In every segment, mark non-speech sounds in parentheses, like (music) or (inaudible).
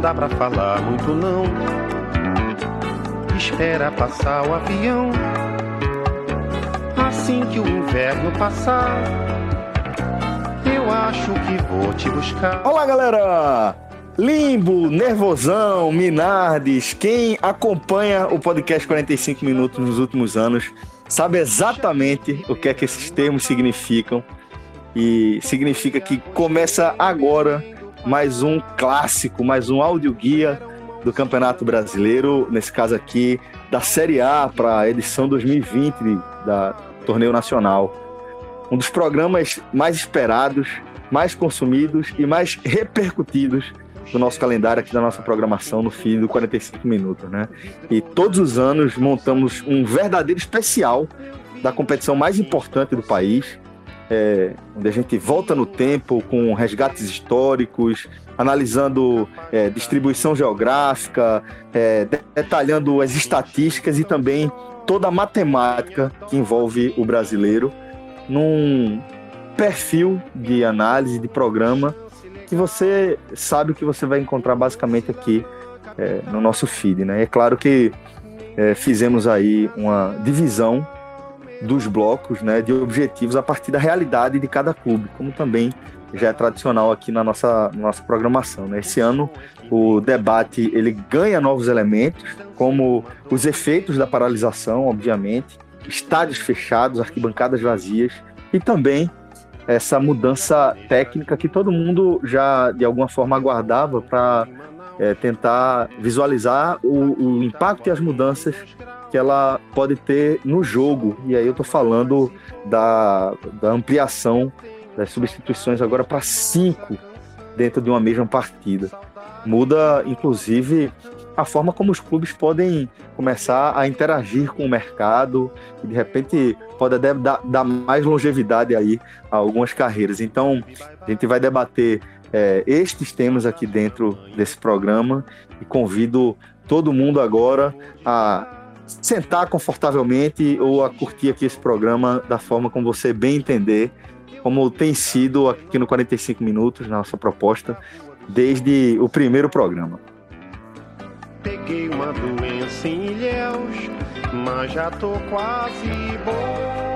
Dá pra falar muito não. Espera passar o avião. Assim que o inverno passar, eu acho que vou te buscar. Olá, galera! Limbo, Nervosão, Minardes, quem acompanha o podcast 45 Minutos nos últimos anos sabe exatamente o que é que esses termos significam. E significa que começa agora mais um clássico, mais um audioguia do Campeonato Brasileiro, nesse caso aqui, da Série A para a edição 2020 da Torneio Nacional. Um dos programas mais esperados, mais consumidos e mais repercutidos do nosso calendário aqui da nossa programação no fim do 45 minutos, né? E todos os anos montamos um verdadeiro especial da competição mais importante do país, é, onde a gente volta no tempo com resgates históricos, analisando é, distribuição geográfica, é, detalhando as estatísticas e também toda a matemática que envolve o brasileiro num perfil de análise de programa que você sabe que você vai encontrar basicamente aqui é, no nosso feed, né? É claro que é, fizemos aí uma divisão dos blocos, né, de objetivos a partir da realidade de cada clube, como também já é tradicional aqui na nossa, nossa programação. Né? Esse ano o debate ele ganha novos elementos, como os efeitos da paralisação, obviamente, estádios fechados, arquibancadas vazias e também essa mudança técnica que todo mundo já de alguma forma aguardava para é, tentar visualizar o, o impacto e as mudanças que ela pode ter no jogo. E aí eu estou falando da, da ampliação das substituições agora para cinco dentro de uma mesma partida. Muda, inclusive, a forma como os clubes podem começar a interagir com o mercado e, de repente, pode até dar, dar mais longevidade aí a algumas carreiras. Então, a gente vai debater é, estes temas aqui dentro desse programa e convido todo mundo agora a sentar confortavelmente ou a curtir aqui esse programa da forma como você bem entender, como tem sido aqui no 45 Minutos, nossa proposta, desde o primeiro programa. Peguei uma doença em Ilhéus, mas já tô quase bom.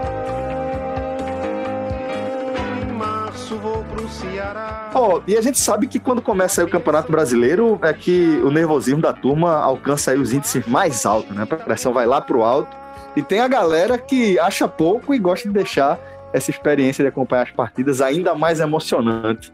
Março vou pro Ceará. Oh, e a gente sabe que quando começa o Campeonato Brasileiro é que o nervosismo da turma alcança aí os índices mais altos, né? A pressão vai lá pro alto. E tem a galera que acha pouco e gosta de deixar essa experiência de acompanhar as partidas ainda mais emocionante.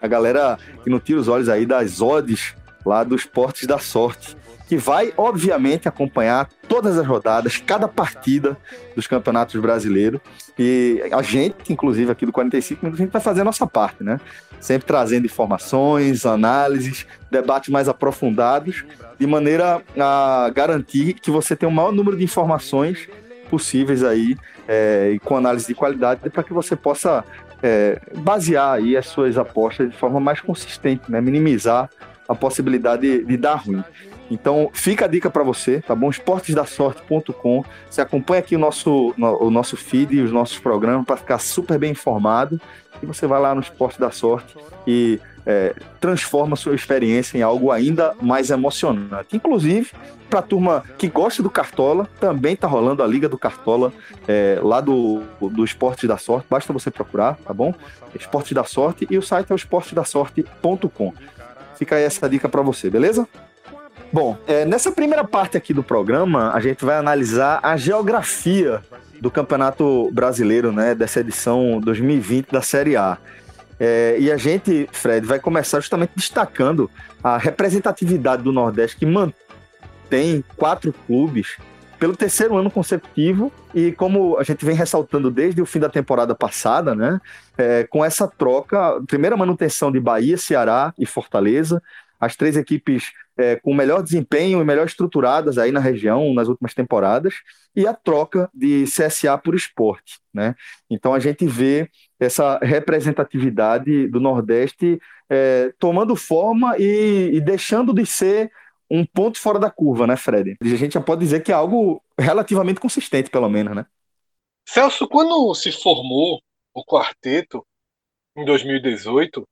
A galera que não tira os olhos aí das odds lá dos portes da sorte que vai, obviamente, acompanhar todas as rodadas, cada partida dos campeonatos brasileiros. E a gente, inclusive, aqui do 45 Minutos, a gente vai fazer a nossa parte, né? Sempre trazendo informações, análises, debates mais aprofundados, de maneira a garantir que você tenha o maior número de informações possíveis aí, é, com análise de qualidade, para que você possa é, basear aí as suas apostas de forma mais consistente, né? Minimizar a possibilidade de, de dar ruim. Então, fica a dica para você, tá bom? esportesdasorte.com. Você acompanha aqui o nosso, o nosso feed e os nossos programas para ficar super bem informado. E você vai lá no Esporte da Sorte e é, transforma sua experiência em algo ainda mais emocionante. Inclusive, para a turma que gosta do Cartola, também está rolando a Liga do Cartola é, lá do, do Esporte da Sorte. Basta você procurar, tá bom? Esporte da Sorte e o site é o esportedasorte.com. Fica aí essa dica para você, beleza? Bom, é, nessa primeira parte aqui do programa, a gente vai analisar a geografia do Campeonato Brasileiro, né, dessa edição 2020 da Série A. É, e a gente, Fred, vai começar justamente destacando a representatividade do Nordeste que mantém quatro clubes pelo terceiro ano consecutivo e como a gente vem ressaltando desde o fim da temporada passada, né, é, com essa troca, primeira manutenção de Bahia, Ceará e Fortaleza, as três equipes é, com melhor desempenho e melhor estruturadas aí na região nas últimas temporadas, e a troca de CSA por esporte. Né? Então a gente vê essa representatividade do Nordeste é, tomando forma e, e deixando de ser um ponto fora da curva, né, Fred? A gente já pode dizer que é algo relativamente consistente, pelo menos, né? Celso, quando se formou o quarteto em 2018,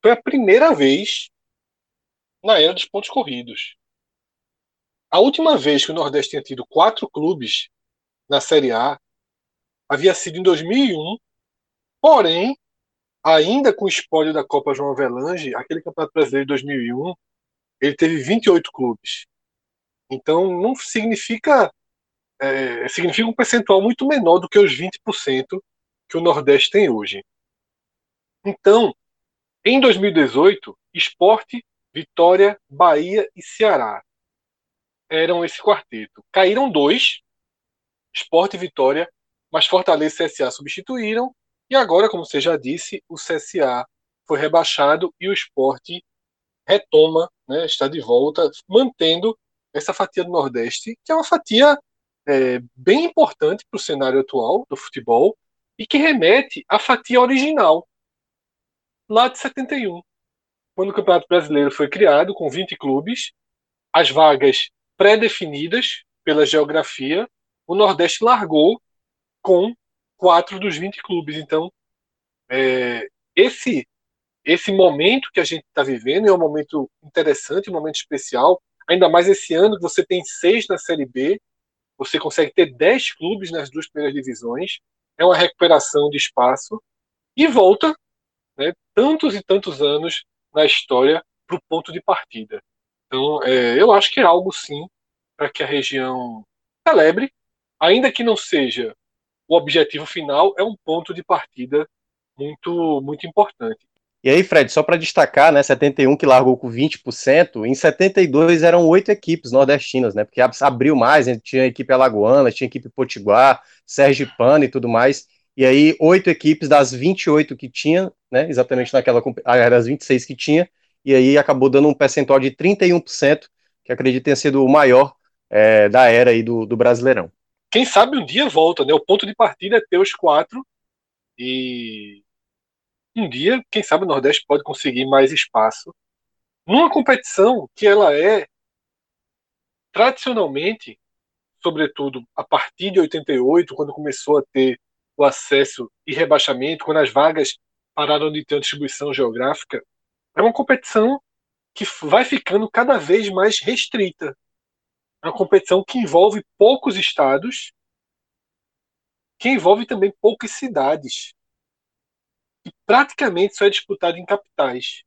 foi a primeira vez na era dos pontos corridos. A última vez que o Nordeste tinha tido quatro clubes na Série A havia sido em 2001, porém, ainda com o espólio da Copa João Avelange, aquele Campeonato Brasileiro de 2001, ele teve 28 clubes. Então não significa é, significa um percentual muito menor do que os 20% que o Nordeste tem hoje. Então, em 2018, Esporte, Vitória, Bahia e Ceará eram esse quarteto. Caíram dois, Esporte e Vitória, mas Fortaleza e CSA substituíram. E agora, como você já disse, o CSA foi rebaixado e o Esporte retoma, né, está de volta, mantendo essa fatia do Nordeste, que é uma fatia é, bem importante para o cenário atual do futebol e que remete à fatia original, lá de 71, quando o Campeonato Brasileiro foi criado com 20 clubes, as vagas pré-definidas pela geografia, o Nordeste largou com quatro dos 20 clubes. Então, é, esse esse momento que a gente está vivendo é um momento interessante, um momento especial. Ainda mais esse ano que você tem seis na Série B, você consegue ter dez clubes nas duas primeiras divisões. É uma recuperação de espaço e volta, né, tantos e tantos anos na história para o ponto de partida. Então, é, eu acho que é algo sim para que a região celebre, ainda que não seja o objetivo final, é um ponto de partida muito muito importante. E aí, Fred, só para destacar, né, 71 que largou com 20%, em 72 eram oito equipes nordestinas, né, porque abriu mais, né, tinha equipe alagoana, tinha equipe potiguar, Sergipano e tudo mais, e aí oito equipes das 28 que tinha, né, exatamente naquela, era as 26 que tinha, e aí acabou dando um percentual de 31%, que acredito tenha sido o maior é, da era aí do, do Brasileirão. Quem sabe um dia volta, né, o ponto de partida é ter os quatro, e um dia, quem sabe o Nordeste pode conseguir mais espaço numa competição que ela é tradicionalmente, sobretudo a partir de 88, quando começou a ter o acesso e rebaixamento, quando as vagas pararam de ter uma distribuição geográfica, é uma competição que vai ficando cada vez mais restrita. É uma competição que envolve poucos estados, que envolve também poucas cidades e praticamente só é disputado em capitais.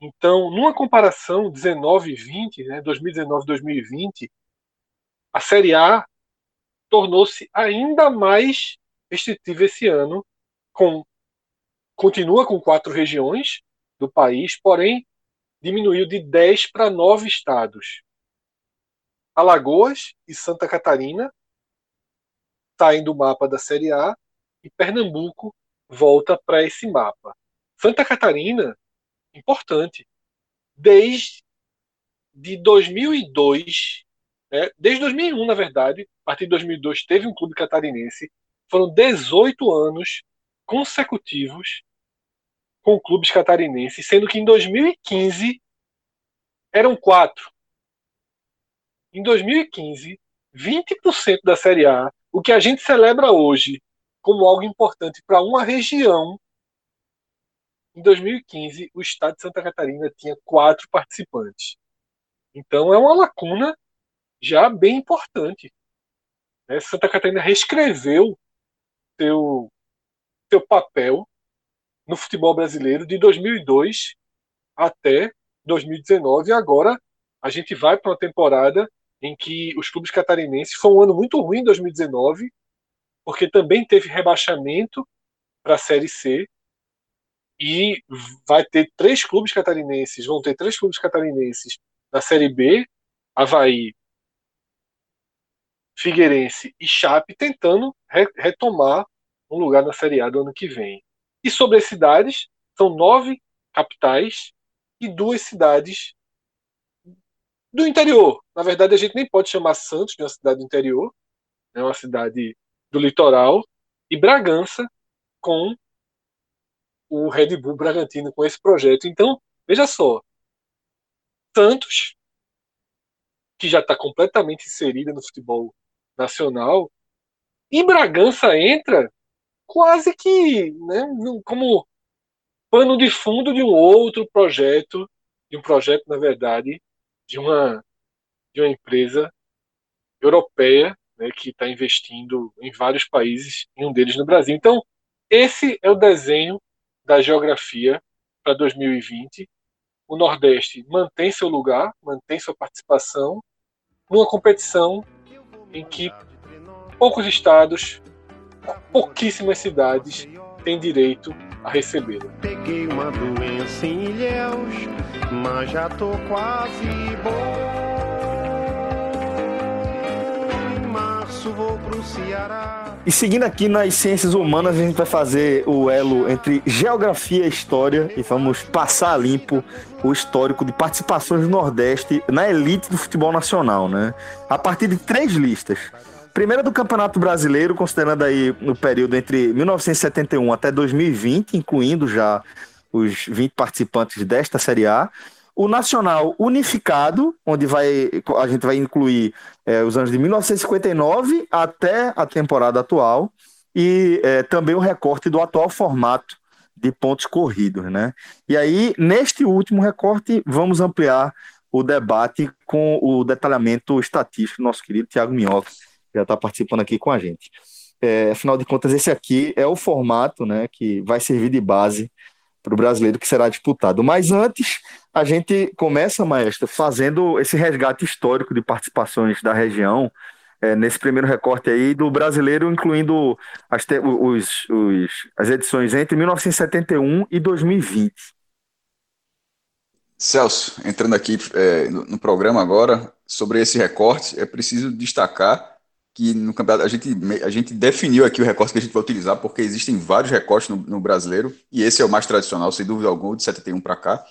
Então, numa comparação 19 e 20, né, 2019-2020, a Série A tornou-se ainda mais restritiva esse ano, com continua com quatro regiões do país, porém diminuiu de 10 para 9 estados. Alagoas e Santa Catarina saem do mapa da Série A e Pernambuco volta para esse mapa. Santa Catarina, importante, desde de 2002, né, desde 2001, na verdade, a partir de 2002 teve um clube catarinense, foram 18 anos consecutivos com clubes catarinenses, sendo que em 2015 eram quatro. Em 2015, 20% da Série A, o que a gente celebra hoje como algo importante para uma região. Em 2015, o estado de Santa Catarina tinha quatro participantes. Então é uma lacuna já bem importante. Né? Santa Catarina reescreveu seu, seu papel no futebol brasileiro de 2002 até 2019. E agora a gente vai para uma temporada em que os clubes catarinenses foi um ano muito ruim em 2019 porque também teve rebaixamento para a Série C E vai ter três clubes catarinenses, vão ter três clubes catarinenses na Série B, Havaí, Figueirense e Chape, tentando re retomar um lugar na Série A do ano que vem. E sobre as cidades, são nove capitais e duas cidades do interior. Na verdade, a gente nem pode chamar Santos de uma cidade do interior, é uma cidade do litoral, e Bragança com o Red Bull Bragantino com esse projeto. Então, veja só, Santos, que já está completamente inserida no futebol nacional, e Bragança entra quase que né, como pano de fundo de um outro projeto, de um projeto, na verdade, de uma, de uma empresa europeia né, que está investindo em vários países, em um deles no Brasil. Então, esse é o desenho da geografia para 2020. O Nordeste mantém seu lugar, mantém sua participação numa competição em que poucos estados, pouquíssimas cidades têm direito a recebê-la. Peguei uma doença em Ilhéus, mas já tô quase bom. Em março vou pro Ceará. E seguindo aqui nas ciências humanas, a gente vai fazer o elo entre geografia e história e vamos passar limpo o histórico de participações do Nordeste na elite do futebol nacional, né? A partir de três listas. Primeira do Campeonato Brasileiro, considerando aí no período entre 1971 até 2020, incluindo já os 20 participantes desta Série A. O Nacional Unificado, onde vai, a gente vai incluir é, os anos de 1959 até a temporada atual, e é, também o recorte do atual formato de pontos corridos, né? E aí, neste último recorte, vamos ampliar o debate com o detalhamento estatístico do nosso querido Tiago Minhoca, que já está participando aqui com a gente. É, afinal de contas, esse aqui é o formato né, que vai servir de base para o brasileiro que será disputado. Mas antes, a gente começa, maestro, fazendo esse resgate histórico de participações da região, é, nesse primeiro recorte aí do brasileiro, incluindo as, os, os, as edições entre 1971 e 2020. Celso, entrando aqui é, no, no programa agora, sobre esse recorte, é preciso destacar que no campeonato a gente, a gente definiu aqui o recorte que a gente vai utilizar, porque existem vários recortes no, no brasileiro, e esse é o mais tradicional, sem dúvida alguma, de 71 para cá.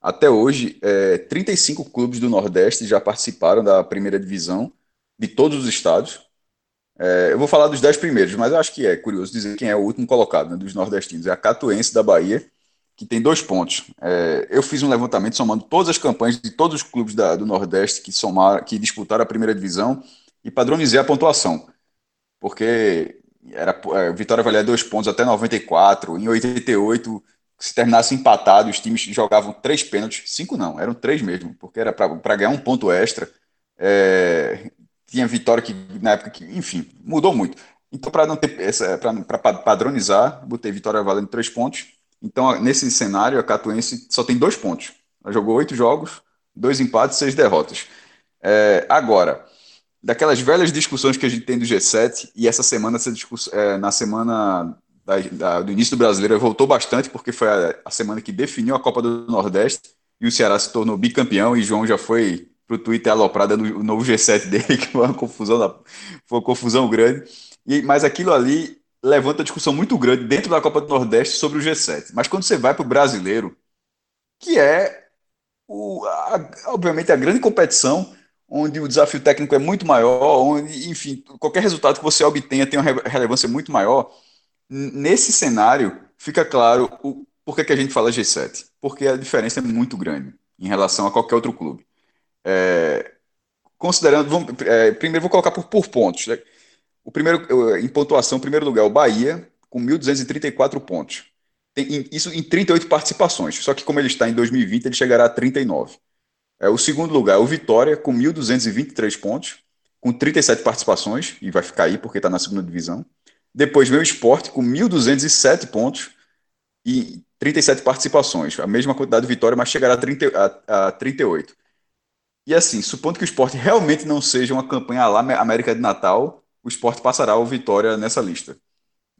Até hoje, é, 35 clubes do Nordeste já participaram da primeira divisão de todos os estados. É, eu vou falar dos 10 primeiros, mas acho que é curioso dizer quem é o último colocado né, dos nordestinos. É a Catuense da Bahia, que tem dois pontos. É, eu fiz um levantamento somando todas as campanhas de todos os clubes da, do Nordeste que, somaram, que disputaram a primeira divisão e padronizei a pontuação. Porque era é, Vitória valia dois pontos até 94, em 88, se terminasse empatado, os times jogavam três pênaltis, cinco não, eram três mesmo, porque era para ganhar um ponto extra. É, tinha Vitória que na época que, enfim, mudou muito. Então, para não ter essa, para padronizar, botei Vitória valendo três pontos. Então, nesse cenário, a Catuense só tem dois pontos. Ela jogou oito jogos, dois empates, seis derrotas. É, agora, daquelas velhas discussões que a gente tem do G7, e essa semana, essa discussão, é, na semana da, da, do início do brasileiro, voltou bastante, porque foi a, a, semana que definiu a Copa do Nordeste, e o Ceará se tornou bicampeão, e João já foi pro Twitter aloprada no novo G7 (laughs) dele, que foi uma confusão, foi uma confusão grande. E, mas aquilo ali levanta discussão muito grande dentro da Copa do Nordeste sobre o G7. Mas quando você vai para o brasileiro, que é, o, a, obviamente, a grande competição onde o desafio técnico é muito maior, onde, enfim, qualquer resultado que você obtenha tem uma relevância muito maior. Nesse cenário, fica claro o por que a gente fala G7. Porque a diferença é muito grande em relação a qualquer outro clube. É, considerando, vamos, é, primeiro vou colocar por, por pontos. Né? O primeiro, em pontuação, em primeiro lugar, o Bahia, com 1.234 pontos. Tem, isso em 38 participações. Só que como ele está em 2020, ele chegará a 39. É, o segundo lugar é o Vitória, com 1.223 pontos, com 37 participações, e vai ficar aí porque está na segunda divisão. Depois vem o Esporte, com 1.207 pontos e 37 participações. A mesma quantidade de vitória, mas chegará a, 30, a, a 38. E assim, supondo que o esporte realmente não seja uma campanha lá América de Natal, o esporte passará o Vitória nessa lista.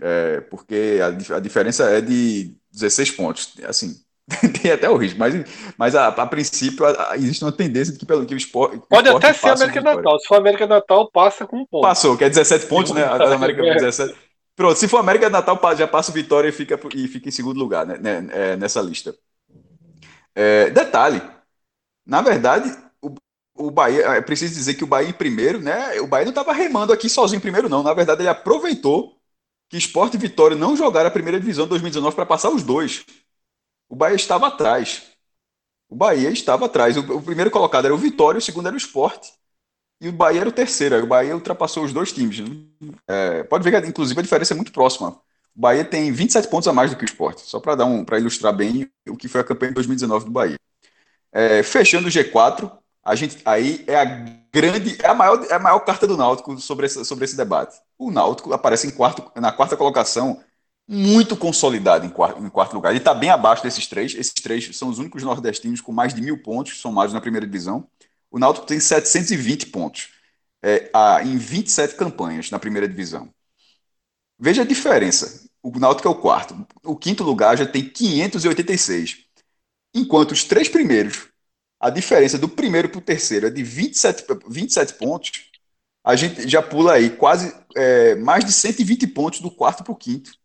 É, porque a, a diferença é de 16 pontos. Assim, (laughs) tem até o risco, mas, mas a, a princípio a, a, existe uma tendência de que, pelo que o esporte. Pode o esporte até ser América Natal. Se for América Natal, passa com um ponto. Passou, que é 17 pontos, né? A América (laughs) é 17. Pronto, se for América Natal, já passa o Vitória e fica, e fica em segundo lugar né, né, é, nessa lista. É, detalhe, na verdade, o, o Bahia, é preciso dizer que o Bahia em primeiro, né? O Bahia não estava remando aqui sozinho primeiro, não. Na verdade, ele aproveitou que Sport e Vitória não jogaram a primeira divisão de 2019 para passar os dois. O Bahia estava atrás. O Bahia estava atrás. O, o, primeiro colocado era o Vitória, o segundo era o Sport. E o Bahia era o terceiro. o Bahia ultrapassou os dois times. Né? É, pode ver que, inclusive, a diferença é muito próxima. O Bahia tem 27 pontos a mais do que o Sport. Só para dar um, para ilustrar bem o que foi a campanha de 2019 do Bahia. É, fechando o G4, a gente aí é a grande, é a maior, é a maior carta do Náutico sobre esse, sobre esse debate. O Náutico aparece em quarto, na quarta colocação, muito consolidado em quarto, em quarto lugar. Ele está bem abaixo desses três. Esses três são os únicos nordestinos com mais de mil pontos somados na primeira divisão. O Náutico tem 720 pontos é, a, em 27 campanhas na primeira divisão. Veja a diferença. O Náutico é o quarto. O quinto lugar já tem 586. Enquanto os três primeiros, a diferença do primeiro para o terceiro é de 27, 27 pontos, a gente já pula aí quase é, mais de 120 pontos do quarto para o quinto,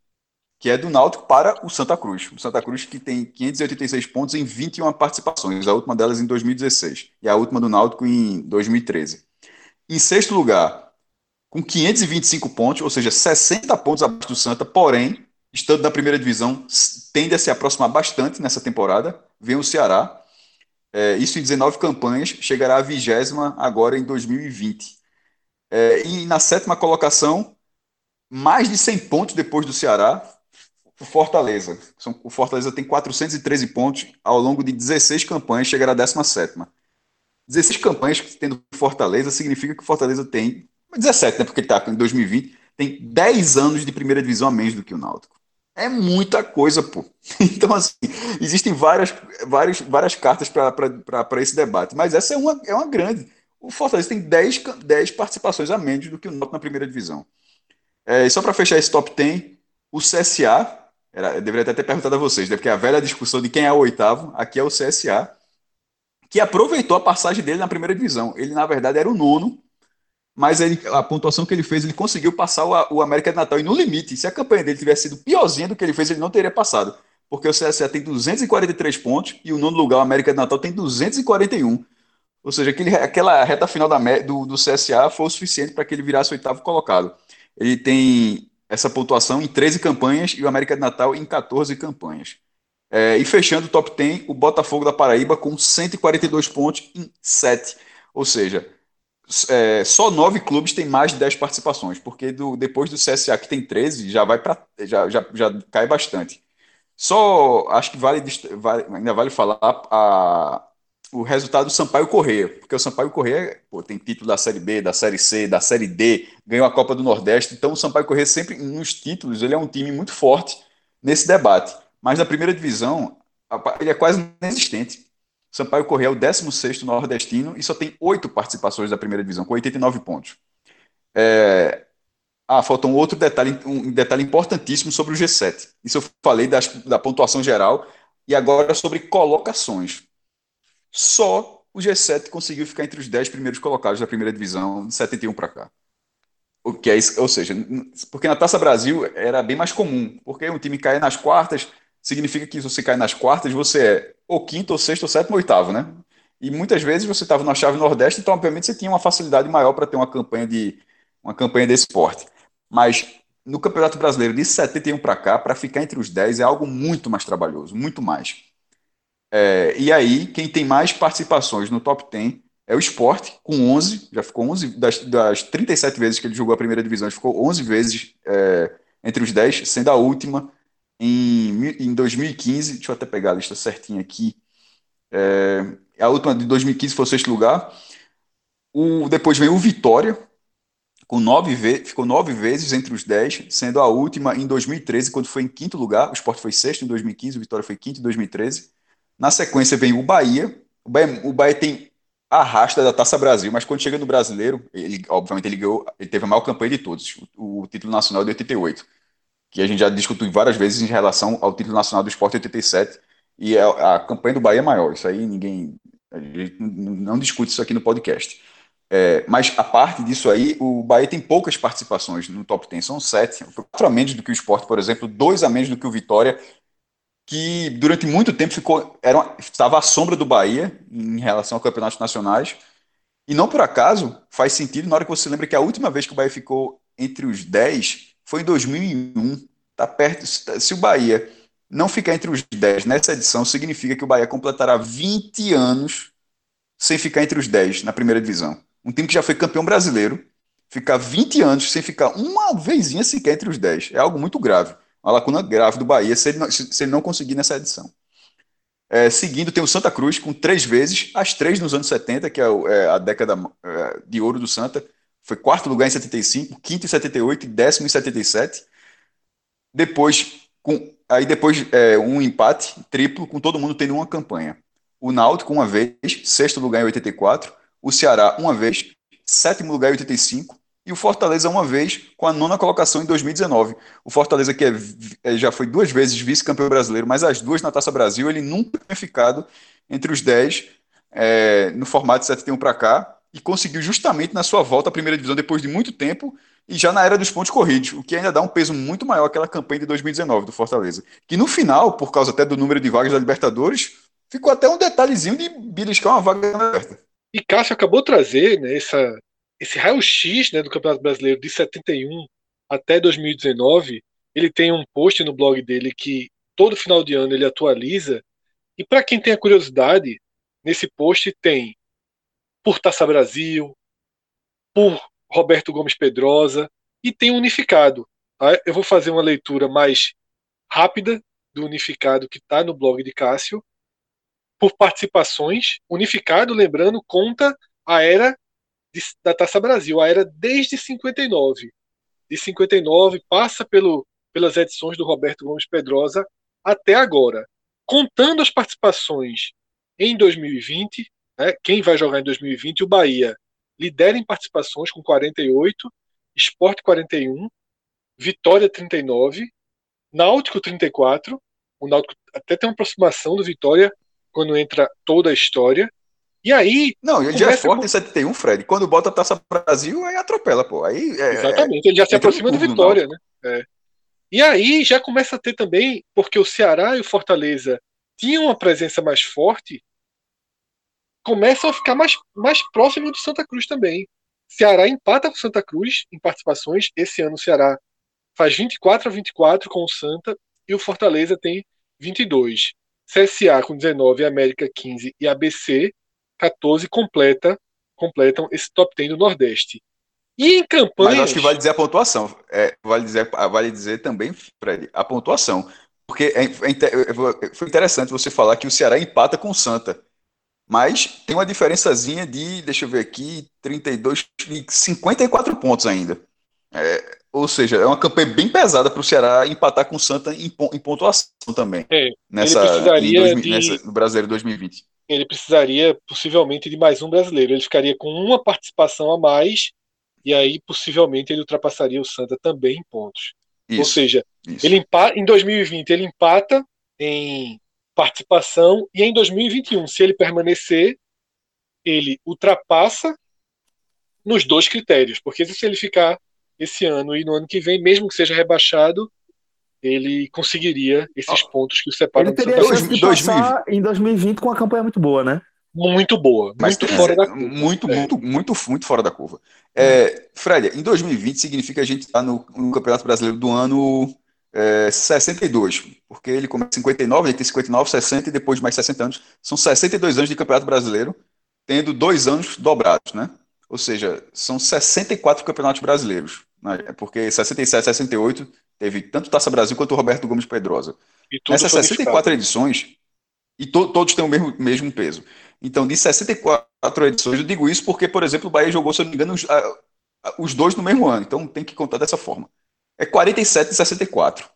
que é do Náutico para o Santa Cruz. O Santa Cruz que tem 586 pontos em 21 participações, a última delas em 2016 e a última do Náutico em 2013. Em sexto lugar, com 525 pontos, ou seja, 60 pontos abaixo do Santa, porém, estando na primeira divisão, tende a se aproximar bastante nessa temporada. Vem o Ceará. É, isso em 19 campanhas, chegará à vigésima agora em 2020. É, e na sétima colocação, mais de 100 pontos depois do Ceará, o Fortaleza. O Fortaleza tem 413 pontos ao longo de 16 campanhas, chegará à 17. 16 campanhas tendo Fortaleza significa que o Fortaleza tem 17, né? Porque ele está em 2020, tem 10 anos de primeira divisão a menos do que o Náutico. É muita coisa, pô. (laughs) Então, assim, existem várias, várias, várias cartas para esse debate, mas essa é uma, é uma grande. O Fortaleza tem 10, 10 participações a menos do que o Náutico na primeira divisão. É, só para fechar esse top 10, o CSA, era, eu deveria até ter perguntado a vocês, né, porque a velha discussão de quem é o oitavo, aqui é o CSA, que aproveitou a passagem dele na primeira divisão. Ele, na verdade, era o nono, mas ele, a pontuação que ele fez, ele conseguiu passar o, o América de Natal. E no limite, se a campanha dele tivesse sido piorzinha do que ele fez, ele não teria passado. Porque o CSA tem 243 pontos e o nono lugar, o América de Natal, tem 241. Ou seja, aquele, aquela reta final da, do, do CSA foi o suficiente para que ele virasse oitavo colocado. Ele tem essa pontuação em 13 campanhas e o América de Natal em 14 campanhas. É, e fechando o top 10, o Botafogo da Paraíba com 142 pontos em 7. Ou seja, é, só nove clubes têm mais de 10 participações, porque do, depois do CSA, que tem 13, já vai para já, já, já cai bastante. Só acho que vale, vale ainda vale falar a, o resultado do Sampaio Correia, porque o Sampaio Correia pô, tem título da Série B, da Série C, da Série D, ganhou a Copa do Nordeste, então o Sampaio Correia sempre nos títulos, ele é um time muito forte nesse debate. Mas na primeira divisão, ele é quase inexistente. Sampaio Correia é o 16º nordestino e só tem oito participações da primeira divisão, com 89 pontos. É... Ah, falta um outro detalhe, um detalhe importantíssimo sobre o G7. Isso eu falei das, da pontuação geral e agora sobre colocações. Só o G7 conseguiu ficar entre os 10 primeiros colocados da primeira divisão de 71 para cá. O que é isso, ou seja, porque na Taça Brasil era bem mais comum, porque um time cair nas quartas significa que se você cai nas quartas, você é ou quinto, ou sexto, ou sétimo, ou oitavo, né? E muitas vezes você estava na chave nordeste, então obviamente você tinha uma facilidade maior para ter uma campanha de uma campanha desse esporte. Mas no Campeonato Brasileiro de 71 para cá, para ficar entre os 10 é algo muito mais trabalhoso, muito mais. É, e aí, quem tem mais participações no top 10 é o Sport, com 11, já ficou 11, das, das 37 vezes que ele jogou a primeira divisão, ele ficou 11 vezes é, entre os 10, sendo a última em, em 2015, deixa eu até pegar a lista certinha aqui. É, a última de 2015 foi o sexto lugar. O, depois veio o Vitória, com nove ficou nove vezes entre os dez, sendo a última em 2013, quando foi em quinto lugar. O Sport foi sexto em 2015, o Vitória foi quinto em 2013. Na sequência vem o Bahia. O Bahia, o Bahia tem da Taça Brasil, mas quando chega no brasileiro, ele, obviamente ele, ganhou, ele teve a maior campanha de todos, o, o título nacional de 88 que a gente já discutiu várias vezes em relação ao título nacional do esporte 87, e a, a campanha do Bahia é maior, isso aí ninguém, a gente não discute isso aqui no podcast. É, mas a parte disso aí, o Bahia tem poucas participações no top 10, são sete, quatro a menos do que o esporte, por exemplo, dois a menos do que o Vitória, que durante muito tempo ficou, era, estava à sombra do Bahia em relação a campeonatos nacionais. E não por acaso faz sentido na hora que você lembra que a última vez que o Bahia ficou entre os 10 foi em 2001. Tá perto. Se o Bahia não ficar entre os 10 nessa edição, significa que o Bahia completará 20 anos sem ficar entre os 10 na primeira divisão. Um time que já foi campeão brasileiro, ficar 20 anos sem ficar uma vezinha sequer entre os 10. É algo muito grave uma lacuna grave do Bahia se ele não, se ele não conseguir nessa edição. É, seguindo, tem o Santa Cruz, com três vezes, as três nos anos 70, que é, é a década é, de ouro do Santa. Foi quarto lugar em 75, quinto em 78 e décimo em 77. Depois, com, aí depois é, um empate triplo, com todo mundo tendo uma campanha. O Náutico, uma vez, sexto lugar em 84. O Ceará, uma vez, sétimo lugar em 85 e o Fortaleza uma vez com a nona colocação em 2019. O Fortaleza que é, é, já foi duas vezes vice-campeão brasileiro, mas as duas na Taça Brasil, ele nunca tinha ficado entre os 10 é, no formato de 71 para cá e conseguiu justamente na sua volta à primeira divisão depois de muito tempo e já na era dos pontos corridos, o que ainda dá um peso muito maior àquela campanha de 2019 do Fortaleza, que no final, por causa até do número de vagas da Libertadores, ficou até um detalhezinho de beliscar uma vaga aberta. E Cássio acabou de trazer né, essa, esse raio-x né, do Campeonato Brasileiro de 71 até 2019, ele tem um post no blog dele que todo final de ano ele atualiza. E para quem tem a curiosidade, nesse post tem por Taça Brasil, por Roberto Gomes Pedrosa e tem unificado. Tá? Eu vou fazer uma leitura mais rápida do unificado que está no blog de Cássio. Por participações, unificado, lembrando, conta a era de, da Taça Brasil. A era desde 59. De 59, passa pelo, pelas edições do Roberto Gomes Pedrosa até agora. Contando as participações em 2020, né, quem vai jogar em 2020, o Bahia lidera em participações com 48, Esporte 41, Vitória 39, Náutico 34. O Náutico até tem uma aproximação do Vitória quando entra toda a história. E aí. Não, ele já é forte com... em 71, Fred. Quando bota a taça Brasil, aí atropela, pô. Aí, é, Exatamente, ele já se aproxima do Vitória, né? É. E aí já começa a ter também, porque o Ceará e o Fortaleza tinham uma presença mais forte, começam a ficar mais, mais próximo do Santa Cruz também. Ceará empata com Santa Cruz em participações. Esse ano o Ceará faz 24 a 24 com o Santa e o Fortaleza tem 22. CSA com 19, América 15 e ABC 14 completa, completam esse top 10 do Nordeste. E em campanhas. Mas acho que vale dizer a pontuação. É, vale, dizer, vale dizer também, Fred, a pontuação. Porque é, é, foi interessante você falar que o Ceará empata com o Santa. Mas tem uma diferençazinha de, deixa eu ver aqui, 32, 54 pontos ainda. É, ou seja, é uma campanha bem pesada para o Ceará empatar com o Santa em, em pontuação também. É, nessa, ele precisaria em dois, de... nessa, no Brasileiro 2020 ele precisaria possivelmente de mais um brasileiro. Ele ficaria com uma participação a mais e aí possivelmente ele ultrapassaria o Santa também em pontos. Isso, Ou seja, isso. ele empata, em 2020 ele empata em participação e em 2021, se ele permanecer, ele ultrapassa nos dois critérios, porque se ele ficar esse ano e no ano que vem, mesmo que seja rebaixado, ele conseguiria esses oh. pontos que o separam ele teria chance de passar em 2020 com uma campanha muito boa, né? Muito boa, Mas muito fora da curva. Muito, é. muito, muito, muito fora da curva. É, Fred, em 2020 significa que a gente está no, no, Campeonato Brasileiro do ano é, 62, porque ele começa em 59, ele tem 59, 60 e depois de mais 60 anos. São 62 anos de Campeonato Brasileiro, tendo dois anos dobrados, né? Ou seja, são 64 campeonatos brasileiros. Né? Porque 67, 68 Teve tanto Taça Brasil quanto o Roberto Gomes Pedrosa. Nessas 64 edições, e to, todos têm o mesmo, mesmo peso. Então, de 64 edições, eu digo isso porque, por exemplo, o Bahia jogou, se eu não me engano, os, a, os dois no mesmo ano. Então, tem que contar dessa forma. É 47 e 64.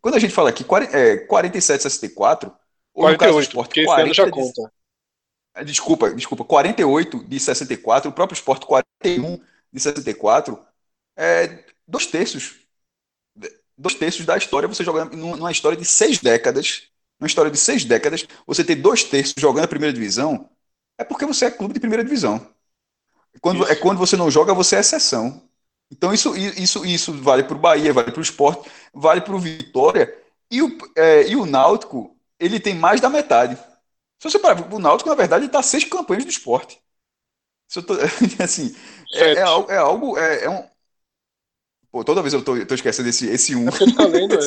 Quando a gente fala aqui é, 47 e 64, ou 48, no caso do esporte, 40 já conta. De, desculpa, desculpa, 48 de 64, o próprio esporte 41 de 64, é, dois terços dois terços da história você jogando numa história de seis décadas. Numa história de seis décadas, você ter dois terços jogando a primeira divisão, é porque você é clube de primeira divisão. Quando, é quando você não joga, você é exceção. Então isso, isso, isso vale para o Bahia, vale para o esporte, vale para o Vitória. E o, é, e o Náutico, ele tem mais da metade. Se você parar, o Náutico, na verdade, está seis campanhas do esporte. Tô, (laughs) assim, é, é, algo. É, algo é, é, um. Pô, toda vez eu tô, tô esquecendo esse, esse um. Tá lendo, (laughs)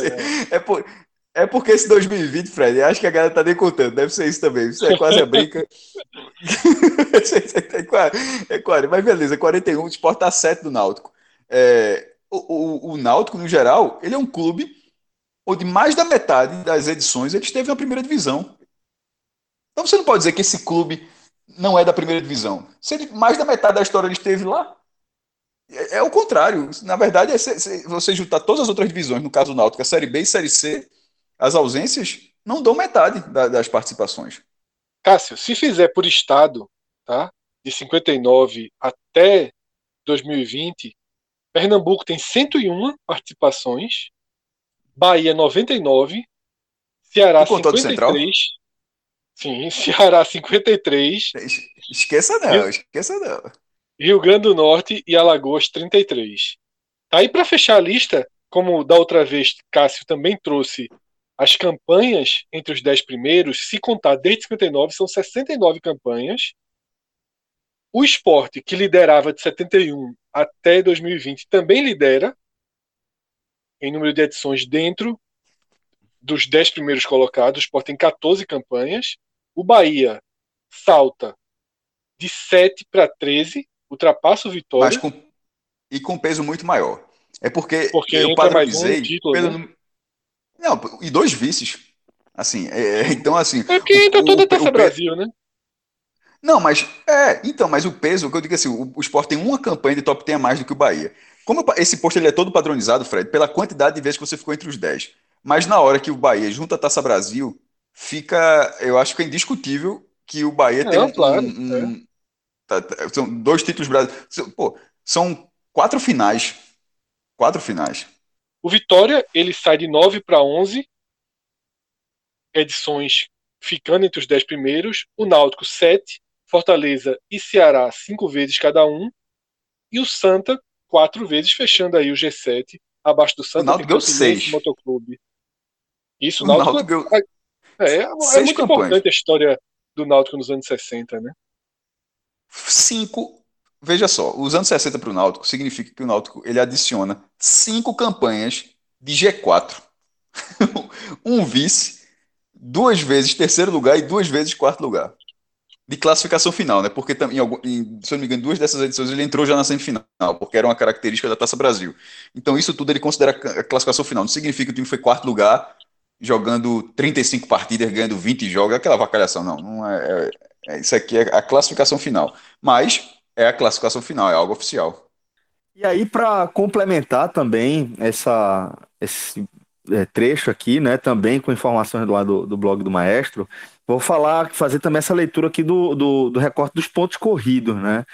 é. é, por, é porque esse 2020, Fred, acho que a galera tá nem contando. Deve ser isso também. Isso é quase a brinca. (laughs) é, quase, é quase. Mas beleza, 41, o Sport tá 7 do Náutico. É, o, o, o Náutico, no geral, ele é um clube onde mais da metade das edições ele esteve na primeira divisão. Então você não pode dizer que esse clube não é da primeira divisão. Se ele, mais da metade da história ele esteve lá, é, é o contrário. Na verdade, é se, se você juntar todas as outras divisões, no caso do Náutico, a Série B e Série C, as ausências não dão metade da, das participações. Cássio, se fizer por estado, tá? De 59 até 2020, Pernambuco tem 101 participações, Bahia 99, Ceará 53, Sim, Ceará 53. Esqueça não, esqueça não. Rio Grande do Norte e Alagoas 33. Aí para fechar a lista, como da outra vez Cássio também trouxe as campanhas entre os 10 primeiros, se contar desde 59, são 69 campanhas. O esporte, que liderava de 71 até 2020, também lidera em número de edições dentro dos 10 primeiros colocados. O esporte tem 14 campanhas. O Bahia salta de 7 para 13, ultrapassa o Vitória. Mas com, e com peso muito maior. É porque, porque eu padronizei um título, pelo, né? Não, e dois vices. Assim, é, é então assim. É porque entra toda a Taça Brasil, né? Não, mas é, então, mas o peso, o que eu digo assim, o, o Sport tem uma campanha de top 10 a mais do que o Bahia. Como esse posto ele é todo padronizado, Fred, pela quantidade de vezes que você ficou entre os 10. Mas na hora que o Bahia junta a Taça Brasil, fica, eu acho que é indiscutível que o Bahia é, tem um, claro, um, um é. Tá, tá, são dois títulos brasileiros, pô, são quatro finais, quatro finais. O Vitória, ele sai de 9 para 11 edições ficando entre os 10 primeiros. O Náutico, 7. Fortaleza e Ceará, 5 vezes cada um. E o Santa, 4 vezes, fechando aí o G7. Abaixo do Santa, o Náutico deu 6. Motoclube. Isso, o Náutico, Náutico é, é, é, é muito importante a história do Náutico nos anos 60, né? Cinco veja só, os anos 60 para o Náutico significa que o Náutico ele adiciona cinco campanhas de G4. (laughs) um vice, duas vezes terceiro lugar e duas vezes quarto lugar. De classificação final, né? Porque, em, em, se eu não me engano, duas dessas edições ele entrou já na semifinal, porque era uma característica da Taça Brasil. Então, isso tudo ele considera a classificação final. Não significa que o time foi quarto lugar, jogando 35 partidas, ganhando 20 jogos, aquela vacalhação, não. não é, é, é, isso aqui é a classificação final. Mas é a classificação final, é algo oficial. E aí, para complementar também essa, esse é, trecho aqui, né, também com informações do do, do blog do Maestro, vou falar, fazer também essa leitura aqui do, do, do recorte dos pontos corridos, né,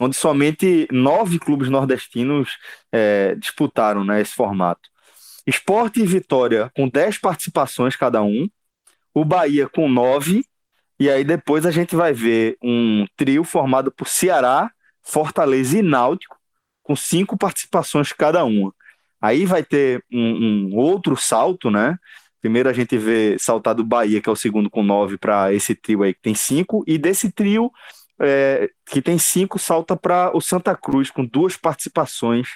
onde somente nove clubes nordestinos é, disputaram né, esse formato. Esporte e Vitória com dez participações cada um, o Bahia com nove e aí depois a gente vai ver um trio formado por Ceará, Fortaleza e Náutico, com cinco participações cada uma. Aí vai ter um, um outro salto, né? Primeiro a gente vê saltar do Bahia, que é o segundo com nove, para esse trio aí que tem cinco, e desse trio é, que tem cinco, salta para o Santa Cruz, com duas participações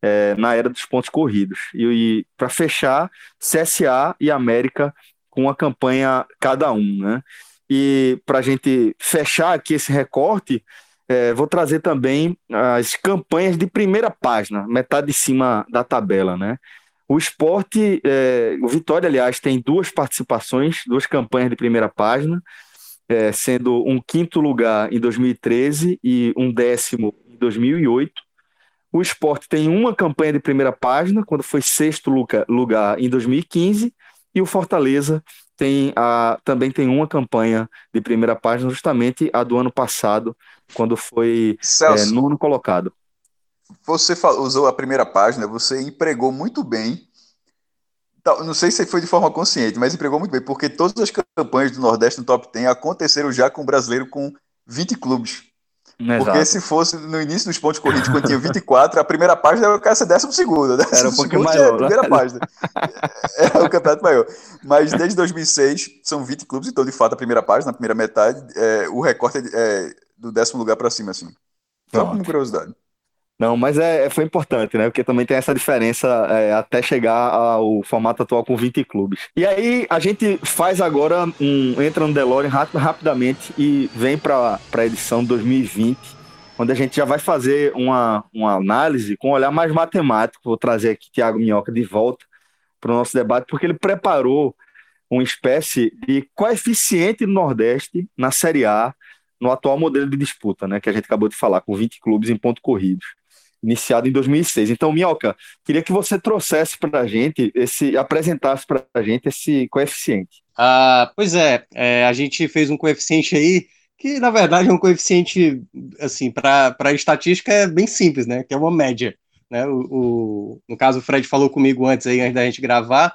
é, na era dos pontos corridos. E, e para fechar, CSA e América com a campanha cada um, né? E para a gente fechar aqui esse recorte, é, vou trazer também as campanhas de primeira página, metade de cima da tabela, né? O esporte, é, o Vitória, aliás, tem duas participações, duas campanhas de primeira página, é, sendo um quinto lugar em 2013 e um décimo em 2008. O esporte tem uma campanha de primeira página, quando foi sexto lugar em 2015, e o Fortaleza tem a, também tem uma campanha de primeira página, justamente a do ano passado, quando foi Celso, é, nono colocado. Você usou a primeira página, você empregou muito bem Não sei se foi de forma consciente, mas empregou muito bem, porque todas as campanhas do Nordeste no top 10 aconteceram já com o brasileiro com 20 clubes. Exato. Porque se fosse no início dos pontos corridos, quando tinha 24, a primeira página era o cara ser décimo segundo. Décimo era um (laughs) pouquinho maior. a primeira né? página. Era o campeonato maior. Mas desde 2006, são 20 clubes, então, de fato, a primeira página, a primeira metade, é, o recorte é, é do décimo lugar para cima, assim. Só como curiosidade. Não, mas é, foi importante, né? Porque também tem essa diferença é, até chegar ao formato atual com 20 clubes. E aí a gente faz agora um. entra no DeLorean rap, rapidamente e vem para a edição 2020, onde a gente já vai fazer uma, uma análise com um olhar mais matemático. Vou trazer aqui Tiago Minhoca de volta para o nosso debate, porque ele preparou uma espécie de coeficiente do Nordeste na Série A no atual modelo de disputa, né, que a gente acabou de falar, com 20 clubes em ponto corridos iniciado em 2006. Então, Minhoca, queria que você trouxesse para a gente, esse, apresentasse para a gente esse coeficiente. Ah, pois é, é, a gente fez um coeficiente aí que, na verdade, é um coeficiente, assim, para a estatística é bem simples, né, que é uma média. Né? O, o, no caso, o Fred falou comigo antes, aí, antes da gente gravar,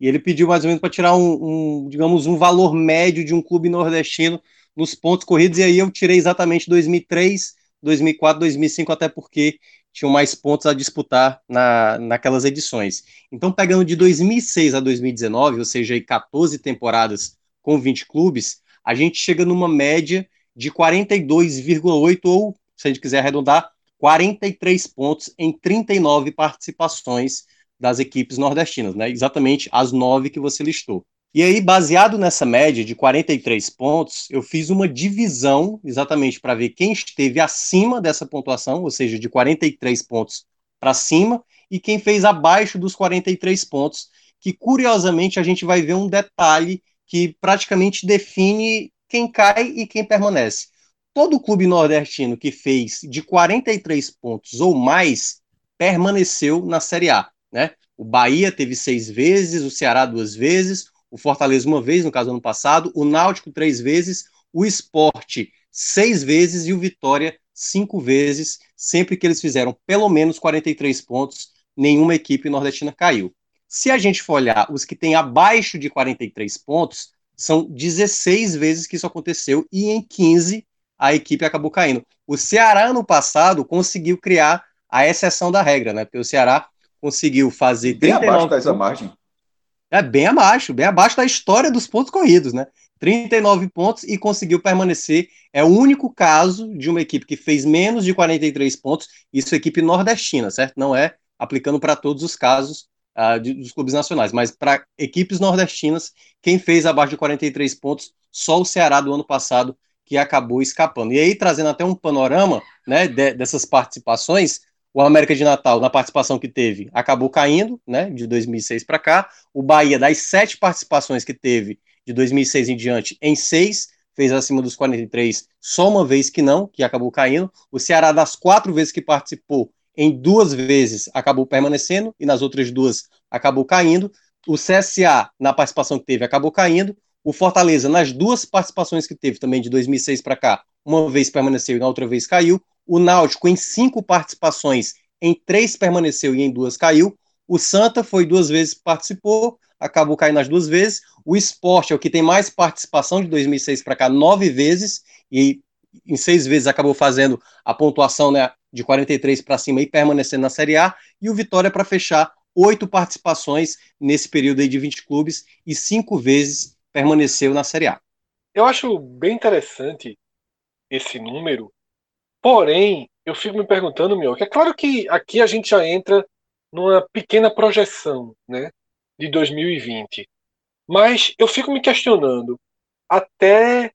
e ele pediu mais ou menos para tirar um, um, digamos, um valor médio de um clube nordestino nos pontos corridos, e aí eu tirei exatamente 2003, 2004, 2005, até porque tinham mais pontos a disputar na, naquelas edições. Então, pegando de 2006 a 2019, ou seja, aí 14 temporadas com 20 clubes, a gente chega numa média de 42,8 ou, se a gente quiser arredondar, 43 pontos em 39 participações das equipes nordestinas, né? Exatamente as nove que você listou. E aí, baseado nessa média de 43 pontos, eu fiz uma divisão exatamente para ver quem esteve acima dessa pontuação, ou seja, de 43 pontos para cima, e quem fez abaixo dos 43 pontos, que curiosamente a gente vai ver um detalhe que praticamente define quem cai e quem permanece. Todo clube nordestino que fez de 43 pontos ou mais permaneceu na Série A. Né? O Bahia teve seis vezes, o Ceará duas vezes, o Fortaleza uma vez, no caso ano passado, o Náutico três vezes, o Esporte seis vezes e o Vitória cinco vezes, sempre que eles fizeram pelo menos 43 pontos, nenhuma equipe nordestina caiu. Se a gente for olhar os que têm abaixo de 43 pontos, são 16 vezes que isso aconteceu e em 15 a equipe acabou caindo. O Ceará, no passado, conseguiu criar a exceção da regra, né? Porque o Ceará conseguiu fazer. Bem abaixo dessa margem. É bem abaixo, bem abaixo da história dos pontos corridos, né? 39 pontos e conseguiu permanecer. É o único caso de uma equipe que fez menos de 43 pontos, isso é equipe nordestina, certo? Não é aplicando para todos os casos uh, de, dos clubes nacionais, mas para equipes nordestinas, quem fez abaixo de 43 pontos, só o Ceará do ano passado que acabou escapando. E aí, trazendo até um panorama né, de, dessas participações, o América de Natal, na participação que teve, acabou caindo, né, de 2006 para cá. O Bahia, das sete participações que teve de 2006 em diante, em seis, fez acima dos 43, só uma vez que não, que acabou caindo. O Ceará, das quatro vezes que participou, em duas vezes acabou permanecendo e nas outras duas acabou caindo. O CSA, na participação que teve, acabou caindo. O Fortaleza, nas duas participações que teve também de 2006 para cá, uma vez permaneceu e na outra vez caiu. O Náutico, em cinco participações, em três permaneceu e em duas caiu. O Santa foi duas vezes participou, acabou caindo nas duas vezes. O Esporte é o que tem mais participação de 2006 para cá, nove vezes, e em seis vezes acabou fazendo a pontuação né, de 43 para cima e permanecendo na Série A. E o Vitória para fechar oito participações nesse período aí de 20 clubes e cinco vezes permaneceu na Série A. Eu acho bem interessante esse número, Porém, eu fico me perguntando, meu, que é claro que aqui a gente já entra numa pequena projeção, né, de 2020. Mas eu fico me questionando até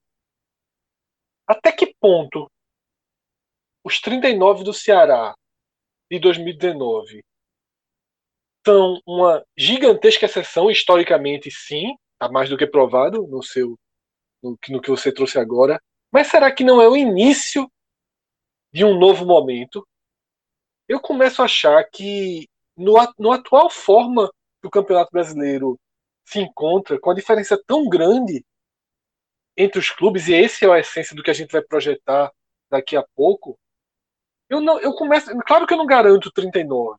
até que ponto os 39 do Ceará de 2019 são uma gigantesca exceção historicamente, sim, está mais do que provado no seu no, no que você trouxe agora. Mas será que não é o início de um novo momento, eu começo a achar que no, no atual forma que o Campeonato Brasileiro se encontra, com a diferença tão grande entre os clubes, e esse é a essência do que a gente vai projetar daqui a pouco, eu não, eu começo, claro que eu não garanto 39,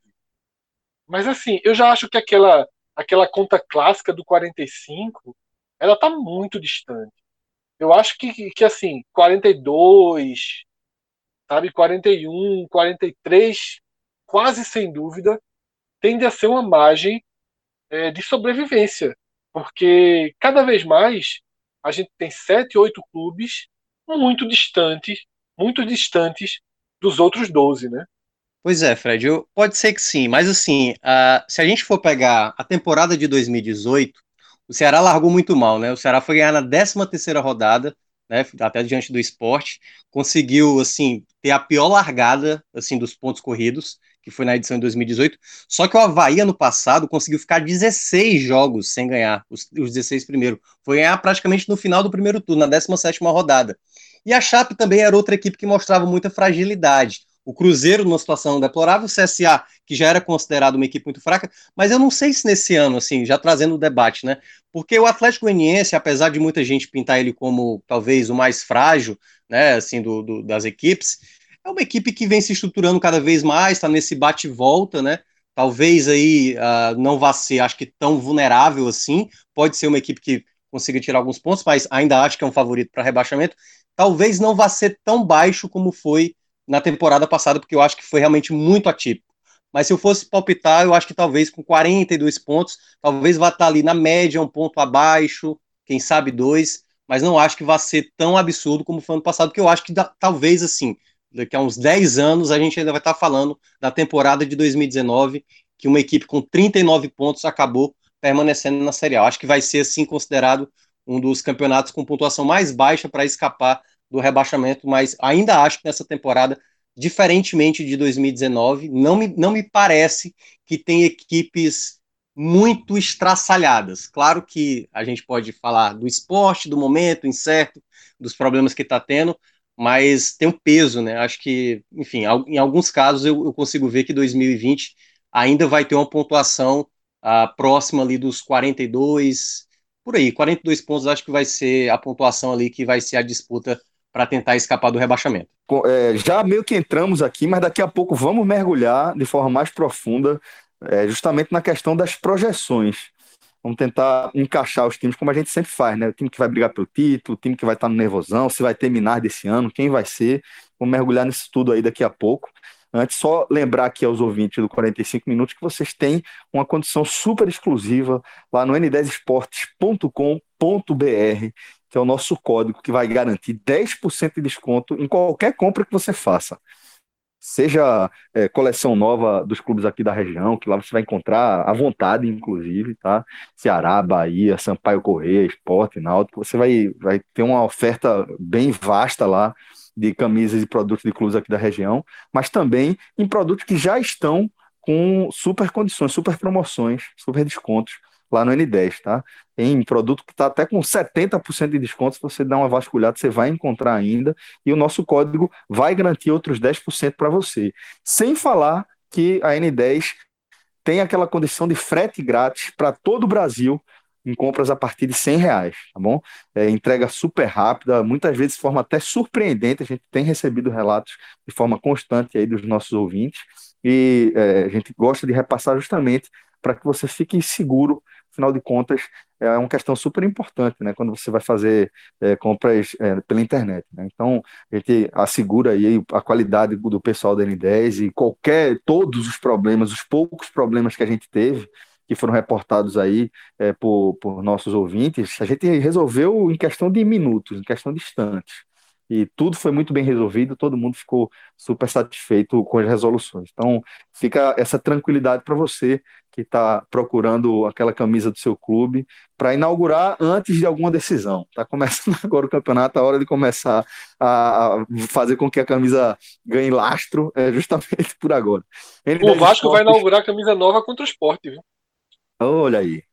mas assim, eu já acho que aquela aquela conta clássica do 45, ela tá muito distante. Eu acho que, que assim, 42, sabe, 41, 43, quase sem dúvida, tende a ser uma margem é, de sobrevivência. Porque cada vez mais a gente tem sete, oito clubes muito distantes, muito distantes dos outros 12, né? Pois é, Fred, eu, pode ser que sim, mas assim, uh, se a gente for pegar a temporada de 2018, o Ceará largou muito mal, né? O Ceará foi ganhar na 13 terceira rodada, né, até diante do esporte, conseguiu, assim, ter a pior largada, assim, dos pontos corridos, que foi na edição de 2018, só que o Havaí, ano passado, conseguiu ficar 16 jogos sem ganhar, os, os 16 primeiros, foi ganhar praticamente no final do primeiro turno, na 17 rodada. E a Chape também era outra equipe que mostrava muita fragilidade o Cruzeiro numa situação deplorável, o CSA, que já era considerado uma equipe muito fraca, mas eu não sei se nesse ano, assim, já trazendo o debate, né? Porque o Atlético Goianiense, apesar de muita gente pintar ele como talvez o mais frágil, né, assim, do, do das equipes, é uma equipe que vem se estruturando cada vez mais, está nesse bate-volta, né? Talvez aí uh, não vá ser, acho que tão vulnerável assim. Pode ser uma equipe que consiga tirar alguns pontos, mas ainda acho que é um favorito para rebaixamento. Talvez não vá ser tão baixo como foi na temporada passada, porque eu acho que foi realmente muito atípico. Mas se eu fosse palpitar, eu acho que talvez com 42 pontos, talvez vá estar ali na média, um ponto abaixo, quem sabe dois, mas não acho que vá ser tão absurdo como foi ano passado, porque eu acho que talvez assim, daqui a uns 10 anos a gente ainda vai estar falando da temporada de 2019, que uma equipe com 39 pontos acabou permanecendo na Série A. Eu acho que vai ser assim considerado um dos campeonatos com pontuação mais baixa para escapar do rebaixamento, mas ainda acho que nessa temporada, diferentemente de 2019, não me, não me parece que tem equipes muito estraçalhadas. Claro que a gente pode falar do esporte, do momento incerto, dos problemas que está tendo, mas tem um peso, né? Acho que, enfim, em alguns casos eu, eu consigo ver que 2020 ainda vai ter uma pontuação uh, próxima ali dos 42, por aí, 42 pontos acho que vai ser a pontuação ali que vai ser a disputa para tentar escapar do rebaixamento. É, já meio que entramos aqui, mas daqui a pouco vamos mergulhar de forma mais profunda, é, justamente na questão das projeções. Vamos tentar encaixar os times como a gente sempre faz, né? O time que vai brigar pelo título, o time que vai estar no nervosão, se vai terminar desse ano, quem vai ser. Vamos mergulhar nisso tudo aí daqui a pouco. Antes, só lembrar aqui aos ouvintes do 45 Minutos que vocês têm uma condição super exclusiva lá no n10esportes.com.br que é o nosso código que vai garantir 10% de desconto em qualquer compra que você faça. Seja é, coleção nova dos clubes aqui da região, que lá você vai encontrar à vontade, inclusive, tá? Ceará, Bahia, Sampaio Correia, Esporte, Náutico, você vai, vai ter uma oferta bem vasta lá de camisas e produtos de clubes aqui da região, mas também em produtos que já estão com super condições, super promoções, super descontos lá no N10, tá? Tem produto que está até com 70% de desconto, se você dá uma vasculhada, você vai encontrar ainda, e o nosso código vai garantir outros 10% para você. Sem falar que a N10 tem aquela condição de frete grátis para todo o Brasil em compras a partir de 100 reais, tá bom? É, entrega super rápida, muitas vezes de forma até surpreendente, a gente tem recebido relatos de forma constante aí dos nossos ouvintes, e é, a gente gosta de repassar justamente para que você fique seguro afinal de contas, é uma questão super importante, né? Quando você vai fazer é, compras é, pela internet. Né? Então, a gente assegura aí a qualidade do pessoal da N10 e qualquer, todos os problemas, os poucos problemas que a gente teve, que foram reportados aí é, por, por nossos ouvintes, a gente resolveu em questão de minutos, em questão de instantes e tudo foi muito bem resolvido, todo mundo ficou super satisfeito com as resoluções. Então, fica essa tranquilidade para você que está procurando aquela camisa do seu clube para inaugurar antes de alguma decisão. Está começando (laughs) agora o campeonato, a hora de começar a fazer com que a camisa ganhe lastro é justamente por agora. O Vasco vai inaugurar a camisa nova contra o esporte, viu? Olha aí,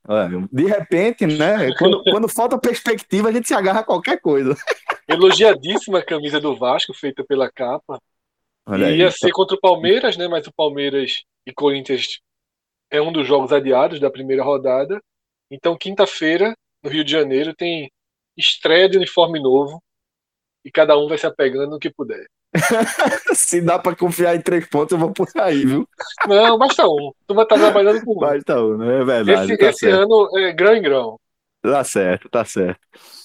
de repente, né? Quando, (laughs) quando falta perspectiva, a gente se agarra a qualquer coisa. Elogiadíssima a camisa do Vasco, feita pela capa. Olha Ia aí, ser contra o Palmeiras, né? Mas o Palmeiras e Corinthians é um dos jogos adiados da primeira rodada. Então, quinta-feira, no Rio de Janeiro, tem estreia de uniforme novo e cada um vai se apegando no que puder. (laughs) Se dá pra confiar em três pontos, eu vou por aí, viu? Não, basta um. Tu vai estar trabalhando com um. Basta um, né? É verdade. Esse, tá esse ano é grão em grão. Tá certo, tá certo.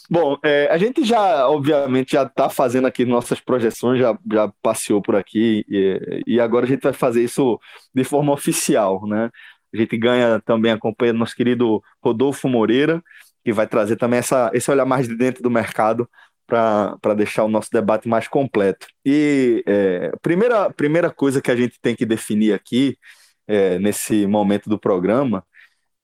Bom, é, a gente já, obviamente, já está fazendo aqui nossas projeções, já, já passeou por aqui, e, e agora a gente vai fazer isso de forma oficial, né? A gente ganha também a companhia do nosso querido Rodolfo Moreira, que vai trazer também essa, esse olhar mais de dentro do mercado para deixar o nosso debate mais completo. E é, primeira, primeira coisa que a gente tem que definir aqui, é, nesse momento do programa,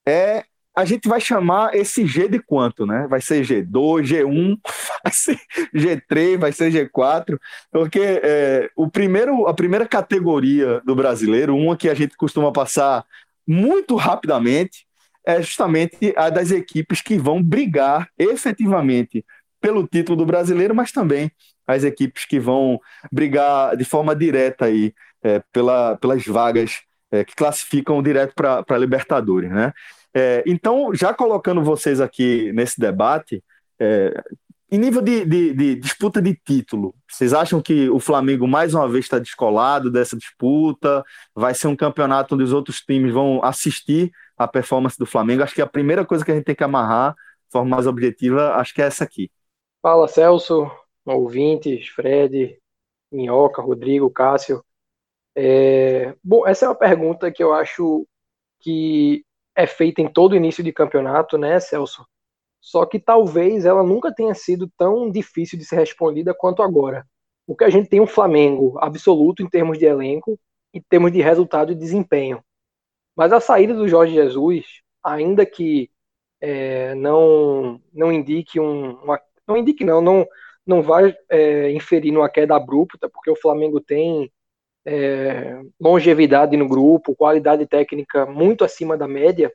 é a gente vai chamar esse G de quanto, né? Vai ser G2, G1, (laughs) vai ser G3, vai ser G4, porque é, o primeiro, a primeira categoria do brasileiro, uma que a gente costuma passar muito rapidamente, é justamente a das equipes que vão brigar efetivamente pelo título do brasileiro, mas também as equipes que vão brigar de forma direta aí é, pela, pelas vagas é, que classificam direto para a Libertadores, né? É, então, já colocando vocês aqui nesse debate, é, em nível de, de, de, disputa de título, vocês acham que o Flamengo mais uma vez está descolado dessa disputa? Vai ser um campeonato onde os outros times vão assistir a performance do Flamengo? Acho que a primeira coisa que a gente tem que amarrar, de forma mais objetiva, acho que é essa aqui. Fala, Celso, ouvintes, Fred, Minhoca, Rodrigo, Cássio. É... Bom, essa é uma pergunta que eu acho que é feita em todo início de campeonato, né, Celso? Só que talvez ela nunca tenha sido tão difícil de ser respondida quanto agora. Porque a gente tem um Flamengo absoluto em termos de elenco, em termos de resultado e desempenho. Mas a saída do Jorge Jesus, ainda que é, não não indique um, uma, não indique não, não não vai é, inferir numa queda abrupta, porque o Flamengo tem é, longevidade no grupo, qualidade técnica muito acima da média,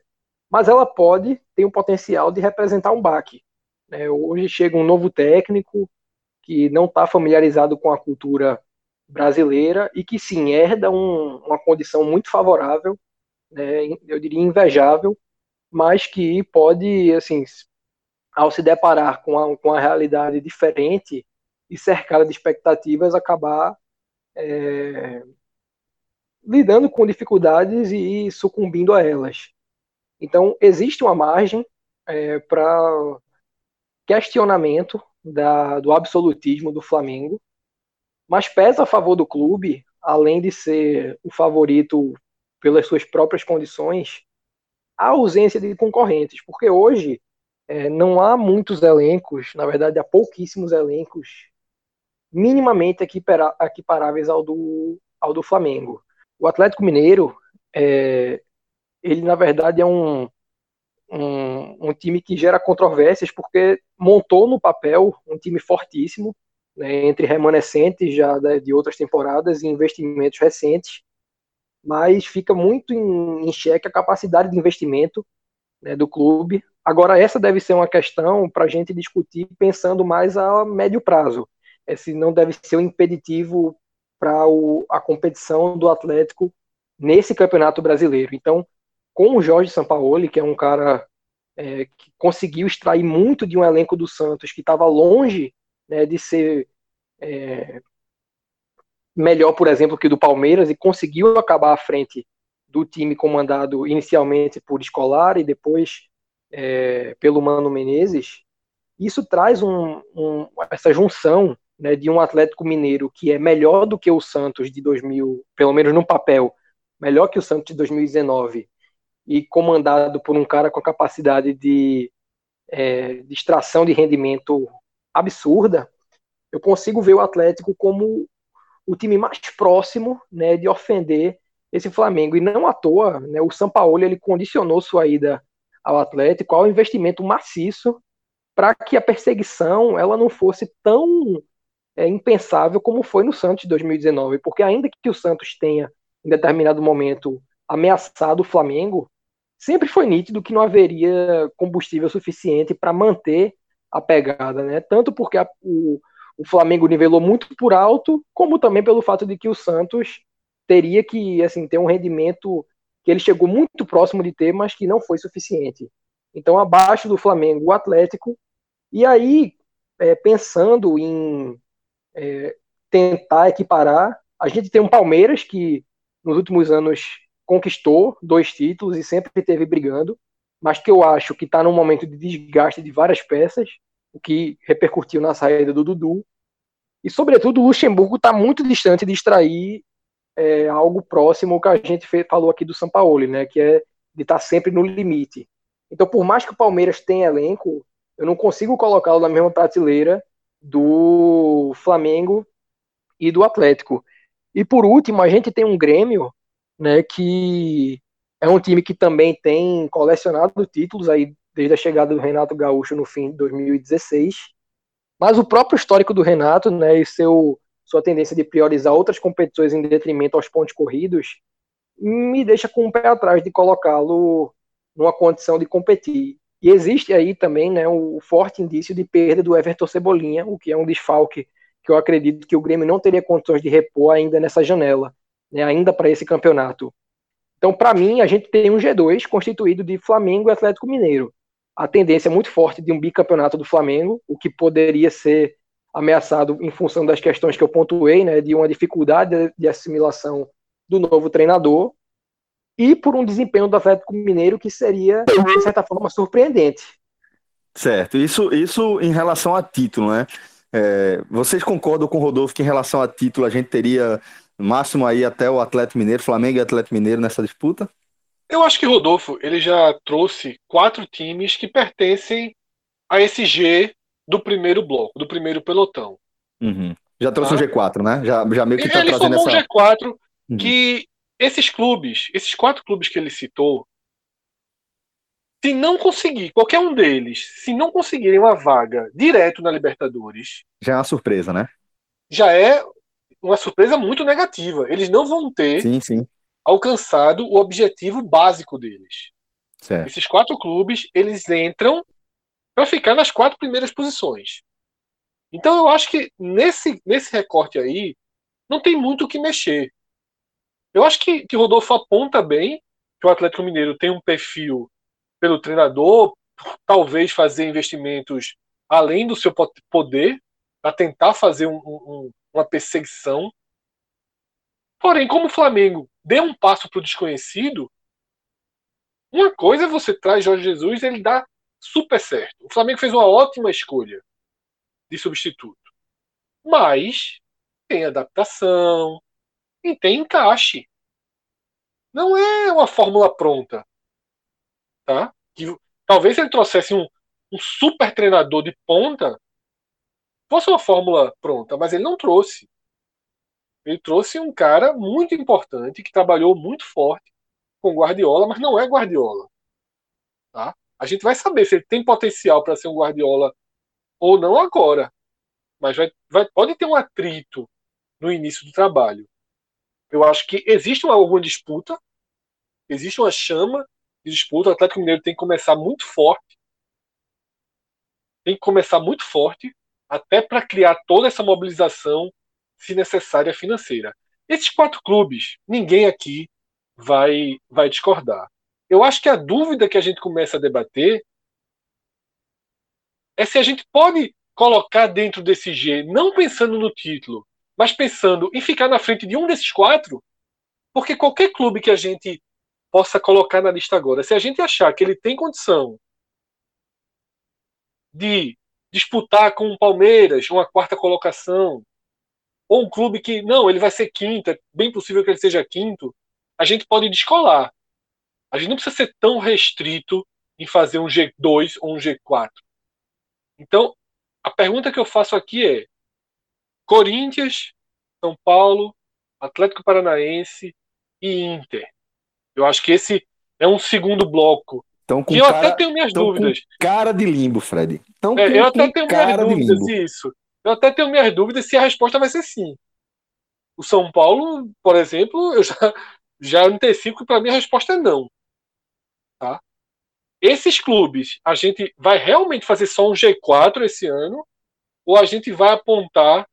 mas ela pode ter o potencial de representar um baque. Né? Hoje chega um novo técnico que não está familiarizado com a cultura brasileira e que sim herda um, uma condição muito favorável, né? eu diria invejável, mas que pode, assim, ao se deparar com a, com a realidade diferente e cercada de expectativas, acabar é, lidando com dificuldades e sucumbindo a elas. Então, existe uma margem é, para questionamento da, do absolutismo do Flamengo, mas pesa a favor do clube, além de ser o favorito pelas suas próprias condições, a ausência de concorrentes, porque hoje é, não há muitos elencos, na verdade há pouquíssimos elencos minimamente equiparáveis ao do, ao do Flamengo. O Atlético Mineiro, é, ele na verdade é um, um, um, time que gera controvérsias porque montou no papel um time fortíssimo, né, entre remanescentes já de outras temporadas e investimentos recentes, mas fica muito em, em xeque a capacidade de investimento né, do clube. Agora, essa deve ser uma questão para a gente discutir pensando mais a médio prazo esse não deve ser um impeditivo para a competição do Atlético nesse campeonato brasileiro. Então, com o Jorge Sampaoli, que é um cara é, que conseguiu extrair muito de um elenco do Santos, que estava longe né, de ser é, melhor, por exemplo, que do Palmeiras, e conseguiu acabar à frente do time comandado inicialmente por Escolar e depois é, pelo Mano Menezes, isso traz um, um, essa junção né, de um Atlético Mineiro que é melhor do que o Santos de 2000, pelo menos no papel, melhor que o Santos de 2019 e comandado por um cara com a capacidade de, é, de extração de rendimento absurda, eu consigo ver o Atlético como o time mais próximo né, de ofender esse Flamengo. E não à toa, né, o Sampaoli ele condicionou sua ida ao Atlético ao investimento maciço para que a perseguição ela não fosse tão é, impensável como foi no Santos de 2019, porque ainda que o Santos tenha, em determinado momento, ameaçado o Flamengo, sempre foi nítido que não haveria combustível suficiente para manter a pegada, né? Tanto porque a, o, o Flamengo nivelou muito por alto, como também pelo fato de que o Santos teria que assim ter um rendimento que ele chegou muito próximo de ter, mas que não foi suficiente. Então, abaixo do Flamengo, o Atlético. E aí, é, pensando em é, tentar equiparar. A gente tem um Palmeiras que nos últimos anos conquistou dois títulos e sempre esteve brigando, mas que eu acho que está num momento de desgaste de várias peças, o que repercutiu na saída do Dudu. E, sobretudo, o Luxemburgo está muito distante de extrair é, algo próximo ao que a gente fez, falou aqui do São Paulo, né, que é de estar tá sempre no limite. Então, por mais que o Palmeiras tenha elenco, eu não consigo colocá-lo na mesma prateleira do Flamengo e do Atlético. E por último, a gente tem um Grêmio, né, que é um time que também tem colecionado títulos aí desde a chegada do Renato Gaúcho no fim de 2016. Mas o próprio histórico do Renato, né, e seu sua tendência de priorizar outras competições em detrimento aos pontos corridos, me deixa com um pé atrás de colocá-lo numa condição de competir. E existe aí também né, o forte indício de perda do Everton Cebolinha, o que é um desfalque que eu acredito que o Grêmio não teria condições de repor ainda nessa janela, né, ainda para esse campeonato. Então, para mim, a gente tem um G2 constituído de Flamengo e Atlético Mineiro. A tendência é muito forte de um bicampeonato do Flamengo, o que poderia ser ameaçado em função das questões que eu pontuei, né, de uma dificuldade de assimilação do novo treinador, e por um desempenho do Atlético Mineiro que seria, de certa forma, surpreendente. Certo, isso, isso em relação a título, né? É, vocês concordam com o Rodolfo que em relação a título a gente teria máximo aí até o Atlético Mineiro, Flamengo e Atlético Mineiro nessa disputa? Eu acho que Rodolfo ele já trouxe quatro times que pertencem a esse G do primeiro bloco, do primeiro pelotão. Uhum. Já trouxe ah. um G4, né? Já, já meio que tá ele trazendo essa... um G4 uhum. que esses clubes, esses quatro clubes que ele citou, se não conseguir, qualquer um deles, se não conseguirem uma vaga direto na Libertadores. Já é uma surpresa, né? Já é uma surpresa muito negativa. Eles não vão ter sim, sim. alcançado o objetivo básico deles. Certo. Esses quatro clubes, eles entram para ficar nas quatro primeiras posições. Então eu acho que nesse, nesse recorte aí, não tem muito o que mexer. Eu acho que, que Rodolfo aponta bem que o Atlético Mineiro tem um perfil pelo treinador, talvez fazer investimentos além do seu poder, para tentar fazer um, um, uma perseguição. Porém, como o Flamengo deu um passo para o desconhecido, uma coisa é você traz Jorge Jesus ele dá super certo. O Flamengo fez uma ótima escolha de substituto. Mas tem adaptação, e tem encaixe. Não é uma fórmula pronta. Tá? Que, talvez ele trouxesse um, um super treinador de ponta, fosse uma fórmula pronta, mas ele não trouxe. Ele trouxe um cara muito importante que trabalhou muito forte com Guardiola, mas não é Guardiola. Tá? A gente vai saber se ele tem potencial para ser um Guardiola ou não agora. Mas vai, vai, pode ter um atrito no início do trabalho. Eu acho que existe uma, alguma disputa, existe uma chama de disputa. O Atlético Mineiro tem que começar muito forte. Tem que começar muito forte, até para criar toda essa mobilização, se necessária, financeira. Esses quatro clubes, ninguém aqui vai, vai discordar. Eu acho que a dúvida que a gente começa a debater é se a gente pode colocar dentro desse G, não pensando no título, mas pensando em ficar na frente de um desses quatro, porque qualquer clube que a gente possa colocar na lista agora, se a gente achar que ele tem condição de disputar com o Palmeiras uma quarta colocação, ou um clube que, não, ele vai ser quinto, é bem possível que ele seja quinto, a gente pode descolar. A gente não precisa ser tão restrito em fazer um G2 ou um G4. Então, a pergunta que eu faço aqui é: Corinthians, São Paulo, Atlético Paranaense e Inter. Eu acho que esse é um segundo bloco. Então, com que eu cara, até tenho minhas dúvidas. cara de limbo, Fred. Então, é, eu até tenho minhas dúvidas, isso. Eu até tenho minhas dúvidas se a resposta vai ser sim. O São Paulo, por exemplo, eu já, já antecipo que para mim a resposta é não. Tá? Esses clubes, a gente vai realmente fazer só um G4 esse ano? Ou a gente vai apontar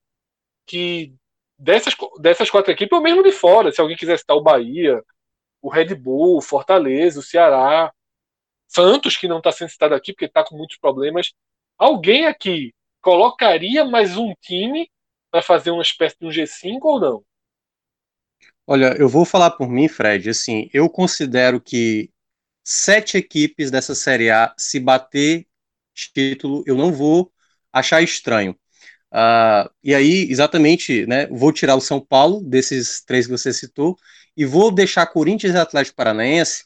que dessas, dessas quatro equipes, ou mesmo de fora, se alguém quiser citar o Bahia, o Red Bull, o Fortaleza, o Ceará, Santos, que não está sendo citado aqui porque está com muitos problemas, alguém aqui colocaria mais um time para fazer uma espécie de um G5 ou não? Olha, eu vou falar por mim, Fred. Assim, eu considero que sete equipes dessa Série A, se bater título, eu não vou achar estranho. Uh, e aí, exatamente, né, vou tirar o São Paulo desses três que você citou e vou deixar Corinthians e Atlético Paranaense.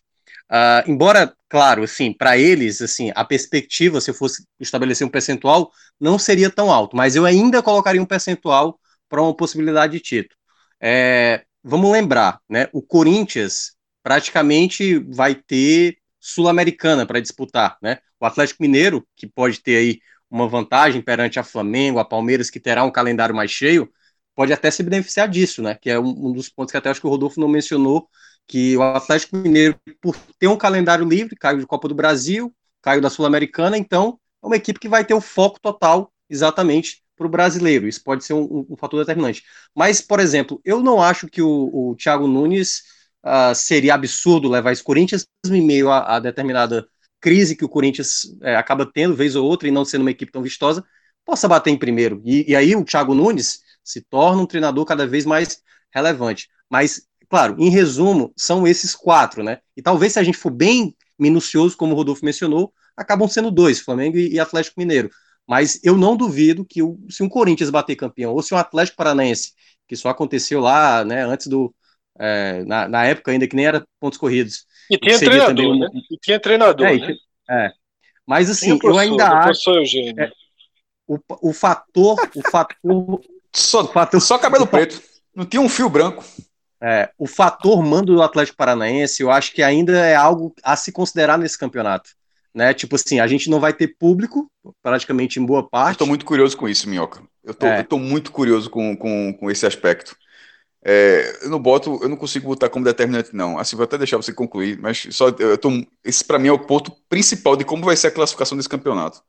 Uh, embora, claro, assim, para eles, assim, a perspectiva, se eu fosse estabelecer um percentual, não seria tão alto, mas eu ainda colocaria um percentual para uma possibilidade de título. É, vamos lembrar, né? O Corinthians praticamente vai ter Sul-Americana para disputar, né? O Atlético Mineiro, que pode ter aí uma vantagem perante a Flamengo, a Palmeiras, que terá um calendário mais cheio, pode até se beneficiar disso, né? Que é um, dos pontos que até acho que o Rodolfo não mencionou, que o Atlético Mineiro, por ter um calendário livre, caiu de Copa do Brasil, caiu da Sul-Americana, então é uma equipe que vai ter o foco total exatamente para o brasileiro. Isso pode ser um, um, fator determinante. Mas, por exemplo, eu não acho que o, o Thiago Nunes uh, seria absurdo levar esse Corinthians em meio a, a determinada crise que o Corinthians é, acaba tendo, vez ou outra, e não sendo uma equipe tão vistosa, possa bater em primeiro. E, e aí o Thiago Nunes se torna um treinador cada vez mais relevante. Mas, claro, em resumo, são esses quatro, né? E talvez se a gente for bem minucioso, como o Rodolfo mencionou, acabam sendo dois, Flamengo e Atlético Mineiro. Mas eu não duvido que o, se um Corinthians bater campeão, ou se um Atlético Paranaense, que só aconteceu lá, né, antes do. É, na, na, época ainda que nem era pontos corridos. E tinha treinador, um... né? E tinha treinador, é, né? É. Mas assim, eu ainda acho. É, o, o fator. O fator. Só, o fator, só cabelo preto. Não tinha um fio branco. É, o fator mando do Atlético Paranaense, eu acho que ainda é algo a se considerar nesse campeonato né? Tipo assim, a gente não vai ter público, praticamente em boa parte. Estou muito curioso com isso, Minhoca. Eu tô, é. muito curioso com, com, com esse aspecto. É, eu não boto, eu não consigo botar como determinante, não. Assim, vou até deixar você concluir, mas só eu tô, esse para mim é o ponto principal de como vai ser a classificação desse campeonato.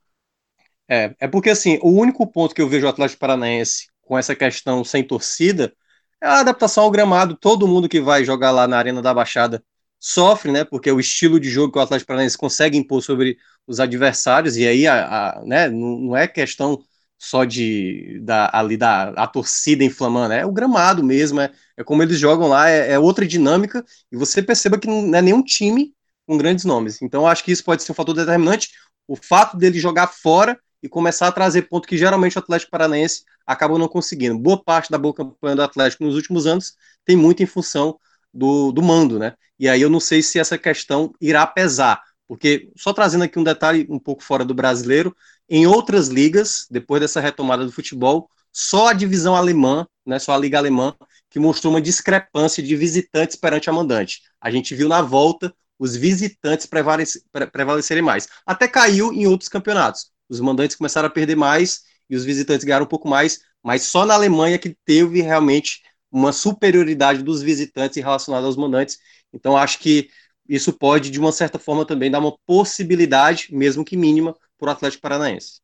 É, é porque assim, o único ponto que eu vejo o Atlético Paranaense com essa questão sem torcida é a adaptação ao gramado. Todo mundo que vai jogar lá na Arena da Baixada sofre, né? Porque o estilo de jogo que o Atlético Paranaense consegue impor sobre os adversários, e aí a, a né, não, é questão só de da, ali da a torcida inflamando, é o gramado mesmo, é, é como eles jogam lá, é, é, outra dinâmica, e você perceba que não é nenhum time com grandes nomes. Então acho que isso pode ser um fator determinante, o fato dele jogar fora e começar a trazer ponto que geralmente o Atlético Paranaense acaba não conseguindo. Boa parte da boa campanha do Atlético nos últimos anos tem muito em função do, do mando, né? E aí eu não sei se essa questão irá pesar, porque só trazendo aqui um detalhe um pouco fora do brasileiro, em outras ligas, depois dessa retomada do futebol, só a divisão alemã, né, só a liga alemã, que mostrou uma discrepância de visitantes perante a mandante. A gente viu na volta os visitantes prevalecerem mais. Até caiu em outros campeonatos. Os mandantes começaram a perder mais e os visitantes ganharam um pouco mais, mas só na Alemanha que teve realmente uma superioridade dos visitantes relacionada aos mandantes. Então, acho que isso pode, de uma certa forma, também dar uma possibilidade, mesmo que mínima, o Atlético Paranaense.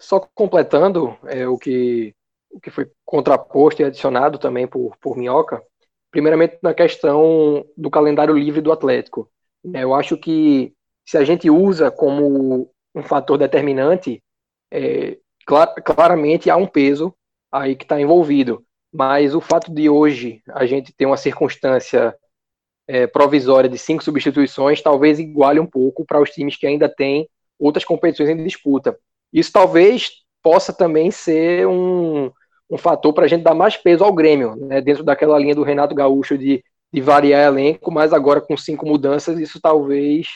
Só completando é, o, que, o que foi contraposto e adicionado também por, por Minhoca, primeiramente na questão do calendário livre do Atlético. É, eu acho que se a gente usa como um fator determinante, é, clar, claramente há um peso aí que está envolvido. Mas o fato de hoje a gente ter uma circunstância é, provisória de cinco substituições talvez iguale um pouco para os times que ainda têm outras competições em disputa. Isso talvez possa também ser um, um fator para a gente dar mais peso ao Grêmio, né, dentro daquela linha do Renato Gaúcho de, de variar elenco, mas agora com cinco mudanças, isso talvez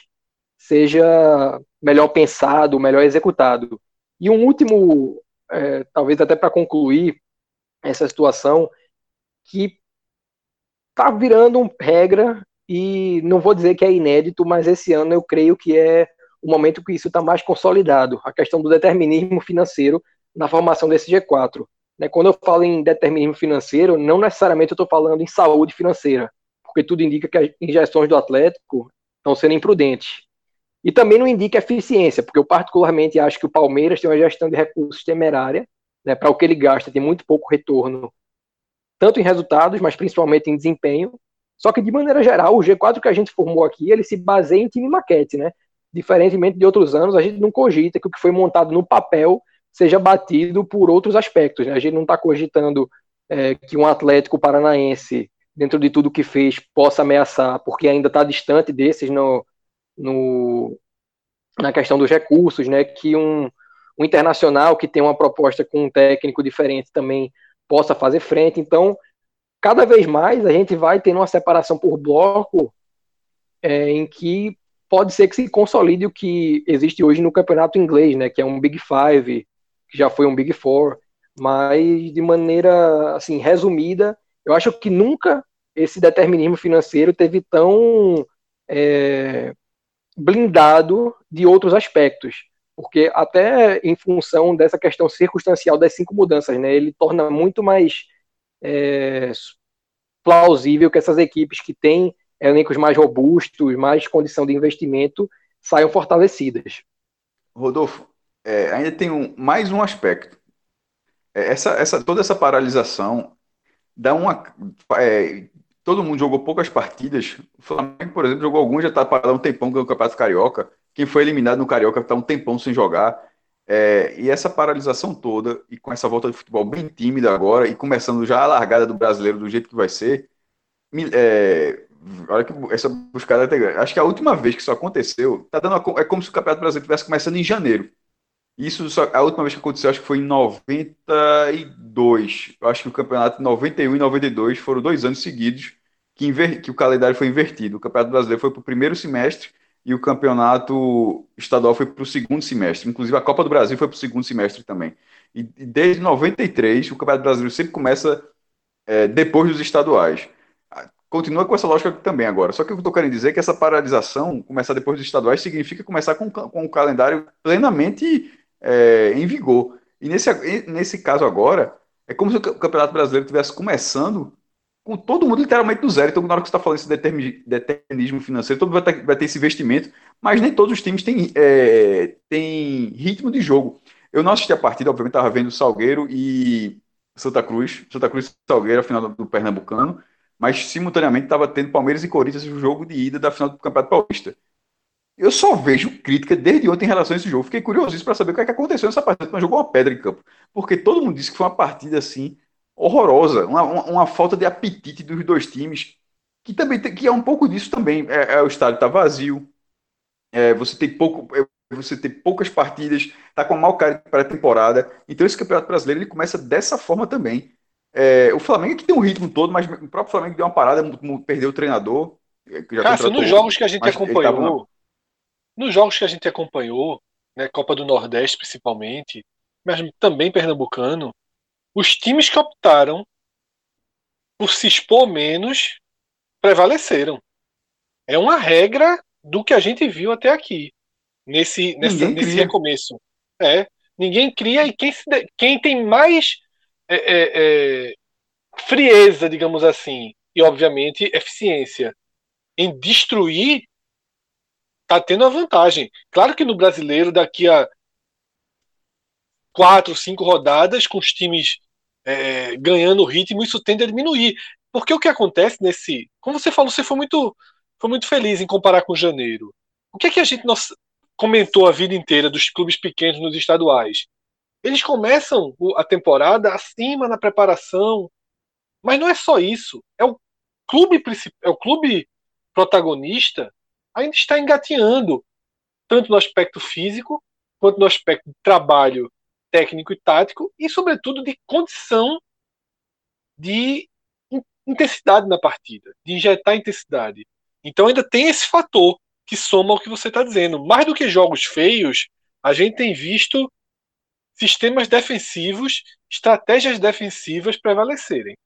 seja melhor pensado, melhor executado. E um último, é, talvez até para concluir, essa situação que está virando regra e não vou dizer que é inédito, mas esse ano eu creio que é o momento que isso está mais consolidado, a questão do determinismo financeiro na formação desse G4. Né, quando eu falo em determinismo financeiro, não necessariamente eu estou falando em saúde financeira, porque tudo indica que as injeções do Atlético estão sendo imprudentes. E também não indica eficiência, porque eu particularmente acho que o Palmeiras tem uma gestão de recursos temerária né, para o que ele gasta, tem muito pouco retorno, tanto em resultados, mas principalmente em desempenho. Só que, de maneira geral, o G4 que a gente formou aqui, ele se baseia em time maquete, né? Diferentemente de outros anos, a gente não cogita que o que foi montado no papel seja batido por outros aspectos. Né? A gente não está cogitando é, que um Atlético Paranaense, dentro de tudo que fez, possa ameaçar, porque ainda está distante desses no, no, na questão dos recursos, né? Que um, um internacional que tem uma proposta com um técnico diferente também possa fazer frente. Então, cada vez mais a gente vai tendo uma separação por bloco é, em que pode ser que se consolide o que existe hoje no campeonato inglês, né? Que é um Big Five, que já foi um Big Four, mas de maneira assim resumida, eu acho que nunca esse determinismo financeiro teve tão é, blindado de outros aspectos, porque até em função dessa questão circunstancial das cinco mudanças, né, ele torna muito mais é, plausível que essas equipes que têm elencos mais robustos, mais condição de investimento, saiam fortalecidas. Rodolfo, é, ainda tem um, mais um aspecto. É, essa, essa, toda essa paralisação dá uma. É, todo mundo jogou poucas partidas. O Flamengo, por exemplo, jogou alguns, já está parado um tempão no Campeonato Carioca. Quem foi eliminado no Carioca está um tempão sem jogar. É, e essa paralisação toda, e com essa volta de futebol bem tímida agora, e começando já a largada do brasileiro do jeito que vai ser, é, olha que essa buscada é Acho que a última vez que isso aconteceu, tá dando uma, é como se o Campeonato Brasileiro estivesse começando em janeiro. Isso só, a última vez que aconteceu, acho que foi em 92. Eu acho que o campeonato 91 e 92 foram dois anos seguidos que, inver, que o calendário foi invertido. O Campeonato Brasileiro foi para o primeiro semestre e o Campeonato Estadual foi para o segundo semestre. Inclusive, a Copa do Brasil foi para o segundo semestre também. E, e desde 93, o Campeonato Brasileiro sempre começa é, depois dos estaduais. Continua com essa lógica também agora. Só que eu estou querendo dizer é que essa paralisação, começar depois dos estaduais, significa começar com, com o calendário plenamente é, em vigor. E nesse, nesse caso agora, é como se o Campeonato Brasileiro estivesse começando com todo mundo literalmente do zero. Então, na hora que você está falando esse determinismo financeiro, todo mundo vai ter, vai ter, esse investimento, mas nem todos os times têm, é, têm ritmo de jogo. Eu não assisti a partida, obviamente estava vendo Salgueiro e Santa Cruz, Santa Cruz e Salgueiro, a final do Pernambucano, mas simultaneamente estava tendo Palmeiras e Corinthians o jogo de ida da final do Campeonato Paulista. Eu só vejo crítica desde ontem em relação a esse jogo. Fiquei curioso para saber o que, é que aconteceu nessa partida, mas jogou uma pedra em campo. Porque todo mundo disse que foi uma partida assim horrorosa, uma, uma, uma falta de apetite dos dois times, que também tem, que é um pouco disso também. É, é o estádio está vazio, é, você tem pouco, é, você tem poucas partidas, está com a mal cara para a temporada. Então esse campeonato brasileiro ele começa dessa forma também. É, o Flamengo que tem um ritmo todo, mas o próprio Flamengo deu uma parada, perdeu o treinador. Cássio, nos jogos que a gente acompanhou, nos jogos que a gente acompanhou, né, Copa do Nordeste principalmente, mas também Pernambucano, os times que optaram por se expor menos prevaleceram. É uma regra do que a gente viu até aqui, nesse, nessa, nesse recomeço. É, ninguém cria e quem, se, quem tem mais é, é, é, frieza, digamos assim, e obviamente eficiência em destruir tá tendo a vantagem. Claro que no brasileiro, daqui a quatro, cinco rodadas, com os times é, ganhando ritmo, isso tende a diminuir. Porque o que acontece nesse. Como você falou, você foi muito, foi muito feliz em comparar com janeiro. O que é que a gente nós, comentou a vida inteira dos clubes pequenos nos estaduais? Eles começam a temporada acima na preparação, mas não é só isso. É o clube é o clube protagonista ainda está engateando, tanto no aspecto físico, quanto no aspecto de trabalho técnico e tático, e, sobretudo, de condição de intensidade na partida, de injetar intensidade. Então, ainda tem esse fator que soma ao que você está dizendo. Mais do que jogos feios, a gente tem visto sistemas defensivos, estratégias defensivas prevalecerem.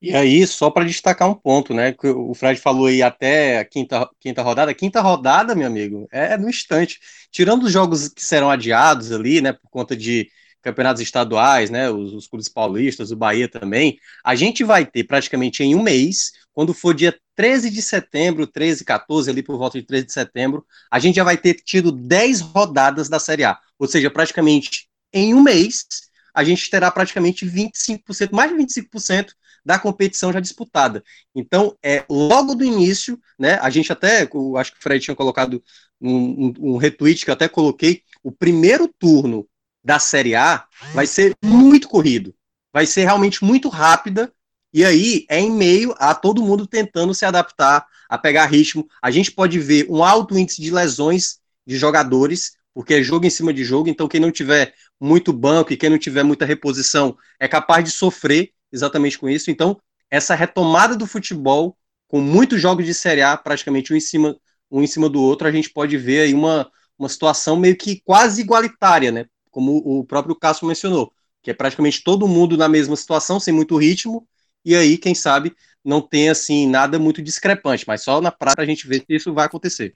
E aí, só para destacar um ponto, né? Que o Fred falou aí até a quinta, quinta rodada. Quinta rodada, meu amigo, é no instante. Tirando os jogos que serão adiados ali, né? Por conta de campeonatos estaduais, né? Os, os clubes paulistas, o Bahia também. A gente vai ter praticamente em um mês, quando for dia 13 de setembro, 13, 14, ali por volta de 13 de setembro, a gente já vai ter tido 10 rodadas da Série A. Ou seja, praticamente em um mês, a gente terá praticamente 25%, mais de 25% da competição já disputada. Então, é logo do início, né? A gente até, acho que o Fred tinha colocado um, um, um retweet que eu até coloquei, o primeiro turno da Série A vai ser muito corrido, vai ser realmente muito rápida, e aí é em meio a todo mundo tentando se adaptar, a pegar ritmo. A gente pode ver um alto índice de lesões de jogadores, porque é jogo em cima de jogo, então quem não tiver muito banco e quem não tiver muita reposição é capaz de sofrer exatamente com isso. Então, essa retomada do futebol, com muitos jogos de Série A, praticamente um em cima, um em cima do outro, a gente pode ver aí uma, uma situação meio que quase igualitária, né? Como o próprio Cássio mencionou, que é praticamente todo mundo na mesma situação, sem muito ritmo, e aí, quem sabe, não tem assim nada muito discrepante, mas só na prática a gente vê se isso vai acontecer.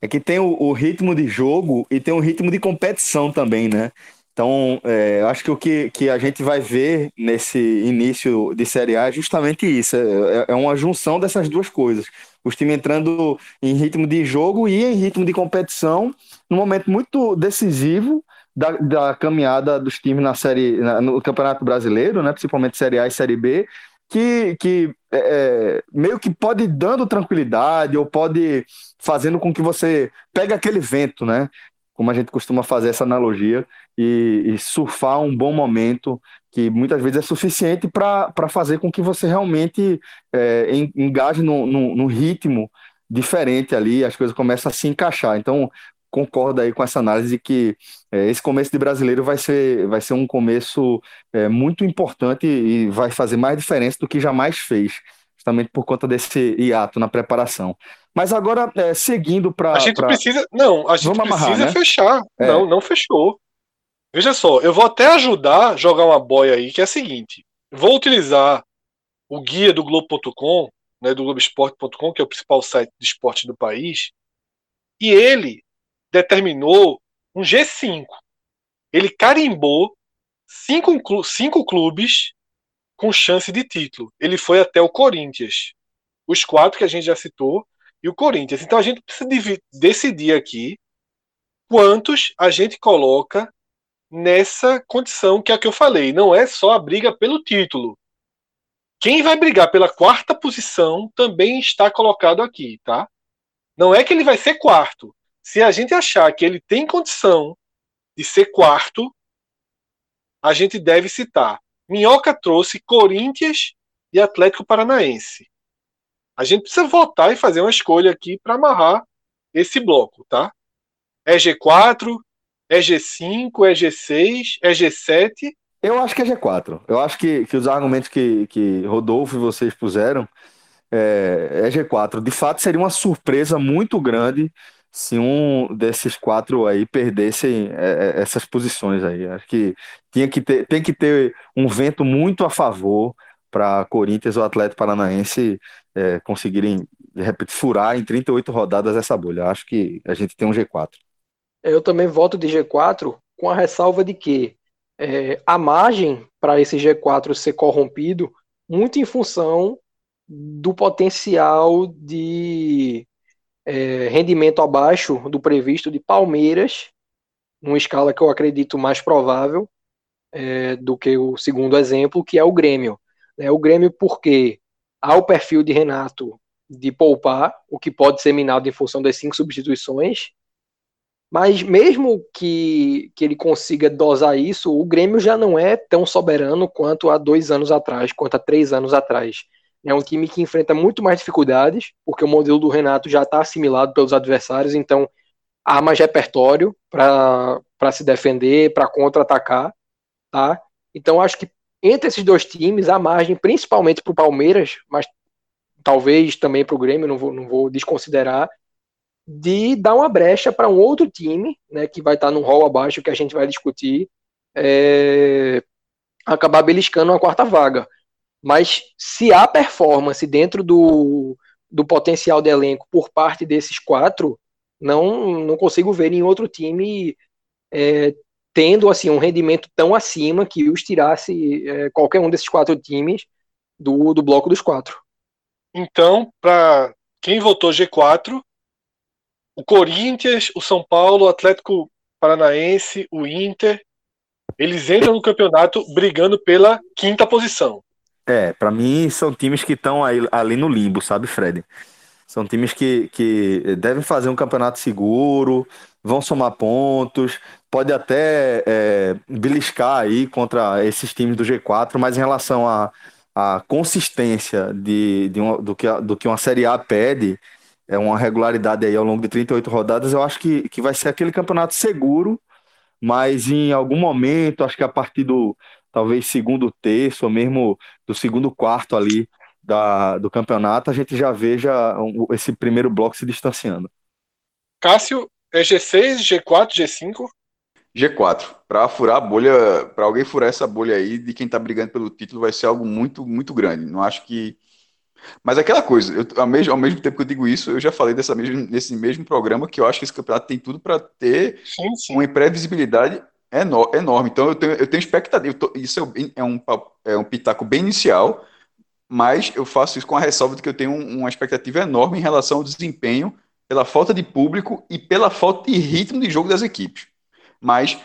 É que tem o, o ritmo de jogo e tem o ritmo de competição também, né? Então, é, acho que o que, que a gente vai ver nesse início de Série A é justamente isso. É, é uma junção dessas duas coisas. Os times entrando em ritmo de jogo e em ritmo de competição, num momento muito decisivo da, da caminhada dos times na série, na, no Campeonato Brasileiro, né, principalmente Série A e Série B, que, que é, é meio que pode dando tranquilidade ou pode fazendo com que você pegue aquele vento, né? Como a gente costuma fazer essa analogia, e, e surfar um bom momento que muitas vezes é suficiente para fazer com que você realmente é, engaje no, no, no, ritmo diferente ali, as coisas começam a se encaixar. Então, concordo aí com essa análise que é, esse começo de brasileiro vai ser, vai ser um começo é, muito importante e vai fazer mais diferença do que jamais fez, justamente por conta desse hiato na preparação. Mas agora, é, seguindo para. A gente pra... precisa. Não, a gente Vamos precisa amarrar, né? fechar. É. Não, não fechou. Veja só, eu vou até ajudar a jogar uma boia aí, que é a seguinte: vou utilizar o guia do Globo.com, né, do Globoesporte.com, que é o principal site de esporte do país, e ele determinou um G5. Ele carimbou cinco, cinco clubes com chance de título. Ele foi até o Corinthians. Os quatro que a gente já citou e o Corinthians. Então a gente precisa decidir aqui quantos a gente coloca nessa condição que é a que eu falei. Não é só a briga pelo título. Quem vai brigar pela quarta posição também está colocado aqui, tá? Não é que ele vai ser quarto. Se a gente achar que ele tem condição de ser quarto, a gente deve citar. Minhoca trouxe Corinthians e Atlético Paranaense. A gente precisa votar e fazer uma escolha aqui para amarrar esse bloco, tá? É G4, é G5, é G6, é G7? Eu acho que é G4. Eu acho que, que os argumentos que, que Rodolfo e vocês puseram é, é G4. De fato, seria uma surpresa muito grande se um desses quatro aí perdesse é, é, essas posições aí. Acho que tinha que ter, tem que ter um vento muito a favor para Corinthians ou Atlético Paranaense é, conseguirem, de repente, furar em 38 rodadas essa bolha. Acho que a gente tem um G4. Eu também voto de G4 com a ressalva de que é, a margem para esse G4 ser corrompido muito em função do potencial de é, rendimento abaixo do previsto de Palmeiras, numa escala que eu acredito mais provável é, do que o segundo exemplo, que é o Grêmio. É, o Grêmio porque há o perfil de Renato de poupar, o que pode ser minado em função das cinco substituições, mas mesmo que, que ele consiga dosar isso, o Grêmio já não é tão soberano quanto há dois anos atrás, quanto há três anos atrás. É um time que enfrenta muito mais dificuldades, porque o modelo do Renato já está assimilado pelos adversários, então há mais repertório para se defender, para contra-atacar. Tá? Então acho que entre esses dois times, a margem, principalmente para o Palmeiras, mas talvez também para o Grêmio, não vou, não vou desconsiderar, de dar uma brecha para um outro time, né, que vai estar tá num rol abaixo que a gente vai discutir, é, acabar beliscando uma quarta vaga. Mas se há performance dentro do, do potencial de elenco por parte desses quatro, não, não consigo ver nenhum outro time é, tendo assim um rendimento tão acima que os tirasse é, qualquer um desses quatro times do, do bloco dos quatro. Então, para quem votou G4, o Corinthians, o São Paulo, o Atlético Paranaense, o Inter, eles entram no campeonato brigando pela quinta posição. É, para mim são times que estão ali no limbo, sabe, Fred? São times que, que devem fazer um campeonato seguro, vão somar pontos, pode até é, beliscar aí contra esses times do G4, mas em relação à a, a, consistência de, de uma, do, que a, do que uma Série A pede, é uma regularidade aí ao longo de 38 rodadas, eu acho que, que vai ser aquele campeonato seguro, mas em algum momento, acho que a partir do talvez segundo terço, ou mesmo do segundo quarto ali da, do campeonato, a gente já veja esse primeiro bloco se distanciando. Cássio, é G6, G4, G5? G4. Para furar a bolha, para alguém furar essa bolha aí de quem tá brigando pelo título, vai ser algo muito, muito grande. Não acho que. Mas é aquela coisa, eu, ao, mesmo, ao mesmo tempo que eu digo isso, eu já falei dessa mesmo, nesse mesmo programa que eu acho que esse campeonato tem tudo para ter Sim, sim. uma imprevisibilidade eno- enorme. Então eu tenho, eu tenho expectativa. eu tô- isso é um, é um pitaco bem inicial, mas eu faço isso com a ressalva de que eu tenho um- uma expectativa enorme em relação ao desempenho, pela falta de público e pela falta de ritmo de jogo das equipes. Mas,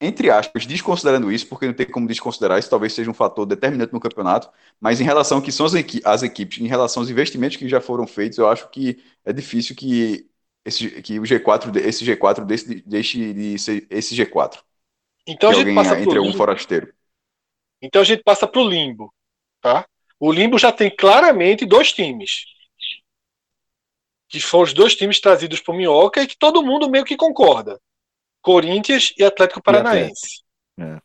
entre aspas, desconsiderando isso, porque não tem como desconsiderar, isso talvez seja um fator determinante no campeonato, mas em relação ao que são as, equi- as equipes, em relação aos investimentos que já foram feitos, eu acho que é difícil que esse, que o G4, de- esse G4 deixe, deixe de ser esse G4, Então a gente passa pro entre algum limbo. forasteiro. Então a gente passa pro limbo, tá? O limbo já tem claramente dois times. Que foram os dois times trazidos por Minhoca e que todo mundo meio que concorda. Corinthians e Atlético Paranaense. É.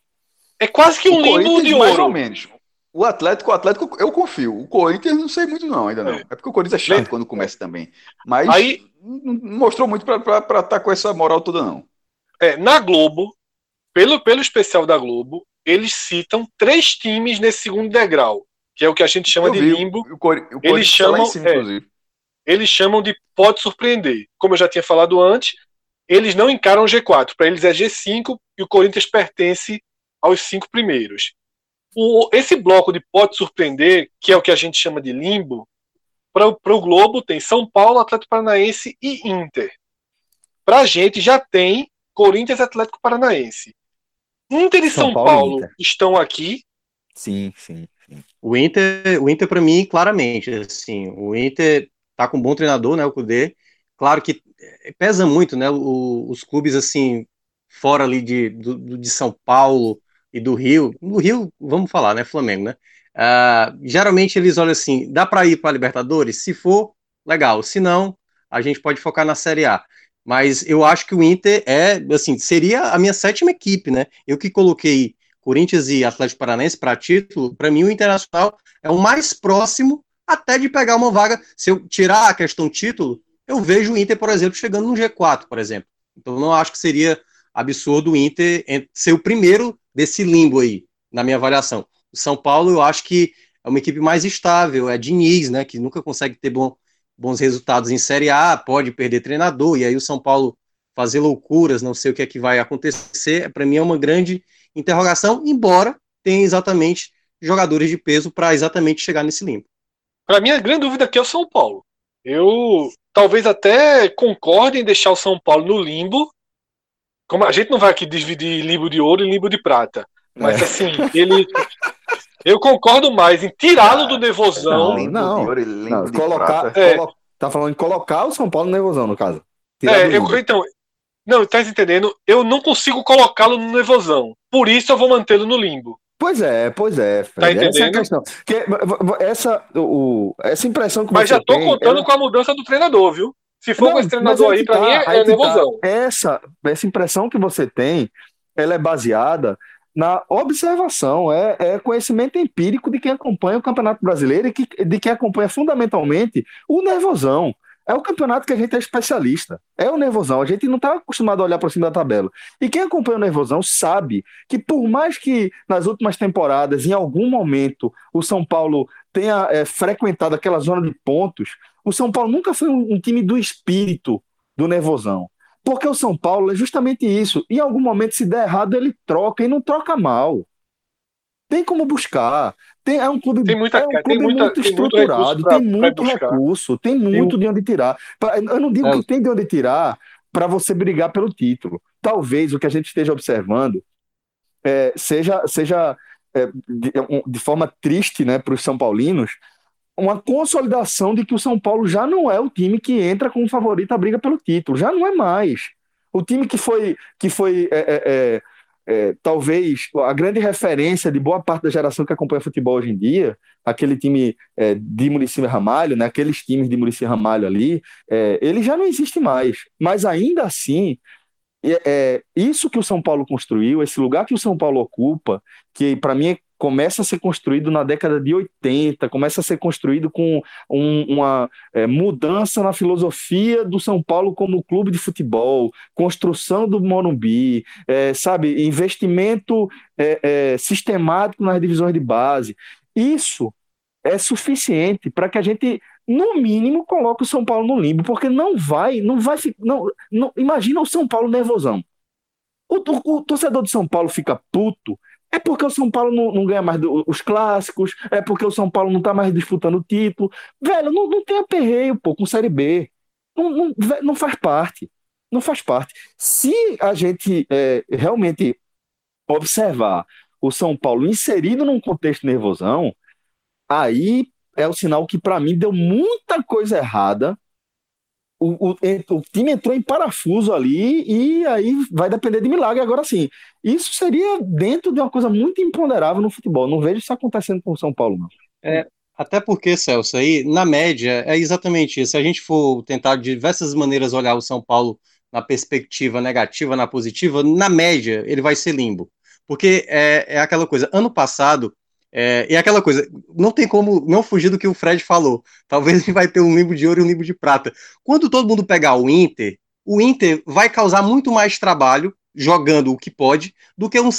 É quase que um O limbo de mais ou ouro. menos. O Atlético, o Atlético eu confio. O Corinthians não sei muito não, ainda não. É. Porque o Corinthians é chato quando começa também. Mas Aí- não mostrou muito pra estar com essa moral toda não. É, na Globo, pelo, pelo especial da Globo, eles citam três times nesse segundo degrau, que é o que a gente chama Eu de vi, limbo. O, Cori- o Corinthians tá lá em chamam- cima, é. inclusive. Eles chamam de pode surpreender. Como eu já tinha falado antes, eles não encaram o G4. Para eles é G5 e o Corinthians pertence aos cinco primeiros. O- esse bloco de pode surpreender, que é o que a gente chama de limbo, para o Globo tem São Paulo, Atlético Paranaense e Inter. Para a gente já tem Corinthians e Atlético Paranaense. Inter e São São, Paulo Paulo, Inter. estão aqui. Sim, sim, sim. O Inter, o Inter para mim, claramente, assim, o Inter tá com um bom treinador, né, o Cudê. Claro que eh, pesa muito, né, o- os clubes assim fora ali de, do- de São Paulo e do Rio. No Rio, vamos falar, né, Flamengo, né? Ah, geralmente eles olham assim, dá para ir para Libertadores? Se for, legal. Se não, a gente pode focar na Série A. Mas eu acho que o Inter é, assim, seria a minha sétima equipe, né? Eu que coloquei Corinthians e Atlético Paranaense para título, para mim o Internacional é o mais próximo até de pegar uma vaga. Se eu tirar a questão título, eu vejo o Inter, por exemplo, chegando no G4, por exemplo. Então não acho que seria absurdo o Inter ser o primeiro desse limbo aí, na minha avaliação. O São Paulo, eu acho que é uma equipe mais estável, é Diniz, né, que nunca consegue ter bom, bons resultados em Série A, pode perder treinador, e aí o São Paulo fazer loucuras, não sei o que é que vai acontecer, para mim é uma grande interrogação, embora tenha exatamente jogadores de peso para exatamente chegar nesse limbo. Para mim, a grande dúvida aqui é o São Paulo. Eu talvez até concorde em deixar o São Paulo no limbo. Como a gente não vai aqui dividir limbo de ouro e limbo de prata. Mas É. assim, ele. Eu concordo mais em tirá-lo do nervosão. Não, não. de ouro e limbo Não, de colocar, prata. É. colo- Tá falando de colocar o São Paulo no nervosão, no caso. Tirar É, eu, então, não, tá entendendo? Eu não consigo colocá-lo no nervosão. Por isso eu vou mantê-lo no limbo. Pois é, pois é. Fred. Tá essa é a entendendo? questão. V- essa, o, essa impressão que Mas você já tô tem, contando ela- com a mudança do treinador, viu? Se for Não, com esse treinador aí aí, que pra mim tá, é, aí é que tá. nervosão. Essa, essa impressão que você tem, ela é baseada na observação, é, é conhecimento empírico de quem acompanha o Campeonato Brasileiro e que, de quem acompanha fundamentalmente o nervosão. É o campeonato que a gente é especialista. É o nervosão. A gente não está acostumado a olhar para cima da tabela. E quem acompanha o nervosão sabe que, por mais que nas últimas temporadas, em algum momento, o São Paulo tenha é, frequentado aquela zona de pontos, o São Paulo nunca foi um, um time do espírito do nervosão. Porque o São Paulo é justamente isso. Em algum momento, se der errado, ele troca e não troca mal. Tem como buscar. Tem, é um clube, Tem muita- é um tem clube muita- muito tem muito estruturado, recurso pra- tem muito recurso, tem muito de onde tirar. Eu não digo É. que tem de onde tirar para você brigar pelo título. Talvez o que a gente esteja observando é, seja, seja é, de, um- de forma triste né, para os São Paulinos, uma consolidação de que o São Paulo já não é o time que entra como favorito à briga pelo título. Já não é mais. O time que foi, que foi é, é, é, é, talvez a grande referência de boa parte da geração que acompanha futebol hoje em dia, aquele time é, de Muricy Ramalho, né, aqueles times de Muricy Ramalho ali, é, ele já não existe mais. Mas ainda assim, é, isso que o São Paulo construiu, esse lugar que o São Paulo ocupa, que para mim começa a ser construído na década de 80, começa a ser construído com um, uma é, mudança na filosofia do São Paulo como clube de futebol, construção do Morumbi, é, sabe, investimento é, é sistemático nas divisões de base. Isso é suficiente para que a gente no mínimo coloque o São Paulo no limbo, porque não vai, não vai, não, não imagina o São Paulo nervosão. O, o, o torcedor de São Paulo fica puto é porque o São Paulo não, não ganha mais do, os clássicos, é porque o São Paulo não tá mais disputando o título. Velho, não, não tem aperreio, pô, com Série B. Não, não, não faz parte. Não faz parte. Se a gente é, realmente observar o São Paulo inserido num contexto nervosão, aí é o sinal que, para mim, deu muita coisa errada o, o, o, time entrou em parafuso ali e aí vai depender de milagre. Agora sim, isso seria dentro de uma coisa muito imponderável no futebol. Não vejo isso acontecendo com o São Paulo, não. É, até porque, Celso, aí, na média, é exatamente isso. Se a gente for tentar de diversas maneiras olhar o São Paulo na perspectiva negativa, na positiva, na média, ele vai ser limbo. Porque é, é aquela coisa, ano passado, é, e aquela coisa, não tem como não fugir do que o Fred falou. Talvez gente (laughs) vai ter um limbo de ouro e um limbo de prata. Quando todo mundo pegar o Inter, o Inter vai causar muito mais trabalho jogando o que pode do que um,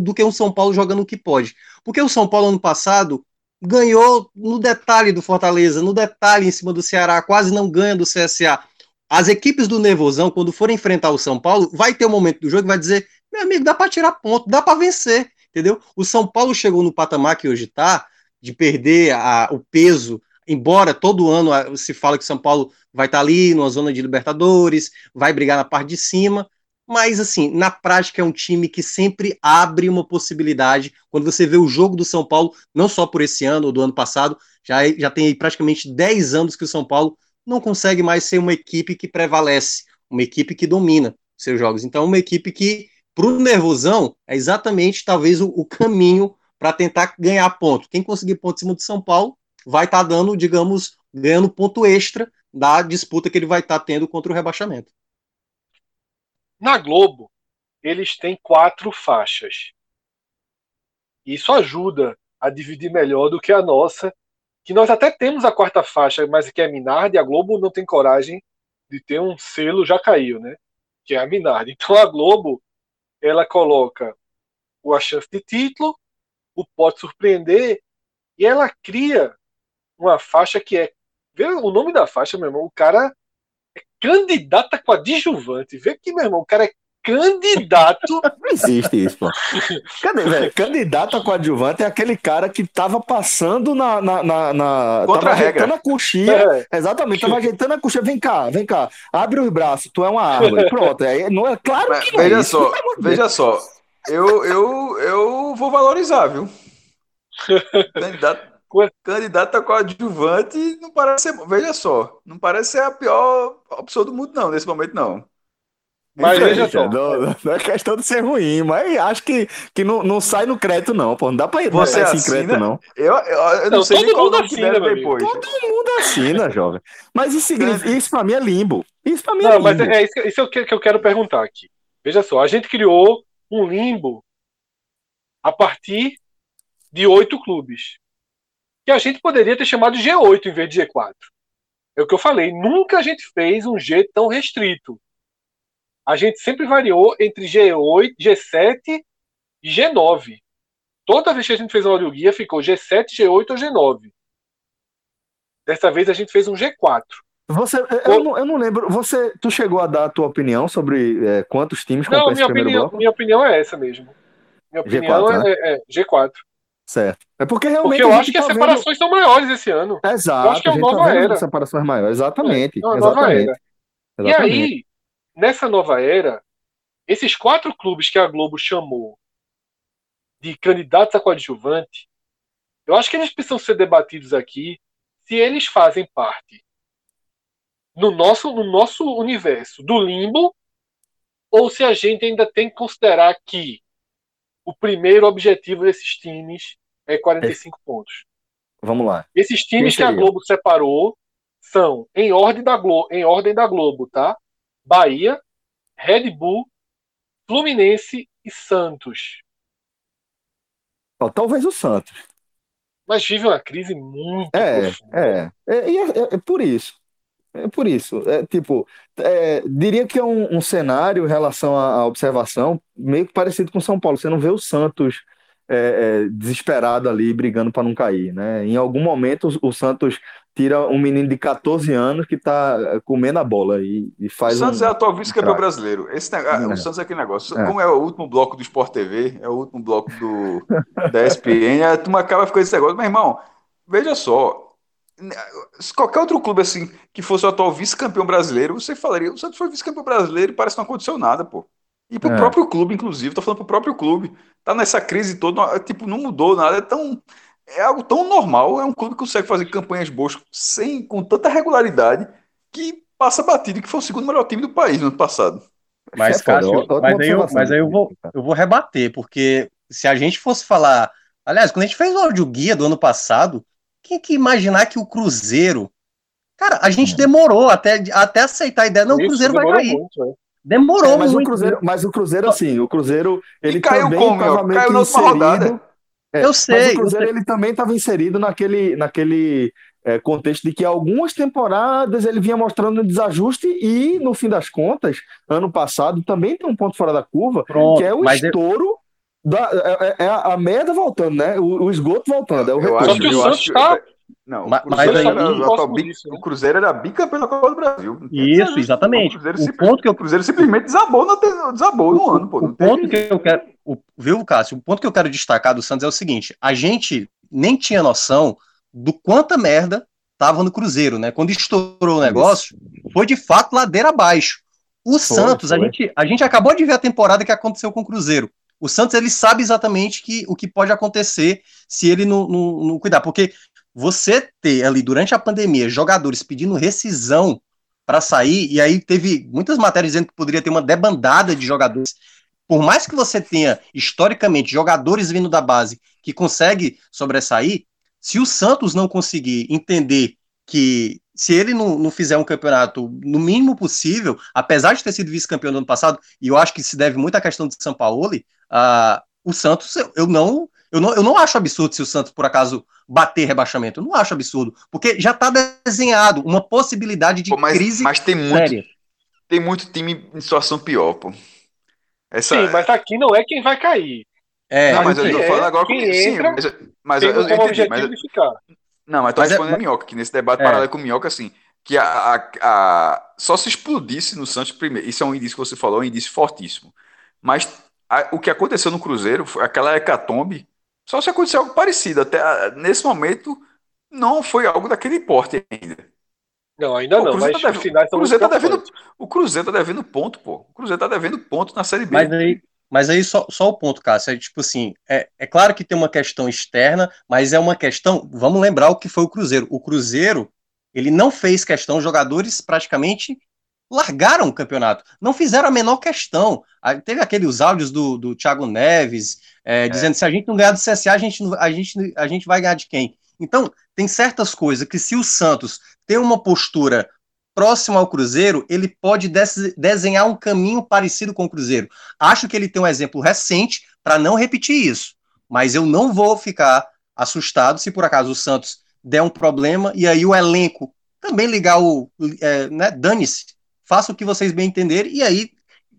do que um São Paulo jogando o que pode. Porque o São Paulo ano passado ganhou no detalhe do Fortaleza, no detalhe em cima do Ceará, quase não ganha do CSA. As equipes do Nervosão, quando forem enfrentar o São Paulo, vai ter um momento do jogo que vai dizer: meu amigo, dá para tirar ponto, dá para vencer entendeu? O São Paulo chegou no patamar que hoje está, de perder a, o peso, embora todo ano a, se fala que São Paulo vai estar tá ali numa zona de Libertadores, vai brigar na parte de cima, mas assim, na prática é um time que sempre abre uma possibilidade. Quando você vê o jogo do São Paulo, não só por esse ano ou do ano passado, já, já tem praticamente 10 anos que o São Paulo não consegue mais ser uma equipe que prevalece, uma equipe que domina seus jogos. Então, uma equipe que para o nervosão, é exatamente talvez o, o caminho para tentar ganhar ponto. Quem conseguir ponto em cima do São Paulo vai estar tá dando, digamos, ganhando ponto extra da disputa que ele vai estar tá tendo contra o rebaixamento. Na Globo, eles têm quatro faixas. Isso ajuda a dividir melhor do que a nossa, que nós até temos a quarta faixa, mas que é Minardi, a Globo não tem coragem de ter um selo, já caiu, né? Que é a Minardi. Então a Globo ela coloca a chance de título, o pode surpreender, e ela cria uma faixa que é. Vê o nome da faixa, meu irmão. O cara é candidato a coadjuvante. Vê que, meu irmão, o cara é candidato. Não existe isso, pô. Cadê, velho? (laughs) Candidato a coadjuvante é aquele cara que tava passando na. na, na, na Contra tava a regra. ajeitando a coxinha. É. Exatamente, tava ajeitando a coxinha. Vem cá, vem cá. Abre os braços, tu é uma árvore. Pronto. É, não é claro Mas, que não é veja isso, só, veja só. Eu, eu, eu vou valorizar, viu? Candidato, candidato a coadjuvante não parece ser. Veja só, não parece ser a pior opção do mundo, não, nesse momento, não. Mas veja só. cara, Não, (laughs) não é questão de ser ruim, mas acho que, que não, não sai no crédito, não, pô. Não dá pra ir Você esse assina? crédito, não. Eu, eu, eu não, Não, sei todo mundo assina, depois. Todo mundo assina, (laughs) jovem. Mas isso, significa, isso pra mim é limbo. Isso pra mim é Não, limbo. mas é isso, isso é o que, que eu quero perguntar aqui. Veja só, a gente criou um limbo a partir de oito clubes. Que a gente poderia ter chamado de G8 em vez de G4. É o que eu falei. Nunca a gente fez um G tão restrito. A gente sempre variou entre G8, G7 e G9. Toda vez que a gente fez uma audioguia, ficou G7, G8 ou G9. Dessa vez a gente fez um G4. Você, eu, não, eu não lembro. Você, tu chegou a dar a tua opinião sobre é, quantos times Não, minha opinião, bloco? minha opinião é essa mesmo. Minha opinião G4, é, é G4. Certo. É porque realmente. Porque eu acho que as tá vendo- separações são maiores esse ano. Exato. eu acho que é uma tá nova vendo era. separações maiores. Exatamente. É uma nova exatamente. era. E exatamente. aí, nessa nova era, esses quatro clubes que a Globo chamou de candidatos a coadjuvante, eu acho que eles precisam ser debatidos aqui se eles fazem parte no nosso, no nosso universo do limbo ou se a gente ainda tem que considerar que o primeiro objetivo desses times é 45 pontos. Vamos lá. Esses times que a? Globo separou são, em ordem da Globo, em ordem da Globo, tá? Bahia, Red Bull, Fluminense e Santos. Talvez o Santos. Mas vive uma crise muito É, é. É, e é, é- é por isso. É por isso. É, tipo, é, diria que é um, um cenário em relação à, à observação meio que parecido com São Paulo. Você não vê o Santos é, é, desesperado ali, brigando para não cair, né? Em algum momento o, o Santos tira um menino de 14 anos que tá é, comendo a bola e, e O faz Santos um. é atual vice-campeão craque. brasileiro. Esse neg- ah, É. O Santos é aquele negócio. É. Como é o último bloco do Sport TV, é o último bloco do, da ESPN, a turma acaba ficando esse negócio. Mas, irmão, veja só. Se qualquer outro clube assim que fosse o atual vice-campeão brasileiro, você falaria: o Santos foi vice-campeão brasileiro e parece que não aconteceu nada, pô. E pro É. próprio clube, inclusive, tô falando pro próprio clube. Tá nessa crise toda, tipo, não mudou nada. É tão. É algo tão normal. É um clube que consegue fazer campanhas boas sem, com tanta regularidade que passa batido, que foi o segundo melhor time do país no ano passado. Mas, É Cássio, mas aí, eu, mas aí eu, vou, eu vou rebater, porque se a gente fosse falar. Aliás, quando a gente fez o áudio guia do ano passado, quem que imaginar que o Cruzeiro. Cara, a gente demorou até, até aceitar a ideia. Não, o Cruzeiro vai cair. muito, né? Demorou É, mas o muito. Cruzeiro, mas o Cruzeiro, assim, o Cruzeiro, ele caiu também como, estava meu? meio Caiu na última inserido. rodada. É, Eu mas sei, o eu Cruzeiro sei. ele também estava inserido naquele, naquele é, contexto de que algumas temporadas ele vinha mostrando desajuste e, no fim das contas, ano passado também tem um ponto fora da curva, Pronto, que é o mas eu- estouro da é, é- é a merda voltando, né? O, o esgoto voltando, é o Eu o eu acho que- tá- Não, Ma- o mas Cruzeiro, aí- era o, atual né? o Cruzeiro era bicampeão da Copa do Brasil. Isso, exatamente. O Cruzeiro, O ponto que eu- o Cruzeiro simplesmente desabou no, desabou no ano, pô. O ponto teve- que eu quero, o, viu, Cássio? O ponto que eu quero destacar do Santos é o seguinte: a gente nem tinha noção do quanta merda tava no Cruzeiro, né? Quando estourou o negócio, foi de fato ladeira abaixo. O Santos, A, foi. gente, a gente acabou de ver a temporada que aconteceu com o Cruzeiro. O Santos ele sabe exatamente que, o que pode acontecer se ele não, não, não cuidar, porque você ter ali durante a pandemia jogadores pedindo rescisão para sair, e aí teve muitas matérias dizendo que poderia ter uma debandada de jogadores. Por mais que você tenha, historicamente, jogadores vindo da base que consegue sobressair, se o Santos não conseguir entender que se ele não, não fizer um campeonato no mínimo possível, apesar de ter sido vice-campeão no ano passado, e eu acho que se deve muito à questão de São Paulo, ah, o Santos, eu, eu não, eu, não, eu não acho absurdo se o Santos, por acaso, bater rebaixamento. Eu não acho absurdo, porque já está desenhado uma possibilidade de Pô, mas, crise mas tem muito, séria. tem muito time em situação pior, pô. Essa, Sim, mas aqui não é quem vai cair. É, não, mas eu tô é, falando agora com quem sim, entra, mas, mas eu, eu entendi, objetivo mas, de ficar. não, mas tô Mas é- respondendo mas- Minhoca, que nesse debate É. paralelo com o Minhoca, assim, que a, a, a- só se explodisse no Santos primeiro, isso é um indício que você falou, é um indício fortíssimo, mas a- o que aconteceu no Cruzeiro, foi aquela hecatombe, só se aconteceu algo parecido, até a- nesse momento não foi algo daquele porte ainda. Não, ainda Pô, o não, Cruzeiro mas tá devendo- finais o Cruzeiro tá devendo-. O Cruzeiro tá devendo ponto, pô. O Cruzeiro tá devendo ponto na Série B. Mas aí, mas aí só, só o ponto, Cássio, é tipo assim, é, é claro que tem uma questão externa, mas é uma questão, vamos lembrar o que foi o Cruzeiro. O Cruzeiro, ele não fez questão, os jogadores praticamente largaram o campeonato, não fizeram a menor questão. Teve aqueles áudios do, do Thiago Neves, é, dizendo se a gente não ganhar do CSA, a gente, a, gente, a gente vai ganhar de quem? Então, tem certas coisas que se o Santos tem uma postura próxima ao Cruzeiro, ele pode des- desenhar um caminho parecido com o Cruzeiro. Acho que ele tem um exemplo recente para não repetir isso. Mas eu não vou ficar assustado se por acaso o Santos der um problema e aí o elenco também ligar o. É, né, Dane-se, faça o que vocês bem entenderem e aí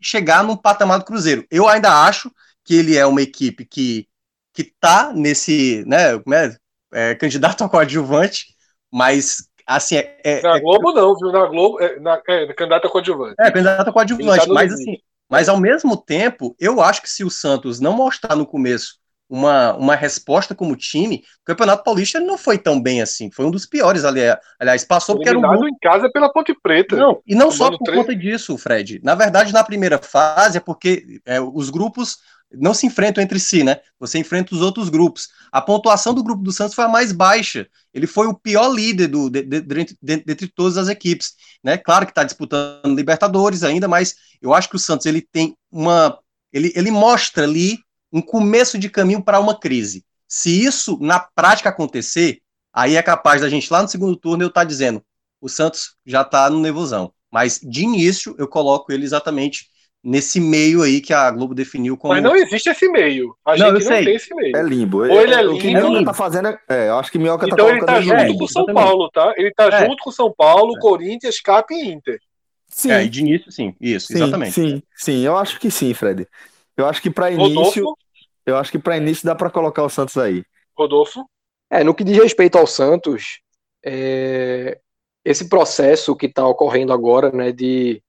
chegar num patamar do Cruzeiro. Eu ainda acho que ele é uma equipe que que tá nesse, né, é, é, candidato a coadjuvante, mas assim é, é, Na é- Globo não, viu? Na Globo, é, na, é candidato a coadjuvante. é, candidato a Ele coadjuvante, tá mas limite. assim, mas ao mesmo tempo, eu acho que se o Santos não mostrar no começo uma, uma resposta como time, o Campeonato Paulista não foi tão bem assim. Foi um dos piores, ali- aliás, passou porque era um grupo. em casa pela Ponte Preta. Não, e não só por três. conta disso, Fred. Na verdade, na primeira fase é porque é, os grupos não se enfrentam entre si, né? Você enfrenta os outros grupos. A pontuação do grupo do Santos foi a mais baixa. Ele foi o pior líder do, de, de, de, dentre todas as equipes, né? Claro que está disputando Libertadores ainda, mas eu acho que o Santos ele tem uma, ele, ele mostra ali um começo de caminho para uma crise. Se isso na prática acontecer, aí é capaz da gente lá no segundo turno eu estar tá dizendo o Santos já está no nervosão. Mas de início eu coloco ele exatamente nesse meio aí que a Globo definiu como. Mas não existe esse meio. A não, gente não tem esse meio. É limbo. Ou ele é limbo. O que Minhoca tá fazendo é. é eu acho que Minhoca então tá ele tá junto limbo. com São Paulo, tá? Ele tá É. junto com São Paulo, Corinthians, Cap e Inter. Sim, É, e de início, sim. Isso, sim, exatamente. sim, sim. Eu acho que sim, Fred. Eu acho que para início, Rodolfo, eu acho que para início dá para colocar o Santos aí. Rodolfo. É, no que diz respeito ao Santos, é, esse processo que está ocorrendo agora, né, de,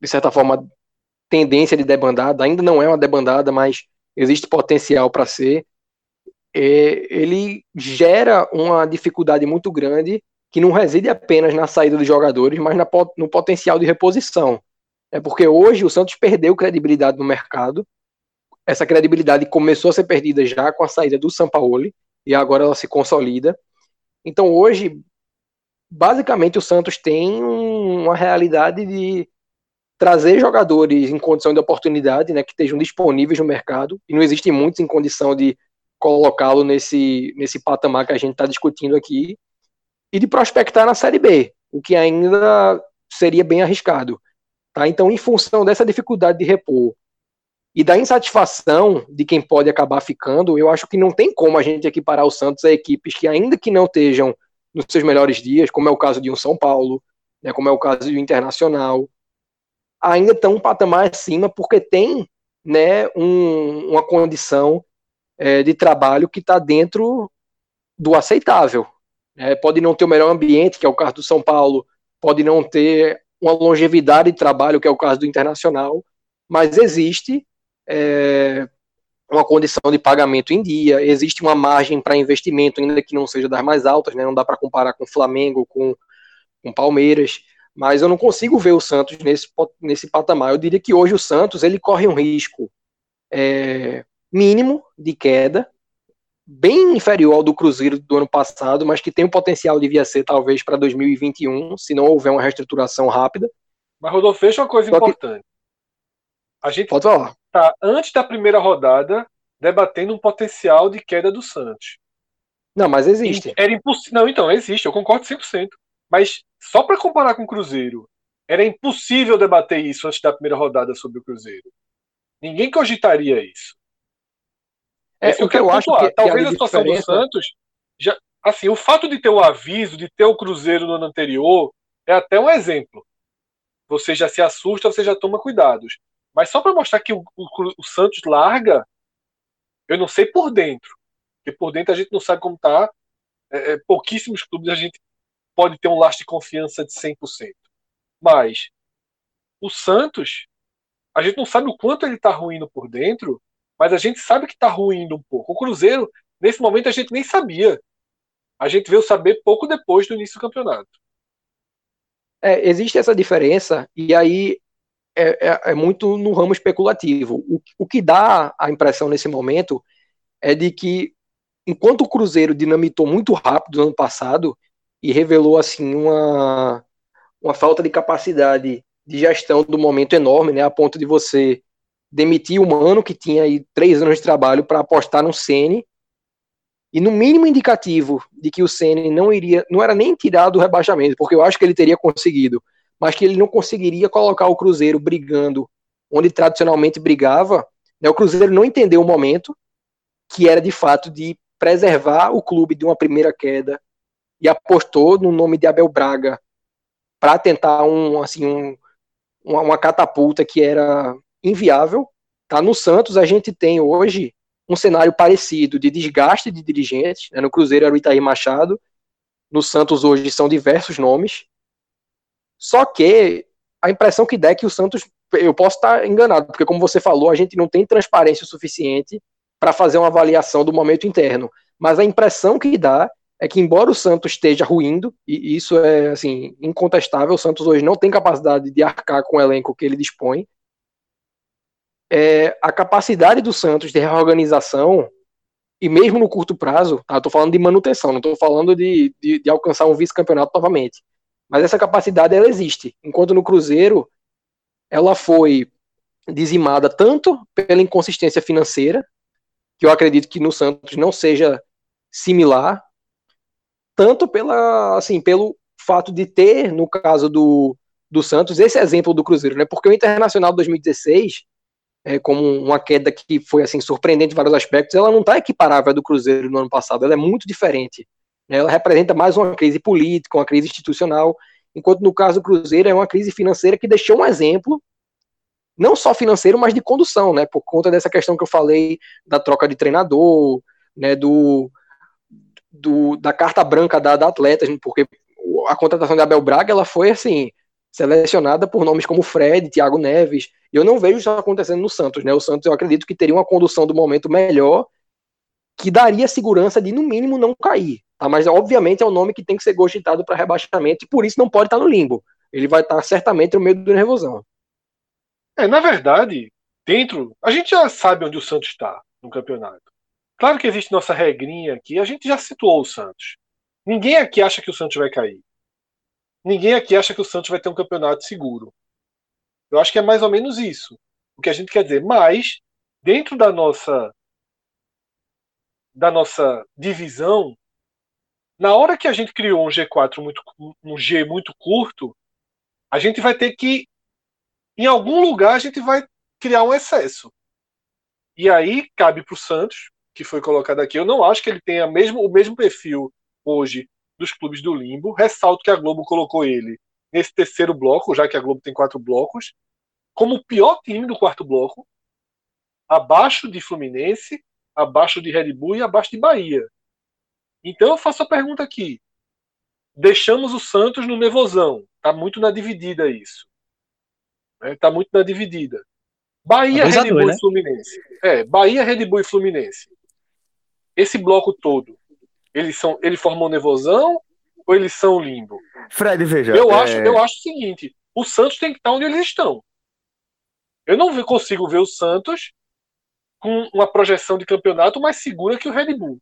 de certa forma, tendência de debandada, ainda não é uma debandada, mas existe potencial para ser, é, ele gera uma dificuldade muito grande que não reside apenas na saída dos jogadores, mas na, no potencial de reposição. É porque hoje o Santos perdeu credibilidade no mercado, essa credibilidade começou a ser perdida já com a saída do Sampaoli, e agora ela se consolida. Então hoje, basicamente, o Santos tem um- uma realidade de trazer jogadores em condição de oportunidade, né, que estejam disponíveis no mercado, e não existem muitos em condição de colocá-lo nesse, nesse patamar que a gente está discutindo aqui, e de prospectar na Série B, o que ainda seria bem arriscado. Tá? Então, em função dessa dificuldade de repor e da insatisfação de quem pode acabar ficando, eu acho que não tem como a gente equiparar o Santos a equipes que, ainda que não estejam nos seus melhores dias, como é o caso de um São Paulo, né, como é o caso do Internacional, ainda estão um patamar acima porque tem né, um- uma condição é, de trabalho que está dentro do aceitável. né? pode não ter o melhor ambiente, que é o caso do São Paulo, pode não ter uma longevidade de trabalho, que é o caso do Internacional, mas existe é, uma condição de pagamento em dia, existe uma margem para investimento, ainda que não seja das mais altas, né? não dá para comparar com Flamengo, com, com Palmeiras, mas eu não consigo ver o Santos nesse, nesse patamar. Eu diria que hoje o Santos ele corre um risco é, mínimo de queda, bem inferior ao do Cruzeiro do ano passado, mas que tem o potencial de vir a ser talvez para 2021, se não houver uma reestruturação rápida. Mas, Rodolfo, veja uma coisa Só que- importante. A gente Pode falar. tá, antes da primeira rodada, debatendo um potencial de queda do Santos. Não, mas existe. Era impossível. Não, então, existe, eu concordo 100%. Mas só para comparar com o Cruzeiro, era impossível debater isso antes da primeira rodada sobre o Cruzeiro. Ninguém cogitaria isso. É, Esse o que eu acho pontuar. que, Talvez a a situação do diferença- Santos. Já, assim, o fato de ter o aviso, de ter o Cruzeiro no ano anterior, é até um exemplo. Você já se assusta, você já toma cuidados. Mas só para mostrar que o, o o Santos larga, eu não sei por dentro. Porque por dentro a gente não sabe como tá. É, é, pouquíssimos clubes a gente pode ter um laço de confiança de 100%. Mas o Santos, a gente não sabe o quanto ele está ruindo por dentro, mas a gente sabe que está ruindo um pouco. O Cruzeiro, nesse momento, a gente nem sabia. A gente veio saber pouco depois do início do campeonato. É, existe essa diferença, e aí é, é- é muito no ramo especulativo. O, o que dá a impressão nesse momento é de que, enquanto o Cruzeiro dinamitou muito rápido no ano passado e revelou assim uma, uma falta de capacidade de gestão do momento enorme, né, a ponto de você demitir o Mano, que tinha aí três anos de trabalho, para apostar no Ceni e no mínimo indicativo de que o Ceni não iria, não era nem tirar do rebaixamento, porque eu acho que ele teria conseguido, mas que ele não conseguiria colocar o Cruzeiro brigando onde tradicionalmente brigava. Né, o Cruzeiro não entendeu o momento, que era de fato de preservar o clube de uma primeira queda e apostou no nome de Abel Braga para tentar um assim um, uma, uma catapulta que era inviável. Tá no Santos a gente tem hoje um cenário parecido de desgaste de dirigentes. Né? No Cruzeiro era o Itaí Machado, no Santos hoje são diversos nomes. Só que a impressão que dá é que o Santos, eu posso estar enganado, porque como você falou, a gente não tem transparência o suficiente para fazer uma avaliação do momento interno. Mas a impressão que dá é que embora o Santos esteja ruindo, e isso é assim incontestável, o Santos hoje não tem capacidade de arcar com o elenco que ele dispõe. é, a capacidade do Santos de reorganização, e mesmo no curto prazo, tá, estou falando de manutenção, não estou falando de, de, de, alcançar um vice-campeonato novamente, mas essa capacidade ela existe, enquanto no Cruzeiro ela foi dizimada tanto pela inconsistência financeira, que eu acredito que no Santos não seja similar, tanto pela, assim, pelo fato de ter, no caso do, do Santos, esse exemplo do Cruzeiro, né? Porque o Internacional 2016, é, como uma queda que foi assim surpreendente em vários aspectos, ela não está equiparável à do Cruzeiro no ano passado, ela é muito diferente. Né? Ela representa mais uma crise política, uma crise institucional, enquanto no caso do Cruzeiro é uma crise financeira que deixou um exemplo não só financeiro, mas de condução, né? Por conta dessa questão que eu falei da troca de treinador, né? Do, do da carta branca da, da Atletas, porque a contratação de Abel Braga ela foi assim selecionada por nomes como Fred, Thiago Neves. E eu não vejo isso acontecendo no Santos, né? O Santos eu acredito que teria uma condução do momento melhor que daria segurança de no mínimo não cair. Tá? Mas obviamente é um nome que tem que ser gostitado para rebaixamento e por isso não pode estar no limbo. Ele vai estar certamente no meio do nervosão. É, na verdade, dentro. A gente já sabe onde o Santos está no campeonato. Claro que existe nossa regrinha aqui, a gente já situou o Santos. Ninguém aqui acha que o Santos vai cair. Ninguém aqui acha que o Santos vai ter um campeonato seguro. Eu acho que é mais ou menos isso. O que a gente quer dizer. Mas, dentro da nossa da nossa divisão, na hora que a gente criou um G4 muito um G muito curto, a gente vai ter que em algum lugar a gente vai criar um excesso. E aí cabe para o Santos, que foi colocado aqui. Eu não acho que ele tenha mesmo, o mesmo perfil hoje dos clubes do Limbo. Ressalto que a Globo colocou ele nesse terceiro bloco, já que a Globo tem quatro blocos, como o pior time do quarto bloco, abaixo de Fluminense, abaixo de Red Bull e abaixo de Bahia. Então eu faço a pergunta aqui. Deixamos o Santos no nevosão. Tá muito na dividida isso. Né? Tá muito na dividida. Bahia, Red Bull né? e Fluminense. É, Bahia, Red Bull e Fluminense. Esse bloco todo, eles são, ele formou nevosão ou eles são limbo? Fred, veja. Eu, é... acho, eu acho o seguinte: o Santos tem que estar onde eles estão. Eu não consigo ver o Santos com uma projeção de campeonato mais segura que o Red Bull.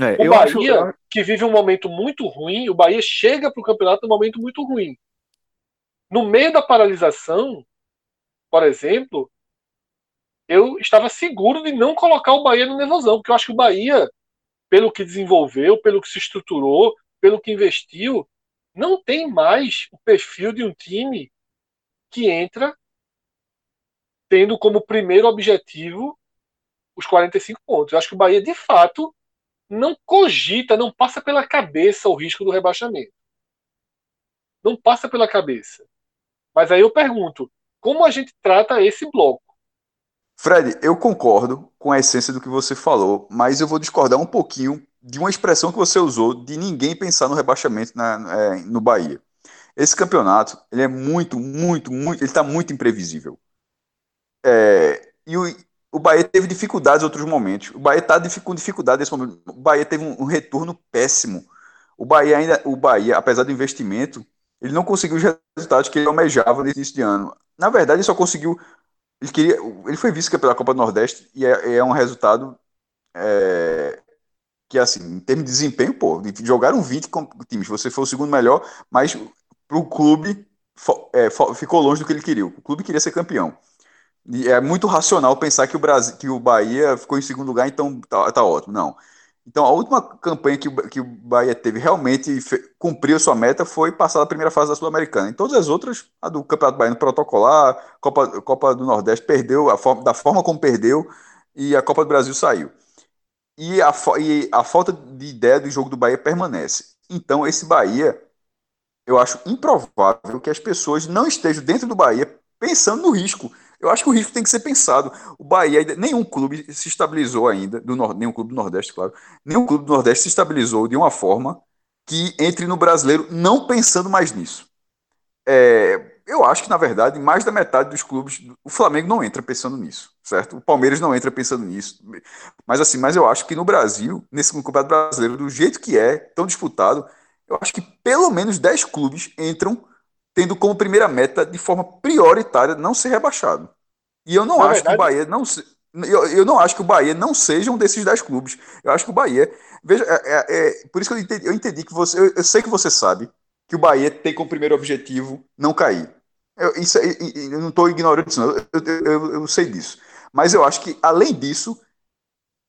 É, o Bahia, acho... que vive um momento muito ruim, o Bahia chega para o campeonato num momento muito ruim. No meio da paralisação, por exemplo, eu estava seguro de não colocar o Bahia no nervosão, porque eu acho que o Bahia, pelo que desenvolveu, pelo que se estruturou, pelo que investiu, não tem mais o perfil de um time que entra tendo como primeiro objetivo os 45 pontos. Eu acho que o Bahia, de fato, não cogita, não passa pela cabeça o risco do rebaixamento. Não passa pela cabeça. Mas aí eu pergunto, como a gente trata esse bloco? Fred, eu concordo com a essência do que você falou, mas eu vou discordar um pouquinho de uma expressão que você usou de ninguém pensar no rebaixamento na, é, no Bahia. Esse campeonato, ele é muito, muito, muito, ele está muito imprevisível. É, e o, o Bahia teve dificuldades em outros momentos. O Bahia está com dificuldade nesse momento. O Bahia teve um, um, retorno péssimo. O Bahia ainda, o Bahia, apesar do investimento, ele não conseguiu os resultados que ele almejava nesse início de ano. Na verdade, ele só conseguiu. Ele, queria, ele foi vice pela Copa do Nordeste e é, é um resultado é, que, assim, em termos de desempenho, pô, jogaram 20 times. Você foi o segundo melhor, mas o clube é, ficou longe do que ele queria. O clube queria ser campeão. E é muito racional pensar que o, Brasil, que o Bahia ficou em segundo lugar, então tá, tá ótimo. Não. Então, a última campanha que, que o Bahia teve realmente cumpriu sua meta foi passar a primeira fase da Sul-Americana. Em todas as outras, a do Campeonato Baiano protocolar, Copa, Copa do Nordeste perdeu, a forma, da forma como perdeu, e a Copa do Brasil saiu. E a, e a falta de ideia do jogo do Bahia permanece. Então, esse Bahia, eu acho improvável que as pessoas não estejam dentro do Bahia pensando no risco eu acho que o risco tem que ser pensado. O Bahia, nenhum clube se estabilizou ainda, do Nord, nenhum clube do Nordeste, claro, nenhum clube do Nordeste se estabilizou de uma forma que entre no brasileiro não pensando mais nisso. É, eu acho que, na verdade, mais da metade dos clubes, o Flamengo não entra pensando nisso, certo? O Palmeiras não entra pensando nisso. Mas assim, mas eu acho que no Brasil, nesse campeonato brasileiro, do jeito que é, tão disputado, eu acho que pelo menos 10 clubes entram tendo como primeira meta, de forma prioritária, não ser rebaixado. E eu não Na acho que o verdade- Bahia não. se- Eu, eu não acho que o Bahia não seja um desses dez clubes. Eu acho que o Bahia. Veja, é, é- é- por isso que eu entendi, eu entendi que você. Eu, eu sei que você sabe que o Bahia tem como primeiro objetivo não cair. Eu, isso, é- e- e- eu não estou ignorando isso, não. Eu, eu, eu- eu sei disso. Mas eu acho que, além disso,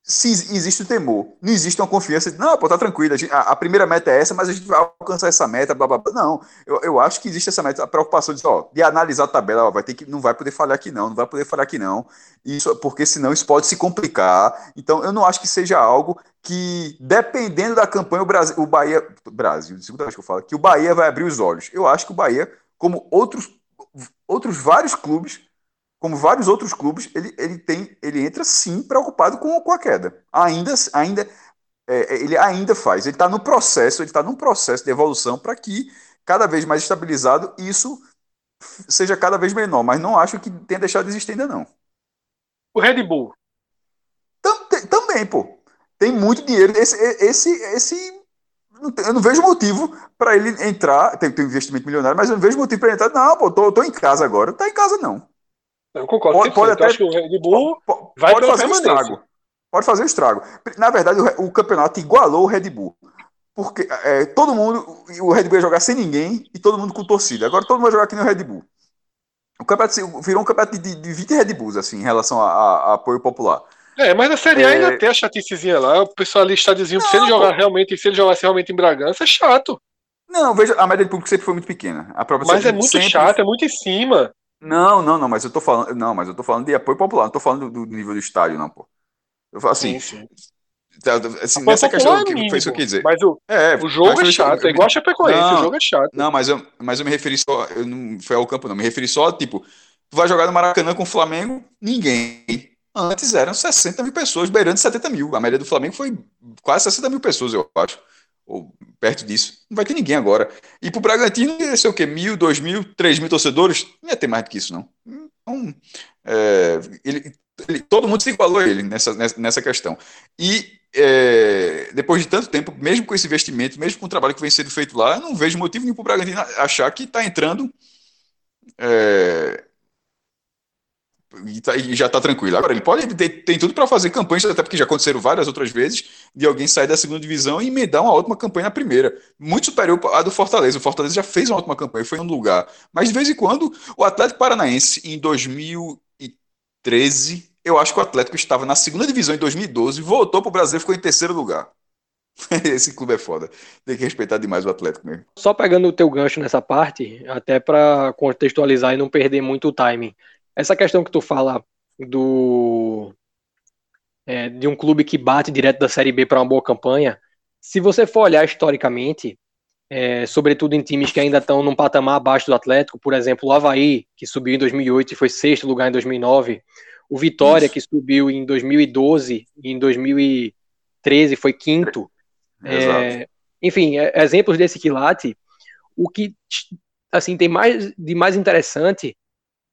se ex- existe o temor, não existe uma confiança de, não, pô, tá tranquilo, a, gente- a- a primeira meta é essa, mas a gente vai alcançar essa meta, blá, blá, blá. Não, eu, eu acho que existe essa meta, a preocupação de, ó, de analisar a tabela, ó, vai ter que, não vai poder falhar aqui não, não vai poder falhar aqui não, isso, porque senão isso pode se complicar, então eu não acho que seja algo que, dependendo da campanha, o Brasil, o Bahia, Brasil, segunda vez que eu falo, que o Bahia vai abrir os olhos, eu acho que o Bahia, como outros, outros vários clubes, como vários outros clubes, ele, ele tem, ele entra sim preocupado com, com a queda. Ainda, ainda, é, ele ainda faz. Ele está no processo, ele está num processo de evolução para que cada vez mais estabilizado isso seja cada vez menor. Mas não acho que tenha deixado de existir ainda não. O Red Bull. Tam- Também, pô, tem muito dinheiro. Esse, esse, esse eu não vejo motivo para ele entrar. Tem, tem um investimento milionário, mas eu não vejo motivo para ele entrar. Não, pô, tô, tô em casa agora. Tá em casa não. Eu concordo. Pode- 100%. pode até- acho que o Red Bull Po- vai pode fazer um estrago. Pode fazer um estrago. Na verdade, o, o campeonato igualou o Red Bull. Porque é, todo mundo, o Red Bull ia jogar sem ninguém e todo mundo com torcida. Agora todo mundo vai jogar aqui no Red Bull. O campeonato virou um campeonato de, de 20 Red Bulls, assim, em relação a, a- a apoio popular. É, mas na Série A É. ainda tem a chaticezinha lá. O pessoal ali estadozinho, se ele jogar pô. realmente, se ele jogasse realmente em Bragança, é chato. Não, veja, a média de público sempre foi muito pequena. A própria Mas é muito sempre- chato, é muito em cima. Não, não, não, mas eu tô falando, não, mas eu tô falando de apoio popular, não tô falando do, do nível do estádio, não, pô. Eu falo assim, sim, sim. tá, assim, Apoio nessa questão, é que mínimo, foi isso que eu quis dizer. Mas o, É, o jogo é que eu- chato, é igual a Chapecoense, Não. o jogo é chato. Não, mas eu, mas eu me referi só. Eu não foi ao campo, não. Me referi só, tipo, tu vai jogar no Maracanã com o Flamengo, ninguém. Antes eram 60 mil pessoas, beirando 70 mil. A média do Flamengo foi quase 60 mil pessoas, eu acho. Ou perto disso. Não vai ter ninguém agora. E pro Bragantino ia ser o quê? Mil, dois mil, três mil torcedores? Não ia ter mais do que isso, não. Então, é, ele, ele- todo mundo se igualou a ele nessa, nessa, nessa questão. E é, depois de tanto tempo, mesmo com esse investimento, mesmo com o trabalho que vem sendo feito lá, eu não vejo motivo nenhum para o Bragantino achar que está entrando é, e, tá- e já está tranquilo. Agora, ele pode ter tem tudo para fazer campanhas, até porque já aconteceram várias outras vezes, de alguém sair da segunda divisão e emendar uma ótima campanha na primeira. Muito superior à do Fortaleza. O Fortaleza já fez uma ótima campanha, foi em um lugar. Mas de vez em quando, o Atlético Paranaense, em 2013, eu acho que o Atlético estava na segunda divisão em 2012, voltou para o Brasil e ficou em terceiro lugar. (laughs) Esse clube é foda. Tem que respeitar demais o Atlético mesmo. Só pegando o teu gancho nessa parte, até para contextualizar e não perder muito o timing. Essa questão que tu fala do é, de um clube que bate direto da Série B para uma boa campanha, se você for olhar historicamente, é, sobretudo em times que ainda estão num patamar abaixo do Atlético, por exemplo, o Havaí, que subiu em 2008 e foi sexto lugar em 2009, o Vitória, Isso. que subiu em 2012 e em 2013 foi quinto, Exato. é, enfim, é, exemplos desse quilate, o que assim tem mais de mais interessante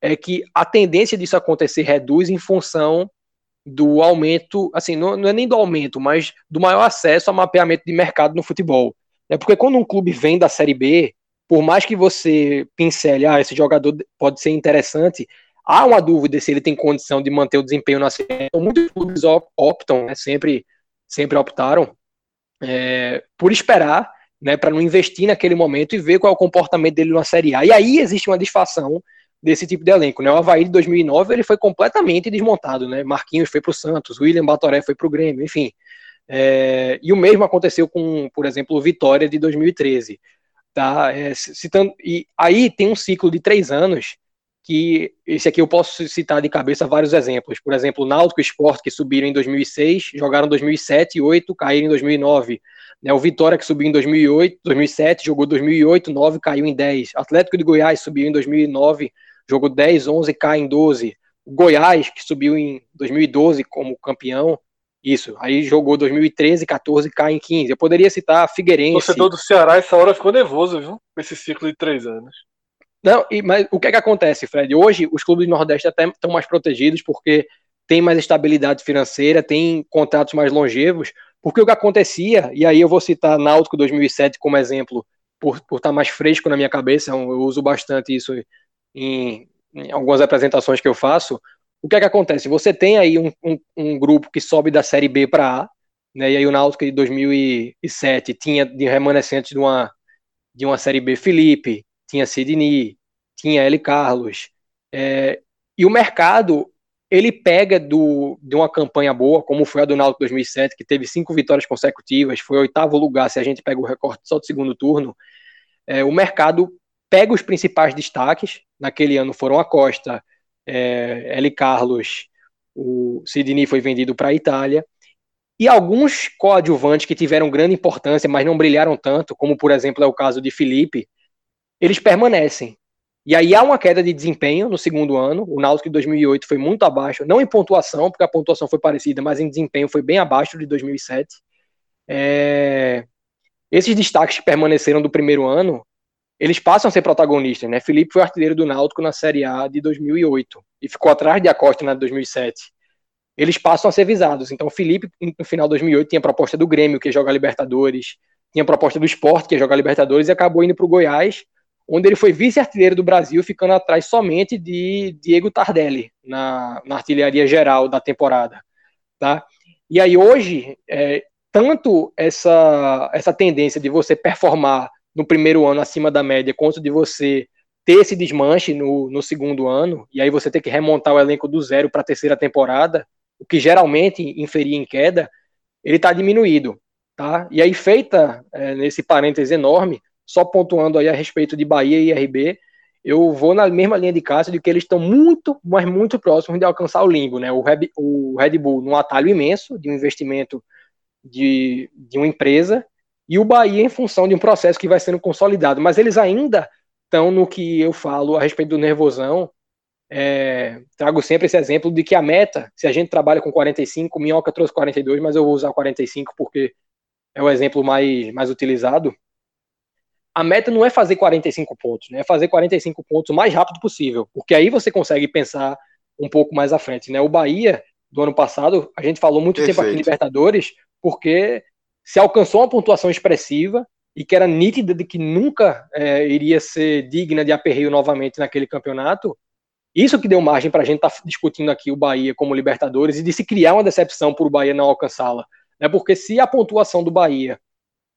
é que a tendência disso acontecer reduz em função do aumento, assim, não, não é nem do aumento, mas do maior acesso a mapeamento de mercado no futebol. É porque quando um clube vem da Série B, por mais que você pincele, ah, esse jogador pode ser interessante, há uma dúvida se ele tem condição de manter o desempenho na Série B. Então, muitos clubes optam, né, sempre, sempre optaram é, por esperar, né, para não investir naquele momento e ver qual é o comportamento dele na Série A. E aí existe uma disfação desse tipo de elenco, né? O Havaí de 2009 ele foi completamente desmontado, né? Marquinhos foi para o Santos, William Batoré foi para o Grêmio, enfim. É, e o mesmo aconteceu com, por exemplo, o Vitória de 2013, tá? É, citando, e aí tem um ciclo de três anos que esse aqui eu posso citar de cabeça vários exemplos. Por exemplo, Náutico e Sport, que subiram em 2006, jogaram em 2007 e 2008, caíram em 2009. Né, o Vitória, que subiu em 2008, 2007, jogou 2008, 9, caiu em 10. Atlético de Goiás subiu em 2009, jogou 10, 11, cai em 12. O Goiás, que subiu em 2012 como campeão, isso. Aí jogou 2013, 14, cai em 15. Eu poderia citar O Figueirense. torcedor do Ceará, essa hora, ficou nervoso, viu? Com esse ciclo de três anos. Não, e, mas o que é que acontece, Fred? Hoje os clubes do Nordeste até estão mais protegidos porque tem mais estabilidade financeira, tem contratos mais longevos, porque o que acontecia, e aí eu vou citar Náutico 2007 como exemplo, por, por estar mais fresco na minha cabeça, eu uso bastante isso em, em algumas apresentações que eu faço. o que é que acontece? Você tem aí um, um, um grupo que sobe da Série B para A, né? E aí o Náutico de 2007 tinha de remanescentes de uma de uma Série B Felipe, tinha Sidney, tinha L. Carlos, é, e o mercado ele pega do, de uma campanha boa, como foi a do Náutico 2007, que teve cinco vitórias consecutivas, foi oitavo lugar se a gente pega o recorte só do segundo turno. É, o mercado pega os principais destaques. Naquele ano foram a Costa, é, L. Carlos, o Sidney foi vendido para a Itália. E alguns coadjuvantes que tiveram grande importância, mas não brilharam tanto, como por exemplo é o caso de Felipe, eles permanecem. E aí há uma queda de desempenho no segundo ano. O Náutico de 2008 foi muito abaixo, não em pontuação, porque a pontuação foi parecida, mas em desempenho foi bem abaixo de 2007. É... Esses destaques que permaneceram do primeiro ano, eles passam a ser protagonistas, né? Felipe foi artilheiro do Náutico na Série A de 2008 e ficou atrás de Acosta na de 2007. Eles passam a ser visados. Então, Felipe, no final de 2008, tinha proposta do Grêmio, que joga Libertadores, tinha proposta do Sport, que joga Libertadores, e acabou indo para o Goiás, onde ele foi vice-artilheiro do Brasil, ficando atrás somente de Diego Tardelli na, na artilharia geral da temporada. Tá? E aí hoje, é, tanto essa, essa tendência de você performar no primeiro ano acima da média, quanto de você ter esse desmanche no, no segundo ano, e aí você ter que remontar o elenco do zero para a terceira temporada, o que geralmente inferia em queda, ele está diminuído. Tá? E aí, feita é, nesse parêntese enorme, só pontuando aí a respeito de Bahia e IRB, eu vou na mesma linha de Cássio de que eles estão muito, mas muito próximos de alcançar o limbo, né? O Red, o Red Bull num atalho imenso de um investimento de, de uma empresa e o Bahia em função de um processo que vai sendo consolidado, mas eles ainda estão no que eu falo a respeito do nervosão. É, trago sempre esse exemplo de que a meta, se a gente trabalha com 45, Minhoca trouxe 42, mas eu vou usar 45 porque é o exemplo mais, mais utilizado a meta não é fazer 45 pontos, né? É fazer 45 pontos o mais rápido possível, porque aí você consegue pensar um pouco mais à frente, né? O Bahia do ano passado, a gente falou muito Perfeito. tempo aqui em Libertadores, porque se alcançou uma pontuação expressiva e que era nítida de que nunca é, iria ser digna de aperreio novamente naquele campeonato. Isso que deu margem para a gente estar tá discutindo aqui o Bahia como Libertadores e de se criar uma decepção por o Bahia não alcançá-la. Né? Porque se a pontuação do Bahia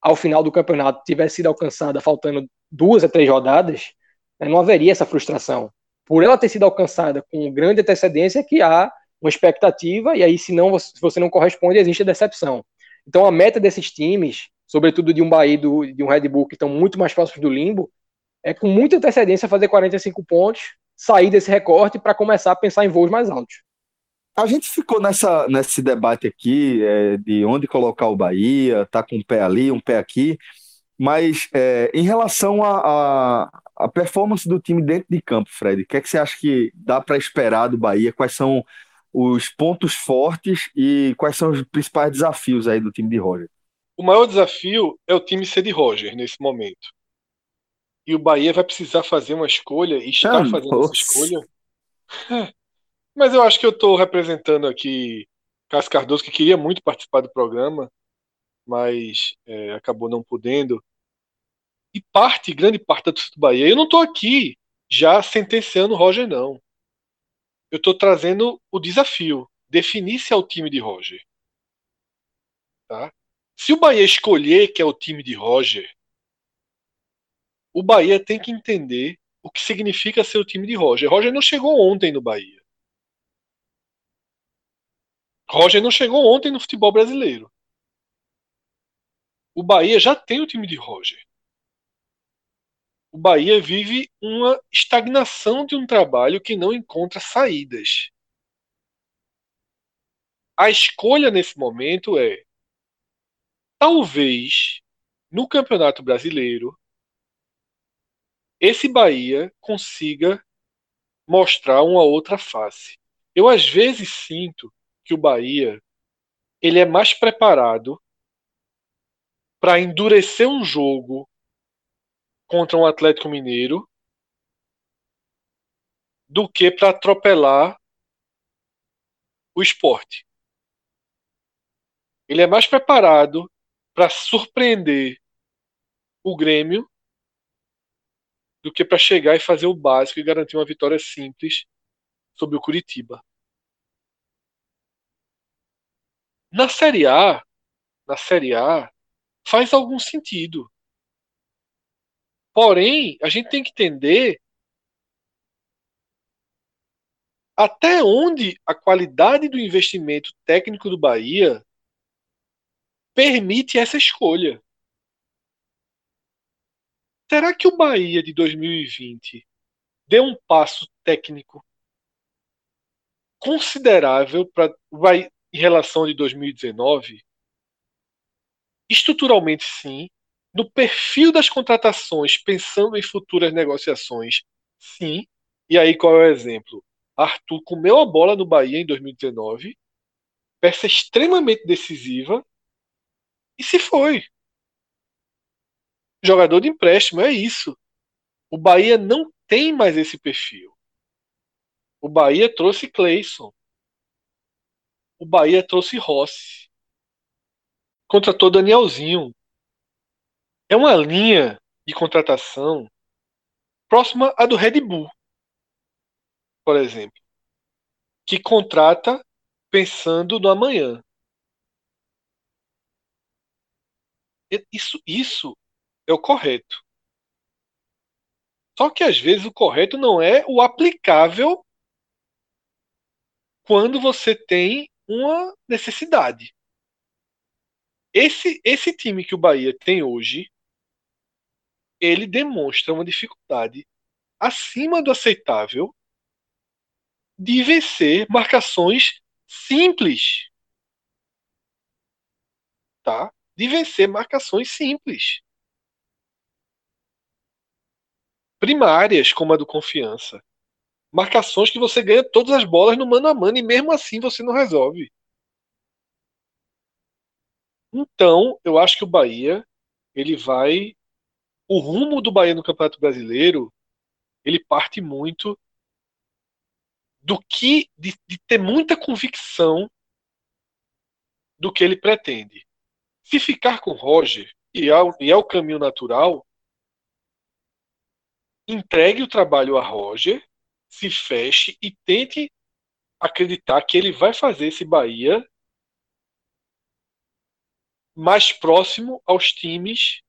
ao final do campeonato tivesse sido alcançada faltando duas a três rodadas, né, não haveria essa frustração. Por ela ter sido alcançada com grande antecedência, que há uma expectativa, e aí, se, não, se você não corresponde, existe a decepção. Então, a meta desses times, sobretudo de um Bahia do, de um Red Bull, que estão muito mais próximos do limbo, é com muita antecedência fazer 45 pontos, sair desse recorte para começar a pensar em voos mais altos. A gente ficou nessa, nesse debate aqui é, de onde colocar o Bahia, tá com um pé ali, um pé aqui, mas é, em relação à performance do time dentro de campo, Fred, o que, é que você acha que dá para esperar do Bahia? Quais são os pontos fortes e quais são os principais desafios aí do time de Roger? O maior desafio é o time ser de Roger nesse momento. E o Bahia vai precisar fazer uma escolha e está ah, fazendo nossa. essa escolha. Mas eu acho que eu estou representando aqui Cássio Cardoso, que queria muito participar do programa, mas é, acabou não podendo. E parte, grande parte da torcida do Bahia. Eu não estou aqui já sentenciando o Roger, não. Eu estou trazendo o desafio. Definir se é o time de Roger. Tá? Se o Bahia escolher que é o time de Roger, o Bahia tem que entender o que significa ser o time de Roger. Roger não chegou ontem no Bahia. Roger não chegou ontem no futebol brasileiro. O Bahia já tem o time de Roger. O Bahia vive uma estagnação de um trabalho que não encontra saídas. A escolha nesse momento é talvez no Campeonato Brasileiro esse Bahia consiga mostrar uma outra face. Eu às vezes sinto que o Bahia ele é mais preparado para endurecer um jogo contra um Atlético Mineiro do que para atropelar o esporte. Ele é mais preparado para surpreender o Grêmio do que para chegar e fazer o básico e garantir uma vitória simples sobre o Curitiba. Na Série A, na Série A, faz algum sentido. Porém, a gente tem que entender até onde a qualidade do investimento técnico do Bahia permite essa escolha. Será que o Bahia de 2020 deu um passo técnico considerável para em relação de 2019? Estruturalmente, sim. No perfil das contratações, pensando em futuras negociações, sim. E aí, qual é o exemplo? Arthur comeu a bola no Bahia em 2019, peça extremamente decisiva, e se foi. Jogador de empréstimo, é isso. O Bahia não tem mais esse perfil. O Bahia trouxe Cleison. O Bahia trouxe Rossi. Contratou Danielzinho. É uma linha de contratação próxima à do Red Bull, por exemplo, que contrata pensando no amanhã. Isso, isso é o correto. Só que às vezes o correto não é o aplicável quando você tem uma necessidade. Esse, esse time que o Bahia tem hoje, ele demonstra uma dificuldade acima do aceitável de vencer marcações simples. Tá? De vencer marcações simples. Primárias, como a do confiança. Marcações que você ganha todas as bolas no mano a mano e mesmo assim você não resolve. Então, eu acho que o Bahia, ele vai. O rumo do Bahia no Campeonato Brasileiro, ele parte muito do que. de, de ter muita convicção do que ele pretende. Se ficar com Roger, e é, e é o caminho natural, entregue o trabalho a Roger, se feche e tente acreditar que ele vai fazer esse Bahia mais próximo aos times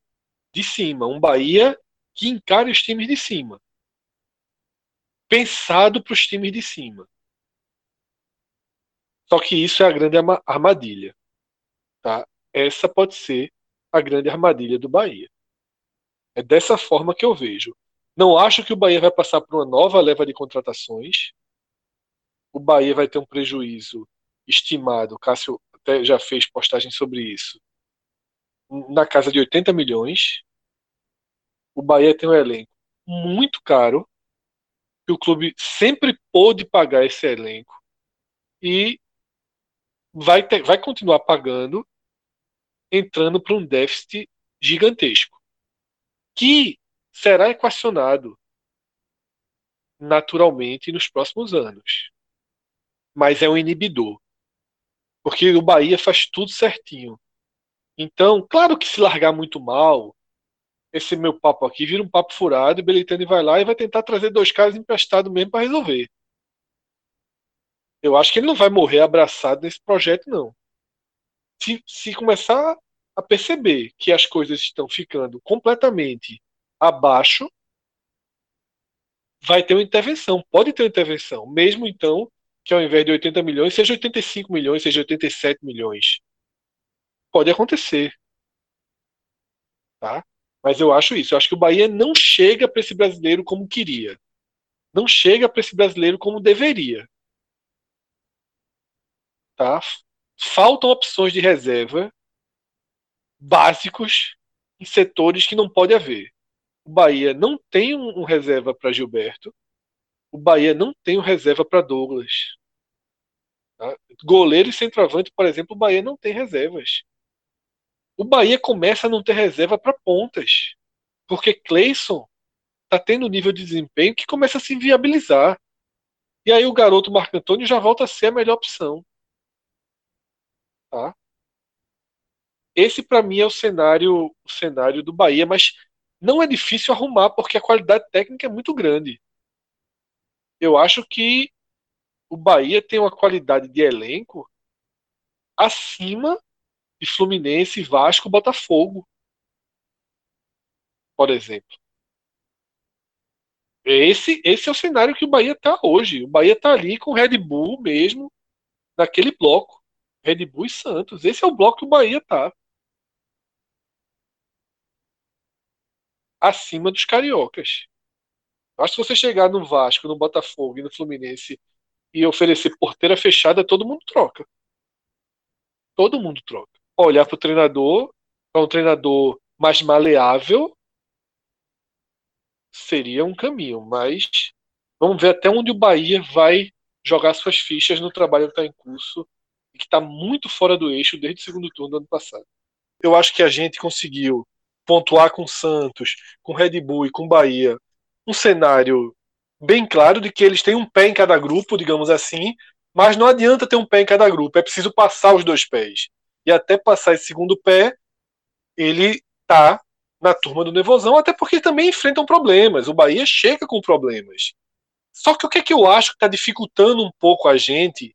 de cima. Um Bahia que encare os times de cima. Pensado para os times de cima. Só que isso é a grande armadilha. Tá? Essa pode ser a grande armadilha do Bahia. É dessa forma que eu vejo. Não acho que o Bahia vai passar por uma nova leva de contratações. O Bahia vai ter um prejuízo estimado. Cássio até já fez postagem sobre isso na casa de 80 milhões. O Bahia tem um elenco muito caro, que o clube sempre pôde pagar esse elenco e vai, ter, vai continuar pagando, entrando para um déficit gigantesco, que será equacionado naturalmente nos próximos anos. Mas é um inibidor. Porque o Bahia faz tudo certinho. Então, claro que se largar muito mal, esse meu papo aqui vira um papo furado e Belitani vai lá e vai tentar trazer dois caras emprestados mesmo para resolver. Eu acho que ele não vai morrer abraçado nesse projeto, não. Se, se começar a perceber que as coisas estão ficando completamente abaixo, vai ter uma intervenção. Pode ter uma intervenção, mesmo então que ao invés de 80 milhões, seja 85 milhões, seja 87 milhões. Pode acontecer. Tá? Mas eu acho isso. Eu acho que o Bahia não chega para esse brasileiro como queria. Não chega para esse brasileiro como deveria. Tá? Faltam opções de reserva básicos em setores que não pode haver. O Bahia não tem um, reserva para Gilberto. O Bahia não tem um reserva para Douglas. Tá? Goleiro e centroavante, por exemplo, o Bahia não tem reservas o Bahia começa a não ter reserva para pontas. Porque Cleison está tendo um nível de desempenho que começa a se inviabilizar. E aí o garoto Marco Antônio já volta a ser a melhor opção. Tá? Esse para mim é o cenário, o cenário do Bahia, mas não é difícil arrumar porque a qualidade técnica é muito grande. Eu acho que o Bahia tem uma qualidade de elenco acima de Fluminense, Vasco, Botafogo. Por exemplo. Esse, esse é o cenário que o Bahia está hoje. O Bahia está ali com o Red Bull mesmo, naquele bloco. Red Bull e Santos. Esse é o bloco que o Bahia está. Acima dos cariocas. Acho que se você chegar no Vasco, no Botafogo e no Fluminense e oferecer porteira fechada, todo mundo troca. Todo mundo troca. Olhar para o treinador, para um treinador mais maleável, seria um caminho, mas vamos ver até onde o Bahia vai jogar suas fichas no trabalho que está em curso e que está muito fora do eixo desde o segundo turno do ano passado. Eu acho que a gente conseguiu pontuar com Santos, com Red Bull e com Bahia um cenário bem claro de que eles têm um pé em cada grupo, digamos assim, mas não adianta ter um pé em cada grupo, é preciso passar os dois pés. E até passar esse segundo pé, ele tá na turma do Nevozão, até porque também enfrentam problemas. O Bahia chega com problemas. Só que o que é que eu acho que está dificultando um pouco a gente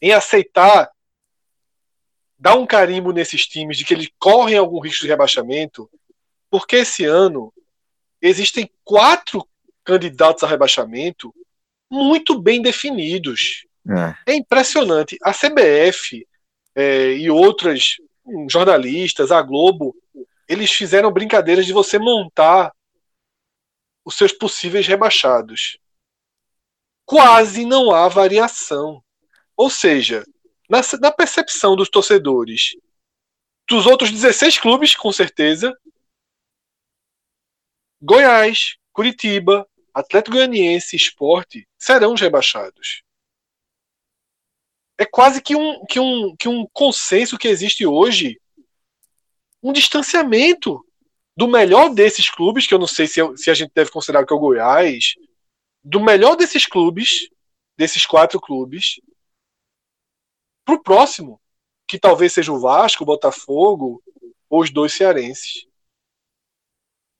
em aceitar dar um carimbo nesses times de que eles correm algum risco de rebaixamento, porque esse ano existem quatro candidatos a rebaixamento muito bem definidos. É, é impressionante. A CBF é, e outras hum, jornalistas, a Globo, eles fizeram brincadeiras de você montar os seus possíveis rebaixados. Quase não há variação. Ou seja, na, na percepção dos torcedores, dos outros 16 clubes, com certeza, Goiás, Curitiba, Atlético Goianiense, Esporte serão os rebaixados. É quase que um, que, um, que um consenso que existe hoje um distanciamento do melhor desses clubes, que eu não sei se, se a gente deve considerar que é o Goiás, do melhor desses clubes, desses quatro clubes, para o próximo, que talvez seja o Vasco, o Botafogo ou os dois cearenses.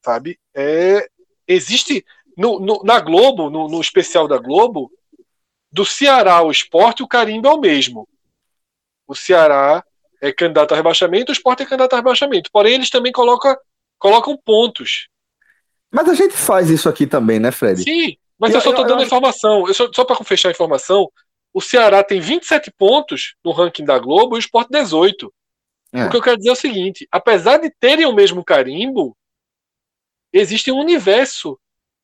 Sabe? É, existe no, no, na Globo, no, no, especial da Globo, do Ceará ao esporte, o carimbo é o mesmo. O Ceará é candidato a rebaixamento, o esporte é candidato a rebaixamento. Porém, eles também colocam, colocam pontos. Mas a gente faz isso aqui também, né, Fred? Sim, mas eu, eu só estou dando eu... informação. Eu só, só para fechar a informação, o Ceará tem 27 pontos no ranking da Globo e o Sport 18. É. O que eu quero dizer é o seguinte: apesar de terem o mesmo carimbo, existe um universo,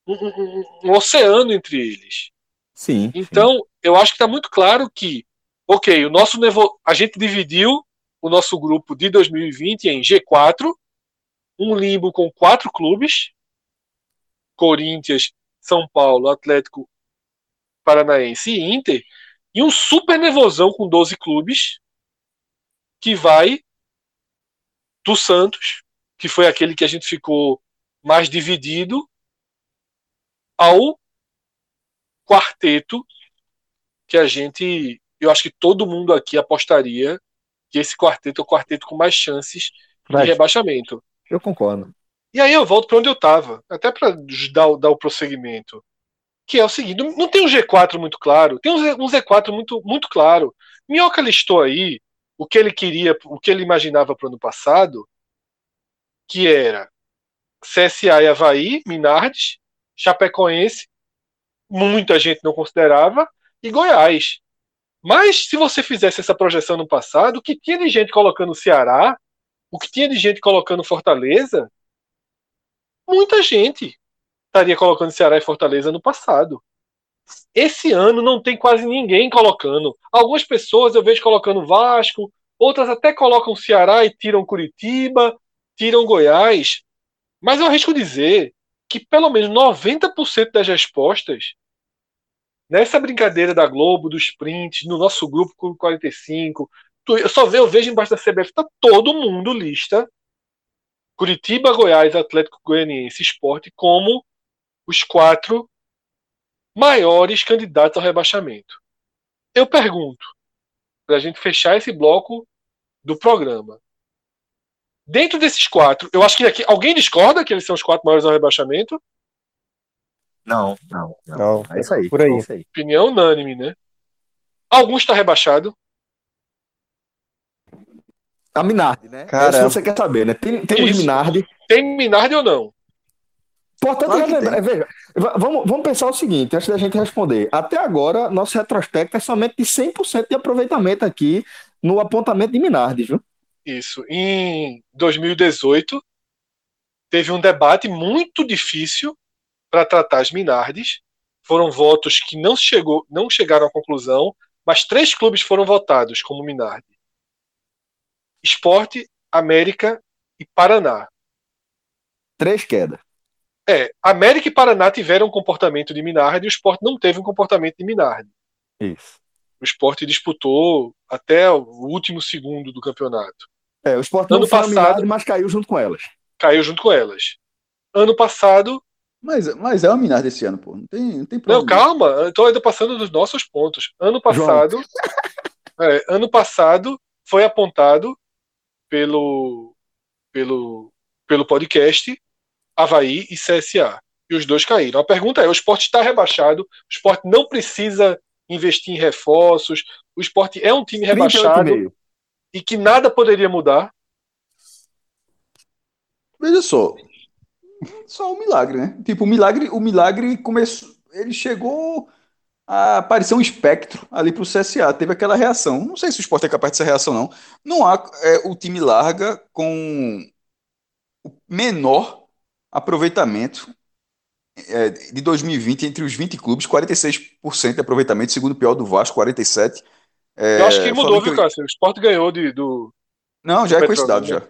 um, um, um oceano entre eles. Sim. Então, sim. eu acho que está muito claro que, ok, o nosso a gente dividiu o nosso grupo de 2020 em G4, um limbo com quatro clubes: Corinthians, São Paulo, Atlético Paranaense e Inter, e um super nevosão com 12 clubes que vai do Santos, que foi aquele que a gente ficou mais dividido, ao quarteto que a gente, eu acho que todo mundo aqui apostaria que esse quarteto é o quarteto com mais chances Vai. de rebaixamento. Eu concordo. E aí eu volto para onde eu estava, até para dar, dar o prosseguimento que é o seguinte: não tem um G4 muito claro, tem um Z4 muito, muito claro. Minhoca listou aí o que ele queria, o que ele imaginava para o ano passado, que era CSA e Havaí, Minardes, Chapecoense, muita gente não considerava, e Goiás. Mas se você fizesse essa projeção no passado, o que tinha de gente colocando Ceará, o que tinha de gente colocando Fortaleza, muita gente estaria colocando Ceará e Fortaleza no passado. Esse ano não tem quase ninguém colocando. Algumas pessoas eu vejo colocando Vasco, outras até colocam Ceará e tiram Curitiba, tiram Goiás. Mas eu arrisco dizer que pelo menos 90% das respostas nessa brincadeira da Globo, do sprint, no nosso grupo com 45, eu só vejo, eu vejo embaixo da CBF, tá todo mundo lista Curitiba, Goiás, Atlético Goianiense, Esporte como os quatro maiores candidatos ao rebaixamento. Eu pergunto, para a gente fechar esse bloco do programa. Dentro desses quatro, eu acho que aqui, alguém discorda que eles são os quatro maiores ao rebaixamento? Não, não, não. não é isso aí. Por aí. É Opinião unânime, né? Algum está rebaixado? A Minardi, né? Cara, é isso que você quer saber, né? Tem, temos Isso. Minardi. Tem Minardi ou não? Importante Claro que relembrar, veja, va- vamos, vamos pensar o seguinte, antes da gente responder. Até agora, nosso retrospecto é somente de 100% de aproveitamento aqui no apontamento de Minardi, viu? Isso. Em 2018, teve um debate muito difícil para tratar as Minardes. Foram votos que não, chegou, não chegaram à conclusão, mas três clubes foram votados como Minardi: Esporte, América e Paraná. Três quedas. É, América e Paraná tiveram um comportamento de Minardi e o Esporte não teve um comportamento de Minardi. Isso. O Esporte disputou até o último segundo do campeonato. É, o Sport Ano não passado- Minardi, mas caiu junto com elas. Caiu junto com elas. Ano passado, Mas, mas é o Minardi desse ano, pô. Não tem, não tem Não, problema. calma, eu tô ainda passando dos nossos pontos. Ano passado, (laughs) é, ano passado foi apontado pelo, pelo, pelo podcast Havaí e CSA. E os dois caíram. A pergunta é: o esporte está rebaixado, o esporte não precisa investir em reforços, o esporte é um time rebaixado 38,5. e que nada poderia mudar. Veja só. Só um milagre, né? Tipo, o milagre, o milagre começou. Ele chegou a aparecer um espectro ali pro CSA. Teve aquela reação. Não sei se o Sport é capaz dessa reação, não. Não há. é, o time larga com o menor aproveitamento é, de 2020 entre os 20 clubes, 46% de aproveitamento, segundo o pior do Vasco, 47%. É, eu acho que mudou, viu, que Cássio? O esporte ganhou de, do. Não, já é com esse dado já.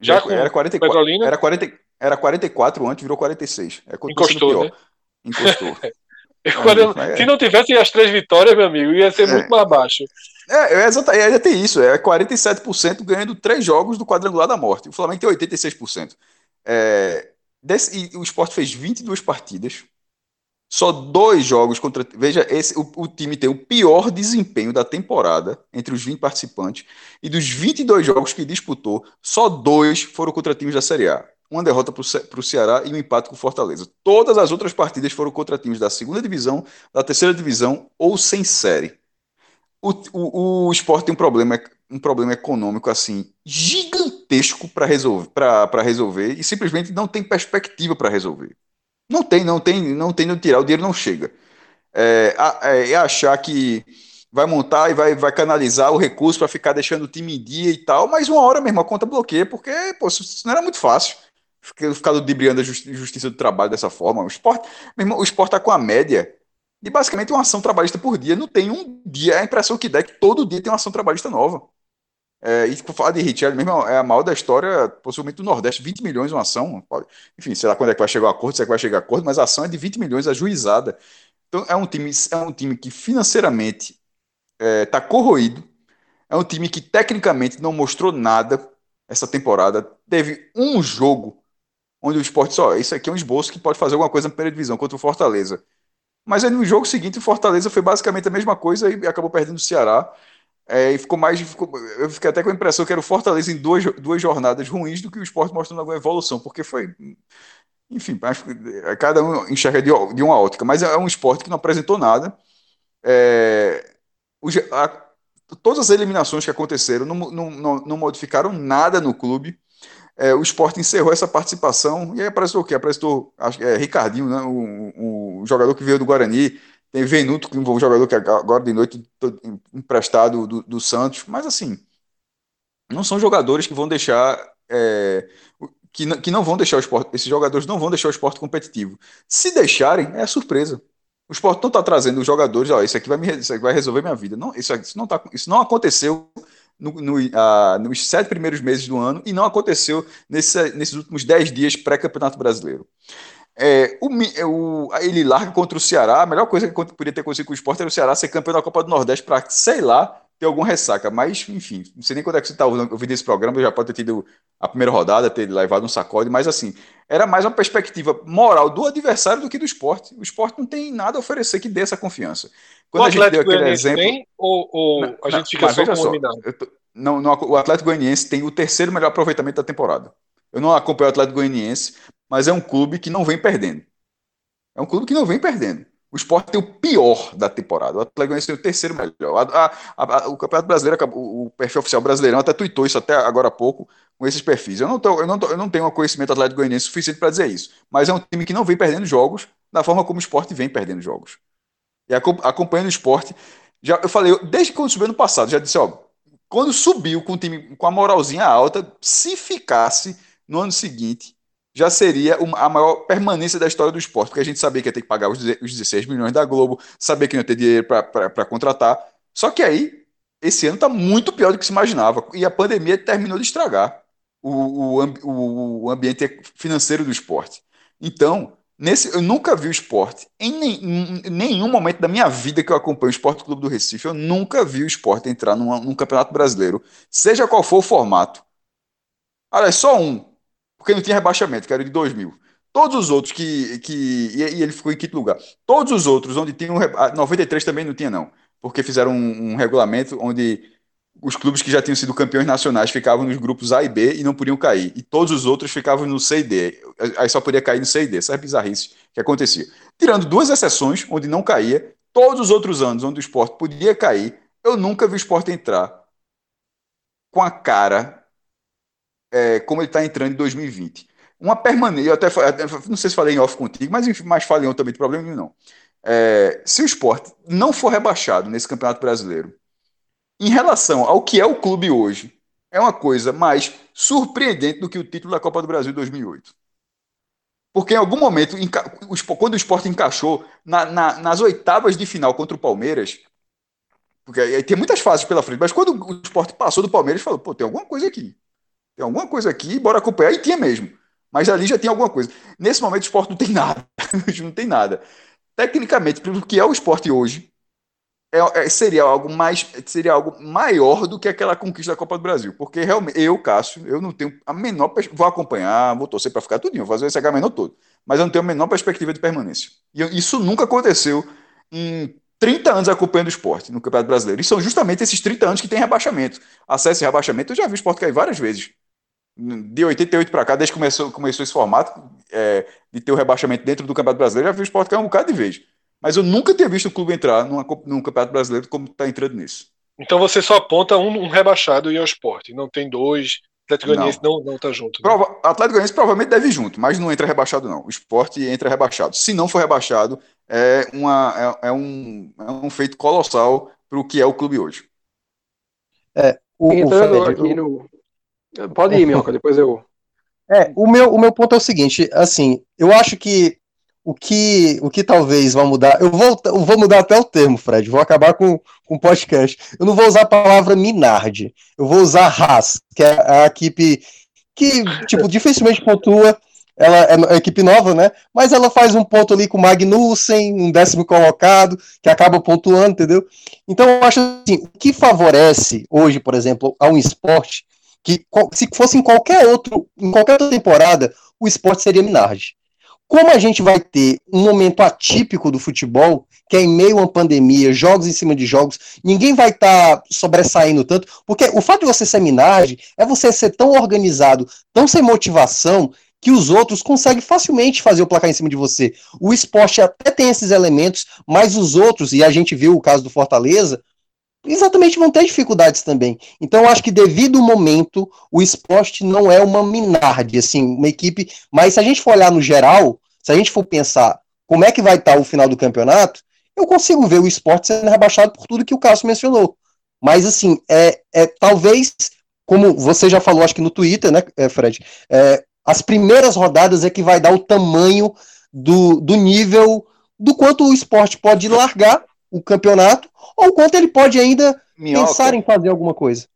Já com era 44, Petrolina? era 40, era 44 antes, virou 46. É Encostou, né? Encostou. (laughs) Eu, quando é. Se não tivessem as três vitórias, meu amigo, ia ser É. muito mais baixo. É, é exatamente, ainda tem isso, é 47% ganhando três jogos do quadrangular da morte. O Flamengo tem 86%. É, desse, e o Sport fez 22 partidas, só dois jogos contra. Veja, esse, o, o time tem o pior desempenho da temporada entre os 20 participantes, e dos 22 jogos que disputou, só dois foram contra times da Série A. Uma derrota para o Ceará e um empate com o Fortaleza. Todas as outras partidas foram contra times da segunda divisão, da terceira divisão ou sem série. O, o, o esporte tem um problema, um problema econômico assim gigantesco para resolver, para resolver e simplesmente não tem perspectiva para resolver. Não tem, não tem, não tem de tirar, o dinheiro não chega. É, é, é achar que vai montar e vai, vai canalizar o recurso para ficar deixando o time em dia e tal, mas uma hora mesmo a conta bloqueia, porque pô, isso não era muito fácil. Ficar ludibriando a justi- justiça do trabalho dessa forma. O esporte, meu irmão, o esporte está com a média de basicamente uma ação trabalhista por dia. Não tem um dia, a impressão que dá é que todo dia tem uma ação trabalhista nova. É, e por falar de Richard mesmo, é a maior da história, possivelmente do Nordeste, 20 milhões uma ação. Enfim, sei lá quando é que vai chegar o acordo, se é que vai chegar o acordo, mas a ação é de 20 milhões ajuizada. Então é um time, é um time que financeiramente está corroído, é um time que tecnicamente não mostrou nada essa temporada. Teve um jogo onde o esporte só, isso aqui é um esboço que pode fazer alguma coisa na primeira divisão contra o Fortaleza. Mas aí no jogo seguinte, o Fortaleza foi basicamente a mesma coisa e acabou perdendo o Ceará. É, e ficou mais. ficou- eu fiquei até com a impressão que era o Fortaleza em duas, duas jornadas ruins do que o esporte mostrando alguma evolução, porque foi. Enfim, é, cada um enxerga de, de uma ótica, mas é um esporte que não apresentou nada. É, o a- todas as eliminações que aconteceram não, não, não, não modificaram nada no clube. É, o esporte encerrou essa participação e aí apresentou o quê? Apresentou acho, é, Ricardinho, né? o, o jogador que veio do Guarani, tem Venuto, que um jogador que agora de noite emprestado do, do Santos, mas assim, não são jogadores que vão deixar. é, que, não- que não vão deixar o esporte, esses jogadores não vão deixar o esporte competitivo. Se deixarem, é surpresa. O esporte não está trazendo os jogadores, ó, isso aqui vai, me, isso aqui vai resolver minha vida. Não, isso, isso, não tá, isso não aconteceu no, no, nos sete primeiros meses do ano e não aconteceu nesse, nesses últimos dez dias pré-campeonato brasileiro. É, o, é, o- ele larga contra o Ceará. A melhor coisa que podia ter acontecido com o esporte era o Ceará ser campeão da Copa do Nordeste para, sei lá, ter alguma ressaca. Mas, enfim, não sei nem quando é que você está ouvindo esse programa, já pode ter tido a primeira rodada, ter levado um sacode, mas assim, era mais uma perspectiva moral do adversário do que do esporte. O esporte não tem nada a oferecer que dê essa confiança. Quando o a gente deu aquele exemplo. tem ou, ou Não, a não, gente fica só só, tô- não, não, o Atlético Goianiense tem o terceiro melhor aproveitamento da temporada. Eu não acompanho o Atlético Goianiense, mas é um clube que não vem perdendo. É um clube que não vem perdendo. O Sport tem o pior da temporada. O Atlético tem o terceiro melhor. A, a, a, o Campeonato Brasileiro, o perfil oficial brasileirão até tweetou isso até agora há pouco com esses perfis. Eu não, tô, eu não, tô, eu não tenho um conhecimento Atlético Goianiense suficiente para dizer isso. Mas é um time que não vem perdendo jogos da forma como o Sport vem perdendo jogos. E acompanhando o esporte, já, eu falei, desde quando subiu no passado, já disse, ó, quando subiu com o time com a moralzinha alta, se ficasse no ano seguinte, já seria a maior permanência da história do esporte, porque a gente sabia que ia ter que pagar os 16 milhões da Globo, sabia que não ia ter dinheiro para contratar. Só que aí, esse ano está muito pior do que se imaginava, e a pandemia terminou de estragar o, o, o ambiente financeiro do esporte. Então, Nesse, eu nunca vi o esporte, em, nem, em nenhum momento da minha vida que eu acompanho o Esporte Clube do Recife, eu nunca vi o esporte entrar numa, num campeonato brasileiro, seja qual for o formato. Olha, só um, porque não tinha rebaixamento, que era de 2000. Todos os outros que. que e, ele ficou em quinto lugar. Todos os outros, onde tinha um. 93 também não tinha, não. Porque fizeram um, um regulamento onde os clubes que já tinham sido campeões nacionais ficavam nos grupos A e B e não podiam cair. E todos os outros ficavam no C e D. Aí só podia cair no C e D. Essas bizarrices que acontecia. Tirando duas exceções, onde não caía, todos os outros anos onde o esporte podia cair, eu nunca vi o esporte entrar com a cara é, como ele está entrando em 2020. Uma permanência, eu até não sei se falei em off contigo, mas enfim, mas falei também de problema não. É, se o esporte não for rebaixado nesse Campeonato Brasileiro, em relação ao que é o clube hoje, é uma coisa mais surpreendente do que o título da Copa do Brasil 2008. Porque em algum momento, quando o esporte encaixou na, na, nas oitavas de final contra o Palmeiras, porque aí tem muitas fases pela frente, mas quando o esporte passou do Palmeiras, falou: pô, tem alguma coisa aqui. Tem alguma coisa aqui, bora acompanhar. E tinha mesmo. Mas ali já tinha alguma coisa. Nesse momento, o esporte não tem (laughs) nada. não tem nada. Tecnicamente, pelo que é o esporte hoje, é, é, seria algo mais seria algo maior do que aquela conquista da Copa do Brasil, porque realmente eu, Cássio, eu não tenho a menor vou acompanhar, vou torcer para ficar tudinho, vou fazer esse menor todo, mas eu não tenho a menor perspectiva de permanência. E isso nunca aconteceu em 30 anos acompanhando o esporte no Campeonato Brasileiro. E são justamente esses 30 anos que tem rebaixamento. Acesso e rebaixamento, eu já vi o esporte cair várias vezes. De 88 para cá, desde que começou, começou esse formato é, de ter o rebaixamento dentro do Campeonato Brasileiro, já vi o esporte cair um bocado de vez. Mas eu nunca tinha visto o clube entrar numa, num campeonato brasileiro como está entrando nisso. Então você só aponta um, um rebaixado e ao esporte. Não tem dois. Atlético Goianiense não, não, tá junto. Né? Prova, Atlético Goianiense provavelmente deve ir junto, mas não entra rebaixado, não. O esporte entra rebaixado. Se não for rebaixado, é, uma, é, é um, é um feito colossal para o que é o clube hoje. É, o, Entrando o Fred, aqui no. Pode ir, Mioca, depois eu. (laughs) É, o meu, o meu ponto é o seguinte, assim, eu acho que o que, o que talvez vá mudar, eu vou, eu vou mudar até o termo, Fred, vou acabar com o podcast. Eu não vou usar a palavra Minardi, eu vou usar Haas, que é a equipe que, tipo, (laughs) dificilmente pontua, ela é uma equipe nova, né? Mas ela faz um ponto ali com o Magnussen, um décimo colocado, que acaba pontuando, entendeu? Então eu acho assim, o que favorece hoje, por exemplo, a um esporte, que se fosse em qualquer outro, em qualquer outra temporada, o esporte seria Minardi. Como a gente vai ter um momento atípico do futebol, que é em meio a uma pandemia, jogos em cima de jogos, ninguém vai estar tá sobressaindo tanto, porque o fato de você ser minagem é você ser tão organizado, tão sem motivação, que os outros conseguem facilmente fazer o placar em cima de você. O esporte até tem esses elementos, mas os outros, e a gente viu o caso do Fortaleza, exatamente vão ter dificuldades também. Então, acho que devido ao momento, o esporte não é uma Minardi, assim, uma equipe. Mas se a gente for olhar no geral, se a gente for pensar como é que vai estar o final do campeonato, eu consigo ver o esporte sendo rebaixado por tudo que o Cássio mencionou. Mas, assim, é, é talvez, como você já falou, acho que no Twitter, né, é, Fred? É, as primeiras rodadas é que vai dar o tamanho do, do nível do quanto o esporte pode largar o campeonato, ou quanto ele pode ainda Minhoca, pensar em fazer alguma coisa.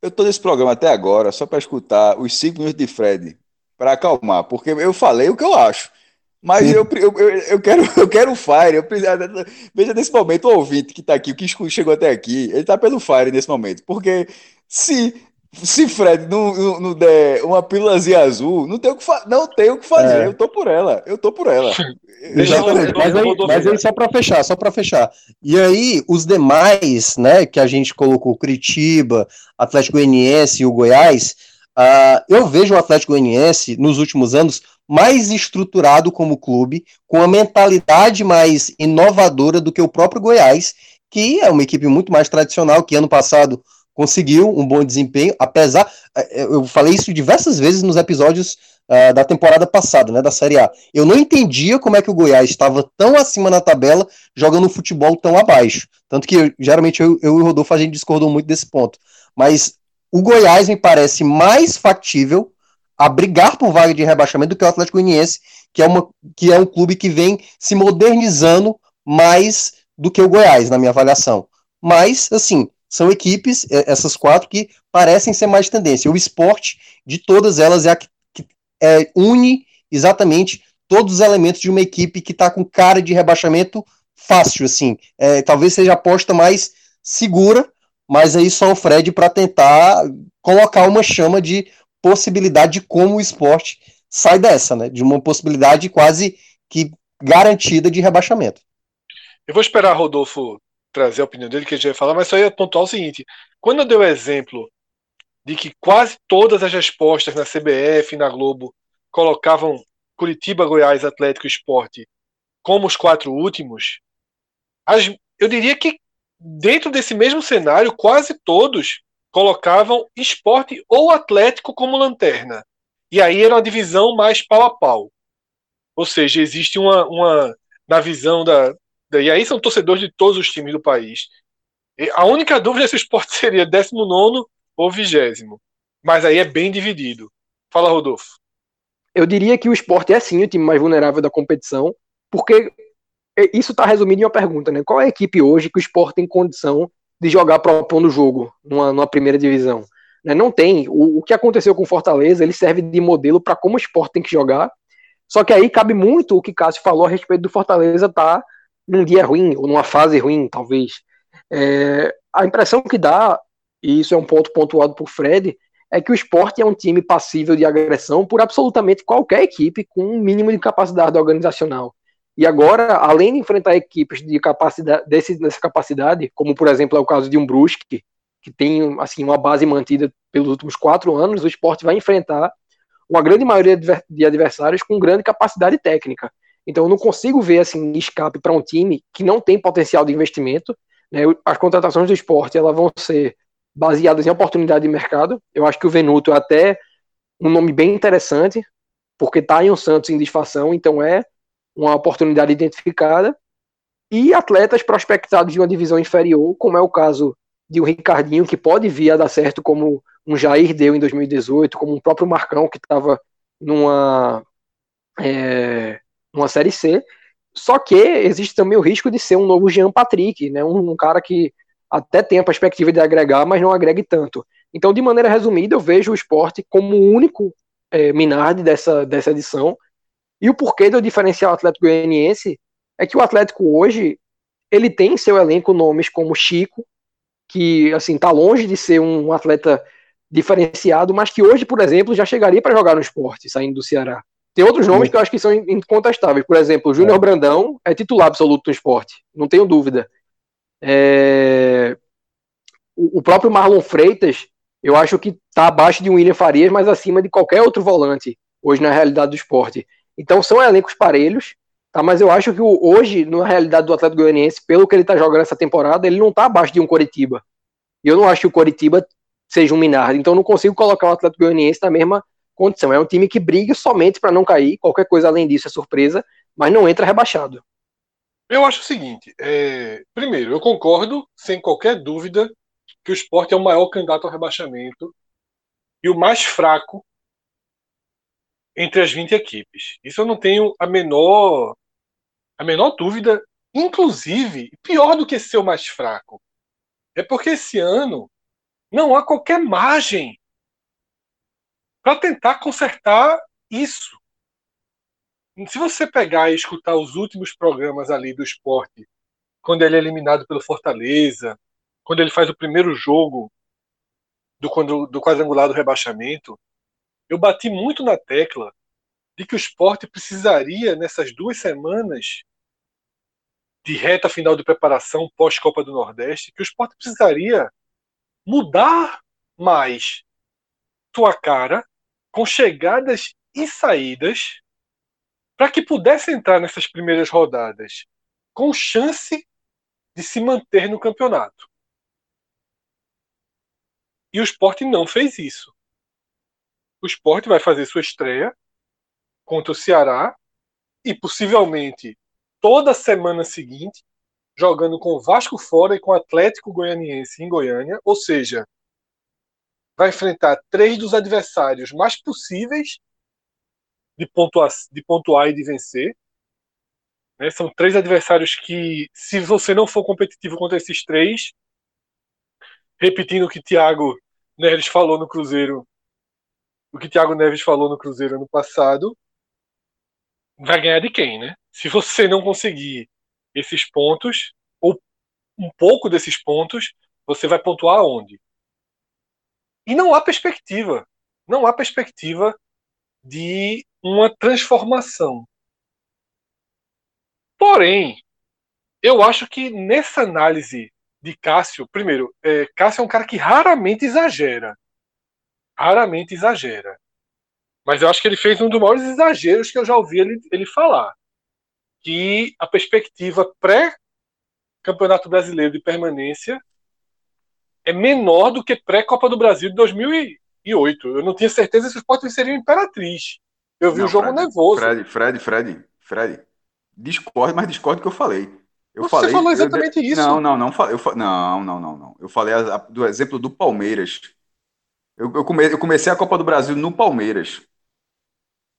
Eu tô nesse programa até agora só para escutar os cinco minutos de Fred, para acalmar, porque eu falei o que eu acho. Mas eu, eu, eu, quero (laughs) eu quero o Fire. Eu, veja nesse momento o ouvinte que está aqui, o que chegou até aqui, ele está pelo Fire nesse momento. Porque se se Fred não, não, não, der uma pílulazinha azul, não tem o que, não tem o que fazer. É. Eu tô por ela. Eu tô por ela. (laughs) Exatamente. Mas aí, mas aí só para fechar, só para fechar. E aí os demais, né, que a gente colocou Curitiba, Atlético Goianiense e o Goiás, Uh, eu vejo o Atlético Goianiense nos últimos anos mais estruturado como clube, com a mentalidade mais inovadora do que o próprio Goiás, que é uma equipe muito mais tradicional, que ano passado conseguiu um bom desempenho, apesar. Eh, eu falei isso diversas vezes nos episódios uh, da temporada passada, né, da Série A. Eu não entendia como é que o Goiás estava tão acima na tabela, jogando futebol tão abaixo. Tanto que geralmente eu, eu e o Rodolfo a gente discordou muito desse ponto. Mas o Goiás me parece mais factível a brigar por vaga de rebaixamento do que o Atlético Goianiense, que é, uma, que é um clube que vem se modernizando mais do que o Goiás, na minha avaliação. Mas, assim, são equipes, essas quatro, que parecem ser mais tendência. O esporte, de todas elas, é a que é, une exatamente todos os elementos de uma equipe que está com cara de rebaixamento fácil, assim. É, talvez seja a aposta mais segura, mas aí só o Fred para tentar colocar uma chama de possibilidade de como o esporte sai dessa, né? De uma possibilidade quase que garantida de rebaixamento. Eu vou esperar Rodolfo trazer a opinião dele, que a gente vai falar, mas só ia pontuar o seguinte: quando eu dei o exemplo de que quase todas as respostas na CBF e na Globo colocavam Curitiba, Goiás, Atlético e Esporte como os quatro últimos, as, eu diria que dentro desse mesmo cenário, quase todos colocavam esporte ou Atlético como lanterna. E aí era uma divisão mais pau a pau. Ou seja, existe uma, uma na visão da. E aí são torcedores de todos os times do país. E a única dúvida é se o esporte (laughs) seria 19 ou vigésimo. Mas aí é bem dividido. Fala, Rodolfo. Eu diria que o esporte é sim o time mais vulnerável da competição, porque isso está resumido em uma pergunta, né? Qual é a equipe hoje que o esporte tem condição de jogar propondo o jogo numa, numa primeira divisão? Né? Não tem. O, o, que aconteceu com Fortaleza, ele serve de modelo para como o esporte tem que jogar. Só que aí cabe muito o que Cássio falou a respeito do Fortaleza estar tá num dia ruim, ou numa fase ruim, talvez. É, a impressão que dá e isso é um ponto pontuado por Fred, é que o esporte é um time passível de agressão por absolutamente qualquer equipe com um mínimo de capacidade organizacional. E agora, além de enfrentar equipes de capacidade, desse, dessa capacidade, como por exemplo é o caso de um Brusque, que tem assim uma base mantida pelos últimos quatro anos, o esporte vai enfrentar uma grande maioria de adversários com grande capacidade técnica. Então eu não consigo ver assim escape para um time que não tem potencial de investimento. Né? As contratações do esporte elas vão ser baseadas em oportunidade de mercado. Eu acho que o Venuto é até um nome bem interessante, porque está em um Santos em disfação, então é uma oportunidade identificada. E atletas prospectados de uma divisão inferior, como é o caso de um Ricardinho, que pode vir a dar certo como um Jair deu em 2018, como um próprio Marcão, que estava numa, é, numa Série C. Só que existe também o risco de ser um novo Jean Patrick, né? um, um cara que até tem a perspectiva de agregar, mas não agregue tanto. Então, de maneira resumida, eu vejo o esporte como o único é, Minardi dessa, dessa edição. E o porquê de eu diferenciar o Atlético Goianiense é que o Atlético hoje ele tem em seu elenco nomes como Chico, que assim está longe de ser um atleta diferenciado, mas que hoje, por exemplo, já chegaria para jogar no esporte, saindo do Ceará. Tem outros nomes que eu acho que são incontestáveis. Por exemplo, o Júnior é. Brandão é titular absoluto do esporte, não tenho dúvida. É... O, próprio Marlon Freitas, eu acho que está abaixo de um William Farias, mas acima de qualquer outro volante, hoje na realidade do esporte. Então são elencos parelhos, tá? mas eu acho que hoje, na realidade do Atlético Goianiense, pelo que ele está jogando essa temporada, ele não está abaixo de um Coritiba. E eu não acho que o Coritiba seja um Minardi, então não consigo colocar o Atlético Goianiense na mesma condição. É um time que briga somente para não cair, qualquer coisa além disso é surpresa, mas não entra rebaixado. Eu acho o seguinte: é, primeiro, eu concordo, sem qualquer dúvida, que o esporte é o maior candidato ao rebaixamento e o mais fraco entre as 20 equipes. Isso eu não tenho a menor, a menor dúvida. Inclusive, pior do que ser o mais fraco, é porque esse ano não há qualquer margem para tentar consertar isso. Se você pegar e escutar os últimos programas ali do esporte, quando ele é eliminado pelo Fortaleza, quando ele faz o primeiro jogo do, do quadrangular do rebaixamento, eu bati muito na tecla de que o esporte precisaria, nessas duas semanas de reta final de preparação pós-Copa do Nordeste, que o esporte precisaria mudar mais sua cara, com chegadas e saídas, para que pudesse entrar nessas primeiras rodadas com chance de se manter no campeonato. E o esporte não fez isso. O esporte vai fazer sua estreia contra o Ceará e possivelmente toda semana seguinte jogando com o Vasco fora e com o Atlético Goianiense em Goiânia, ou seja, vai enfrentar três dos adversários mais possíveis de pontuar, de pontuar e de vencer. Né? São três adversários que, se você não for competitivo contra esses três, repetindo o que Thiago Neves falou no Cruzeiro, o que Thiago Neves falou no Cruzeiro ano passado, vai ganhar de quem, né? Se você não conseguir esses pontos, ou um pouco desses pontos, você vai pontuar onde? E não há perspectiva. Não há perspectiva de uma transformação. Porém, eu acho que nessa análise de Cássio, primeiro, é, Cássio é um cara que raramente exagera. Raramente exagera. Mas eu acho que ele fez um dos maiores exageros que eu já ouvi ele, ele falar. Que a perspectiva pré-Campeonato Brasileiro de permanência é menor do que pré-Copa do Brasil de 2008. Eu não tinha certeza se o Sport seria Imperatriz. Eu vi Não, o jogo Fred, nervoso. Fred, Fred, Fred, Fred. Discordo, mas discordo do que eu falei. Eu Você falei, falou eu- exatamente isso. Não, não, não, eu não, não, não, não. Eu falei a- a- do exemplo do Palmeiras. Eu, eu, come- eu comecei a Copa do Brasil no Palmeiras.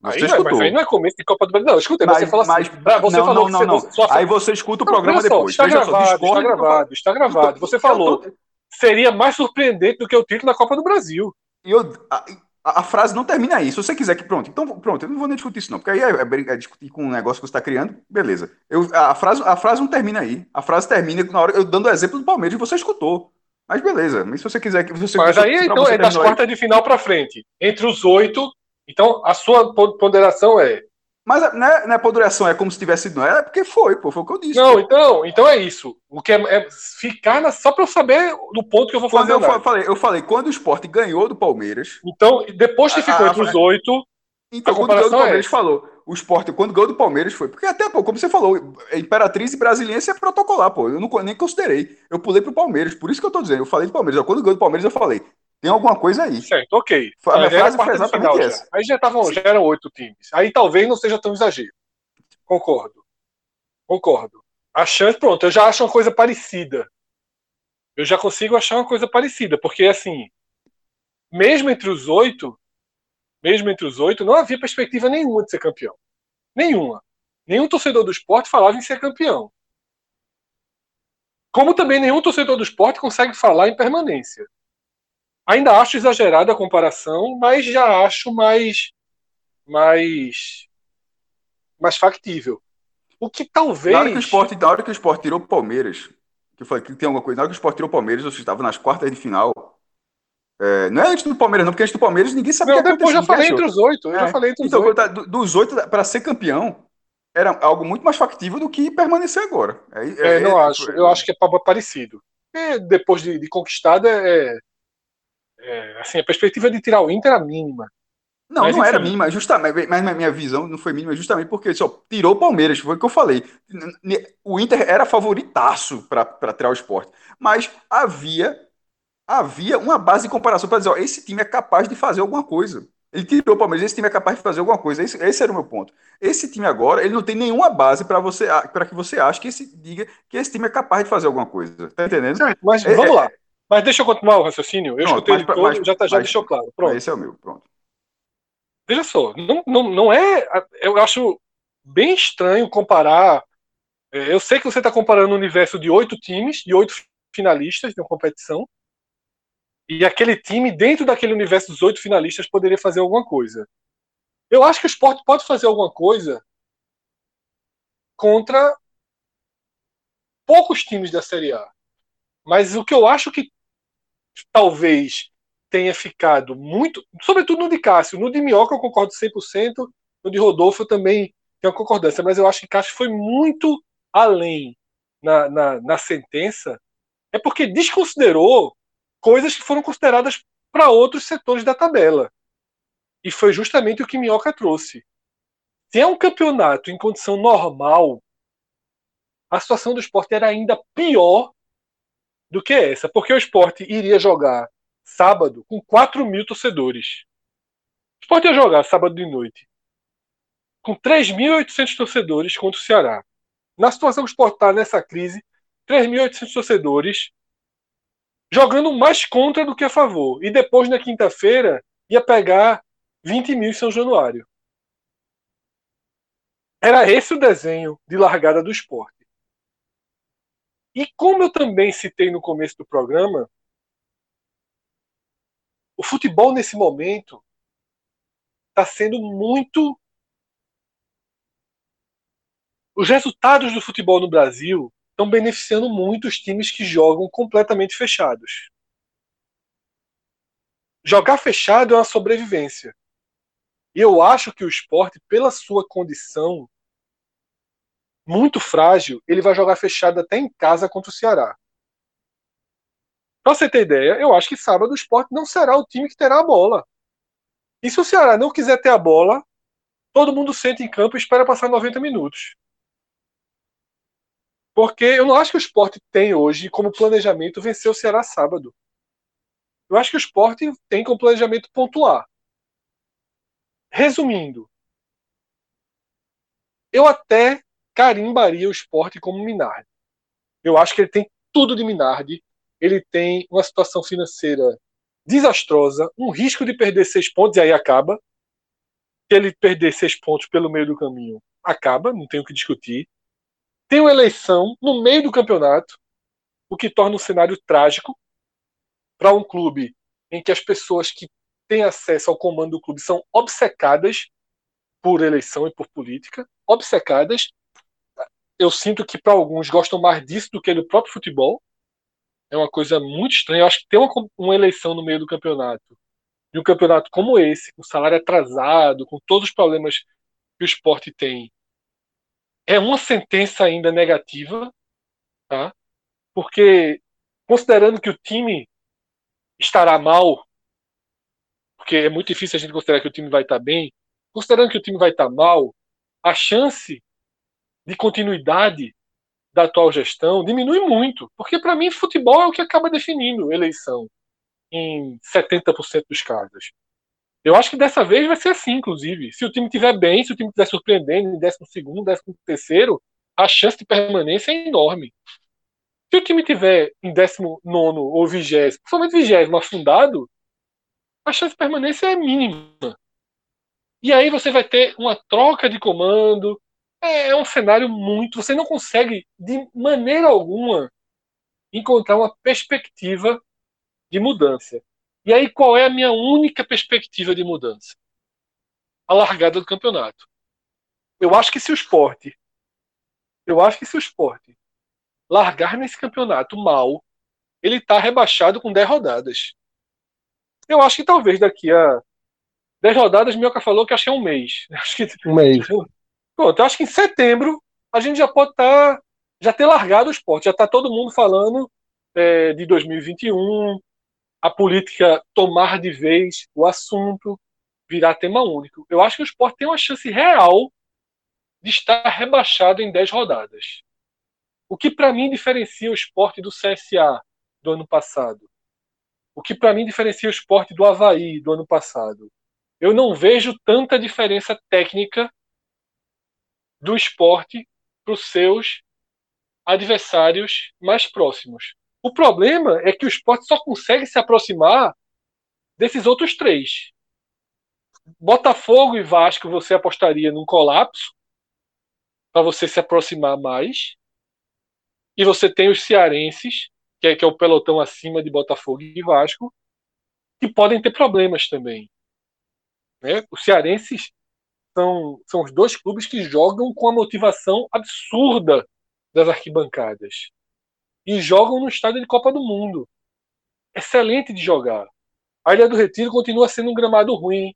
Você Aí, escutou. mas aí não é começo de Copa do Brasil. Não, escutei, você Mas- falou assim. mas- você não, falou não, não, você, não. Aí você escuta o Não, programa só, depois. Está Veja só, gravado, está eu gravado, está gravado. Você falou, Eu tô- seria mais surpreendente do que o título da Copa do Brasil. E eu, a, a- frase não termina aí. Se você quiser que. Pronto, então pronto, eu não vou nem discutir isso, não. Porque aí é, é é discutir com um negócio que você está criando, beleza. Eu, a, frase, a frase não termina aí. A frase termina na hora eu dando o exemplo do Palmeiras e você escutou. Mas beleza. Mas se você quiser que você. Mas aí, então, é das quartas de final para frente. Entre os oito. Então, a sua pon- ponderação é. Mas não é, não é ponderação, é como se tivesse sido. Não é porque foi, pô. Foi o que eu disse. Não, pô. então, então é isso. O que é, é ficar na, só para eu saber do ponto que eu vou Quando fazer. eu fa- análise. falei, eu falei, quando o esporte ganhou do Palmeiras. Então, depois que ficou a- entre os oito, Então, quando ganhou do é Palmeiras, essa. falou. O esporte, quando ganhou do Palmeiras, foi. Porque até, pô, como você falou, Imperatriz e Brasiliense é protocolar, pô. Eu não, nem considerei. Eu pulei pro Palmeiras. Por isso que eu tô dizendo. Eu falei do Palmeiras. Quando ganhou do Palmeiras, eu falei. Tem alguma coisa aí. certo, ok. A minha era frase foi exatamente final já. essa. Aí já, tavam, já eram oito times. Aí talvez não seja tão exagero. Concordo. Concordo. A chance, pronto, eu já acho uma coisa parecida. Eu já consigo achar uma coisa parecida, porque assim, mesmo entre os oito, mesmo entre os oito, não havia perspectiva nenhuma de ser campeão. Nenhuma. Nenhum torcedor do esporte falava em ser campeão. Como também nenhum torcedor do esporte consegue falar em permanência. Ainda acho exagerada a comparação, mas já acho mais mais mais factível. O que talvez Na hora que o esporte, na hora que o esporte tirou o Palmeiras, que falei que tem alguma coisa, na hora que o esporte tirou o Palmeiras, você estava nas quartas de final. é, não é antes do Palmeiras, não, porque antes do Palmeiras ninguém sabia Não, que depois eu já falei ninguém entre os oito. Eu já É. falei entre os Então, oito. do- dos oito para ser campeão, era algo muito mais factível do que permanecer agora. É, É, não acho. Eu acho que é pa- parecido. E depois de, de conquistada, é, é, assim, a perspectiva de tirar o Inter era mínima. Não, Mas, não era mínima, justamente, mas a minha visão não foi mínima justamente porque só tirou o Palmeiras, foi o que eu falei. O Inter era favoritaço para tirar o esporte, mas havia havia uma base de comparação para dizer, ó, esse time é capaz de fazer alguma coisa. Ele tirou o Palmeiras, esse time é capaz de fazer alguma coisa. Esse, esse era o meu ponto. Esse time agora, ele não tem nenhuma base para você para que você ache que esse diga que esse time é capaz de fazer alguma coisa. Tá entendendo? Certo, mas É, vamos é, lá. Mas deixa eu continuar o raciocínio. Eu Pronto, escutei mas- ele todo, mas- já, tá, já mas- deixou claro. Pronto. Esse é o meu, pronto. Veja só, não, não, não é. Eu acho bem estranho comparar. é, Eu sei que você está comparando o universo de oito times, de oito finalistas de uma competição, e aquele time, dentro daquele universo dos oito finalistas, poderia fazer alguma coisa. Eu acho que o esporte pode fazer alguma coisa contra poucos times da Série A. Mas o que eu acho que talvez tenha ficado muito, sobretudo no de Cássio, no de Minhoca eu concordo 100%, no de Rodolfo eu também tenho concordância, mas eu acho que Cássio foi muito além na, na, na sentença, é porque desconsiderou coisas que foram consideradas para outros setores da tabela. E foi justamente o que Minhoca trouxe. Se é um campeonato em condição normal, a situação do esporte era ainda pior do que essa, porque o esporte iria jogar sábado com 4 mil torcedores. O esporte ia jogar sábado de noite com 3.800 torcedores contra o Ceará. Na situação que o esporte está nessa crise, 3.800 torcedores jogando mais contra do que a favor. E depois, na quinta-feira, ia pegar 20 mil em São Januário. Era esse o desenho de largada do esporte. E como eu também citei no começo do programa, o futebol nesse momento está sendo muito. Os resultados do futebol no Brasil estão beneficiando muito os times que jogam completamente fechados. Jogar fechado é uma sobrevivência. E eu acho que o esporte, pela sua condição muito frágil, ele vai jogar fechado até em casa contra o Ceará. Pra você ter ideia, eu acho que sábado o esporte não será o time que terá a bola. E se o Ceará não quiser ter a bola, todo mundo senta em campo e espera passar 90 minutos. Porque eu não acho que o esporte tem hoje como planejamento vencer o Ceará sábado. Eu acho que o esporte tem como planejamento pontuar. Resumindo, eu até carimbaria o esporte como Minardi. Eu acho que ele tem tudo de Minardi. Ele tem uma situação financeira desastrosa, um risco de perder seis pontos e aí acaba. Se ele perder seis pontos pelo meio do caminho, acaba, não tem o que discutir. Tem uma eleição no meio do campeonato, o que torna um cenário trágico para um clube em que as pessoas que têm acesso ao comando do clube são obcecadas por eleição e por política, obcecadas. Eu sinto que para alguns gostam mais disso do que do próprio futebol. É uma coisa muito estranha. Eu acho que ter uma, uma eleição no meio do campeonato, e um campeonato como esse, com salário atrasado, com todos os problemas que o esporte tem, é uma sentença ainda negativa, tá? Porque considerando que o time estará mal, porque é muito difícil a gente considerar que o time vai estar bem, considerando que o time vai estar mal, a chance de continuidade da atual gestão diminui muito, porque para mim futebol é o que acaba definindo eleição em 70% dos casos. Eu acho que dessa vez vai ser assim, inclusive. Se o time estiver bem, se o time estiver surpreendendo em 12 segundo, 13 terceiro, a chance de permanência é enorme. Se o time estiver em 19 ou 20, principalmente 20 afundado, a chance de permanência é mínima. E aí você vai ter uma troca de comando. É, é um cenário muito. Você não consegue, de maneira alguma, encontrar uma perspectiva de mudança. E aí, qual é a minha única perspectiva de mudança? A largada do campeonato. Eu acho que se o esporte, eu acho que se o esporte largar nesse campeonato mal, ele está rebaixado com 10 rodadas. Eu acho que talvez daqui a 10 rodadas, Mioca falou que acho que é um mês. (laughs) Acho que, um mês. Pronto, eu acho que em setembro a gente já pode estar. Tá, já ter largado o esporte. Já está todo mundo falando é, de 2021, a política tomar de vez o assunto, virar tema único. Eu acho que o esporte tem uma chance real de estar rebaixado em 10 rodadas. O que para mim diferencia o esporte do CSA do ano passado? O que para mim diferencia o esporte do Havaí do ano passado? Eu não vejo tanta diferença técnica do esporte para os seus adversários mais próximos. O problema é que o esporte só consegue se aproximar desses outros três. Botafogo e Vasco você apostaria num colapso para você se aproximar mais. E você tem os cearenses, que é, que é o pelotão acima de Botafogo e Vasco, que podem ter problemas também. Né? Os cearenses são, são os dois clubes que jogam com a motivação absurda das arquibancadas e jogam no estádio de Copa do Mundo. Excelente de jogar. A Ilha do Retiro continua sendo um gramado ruim,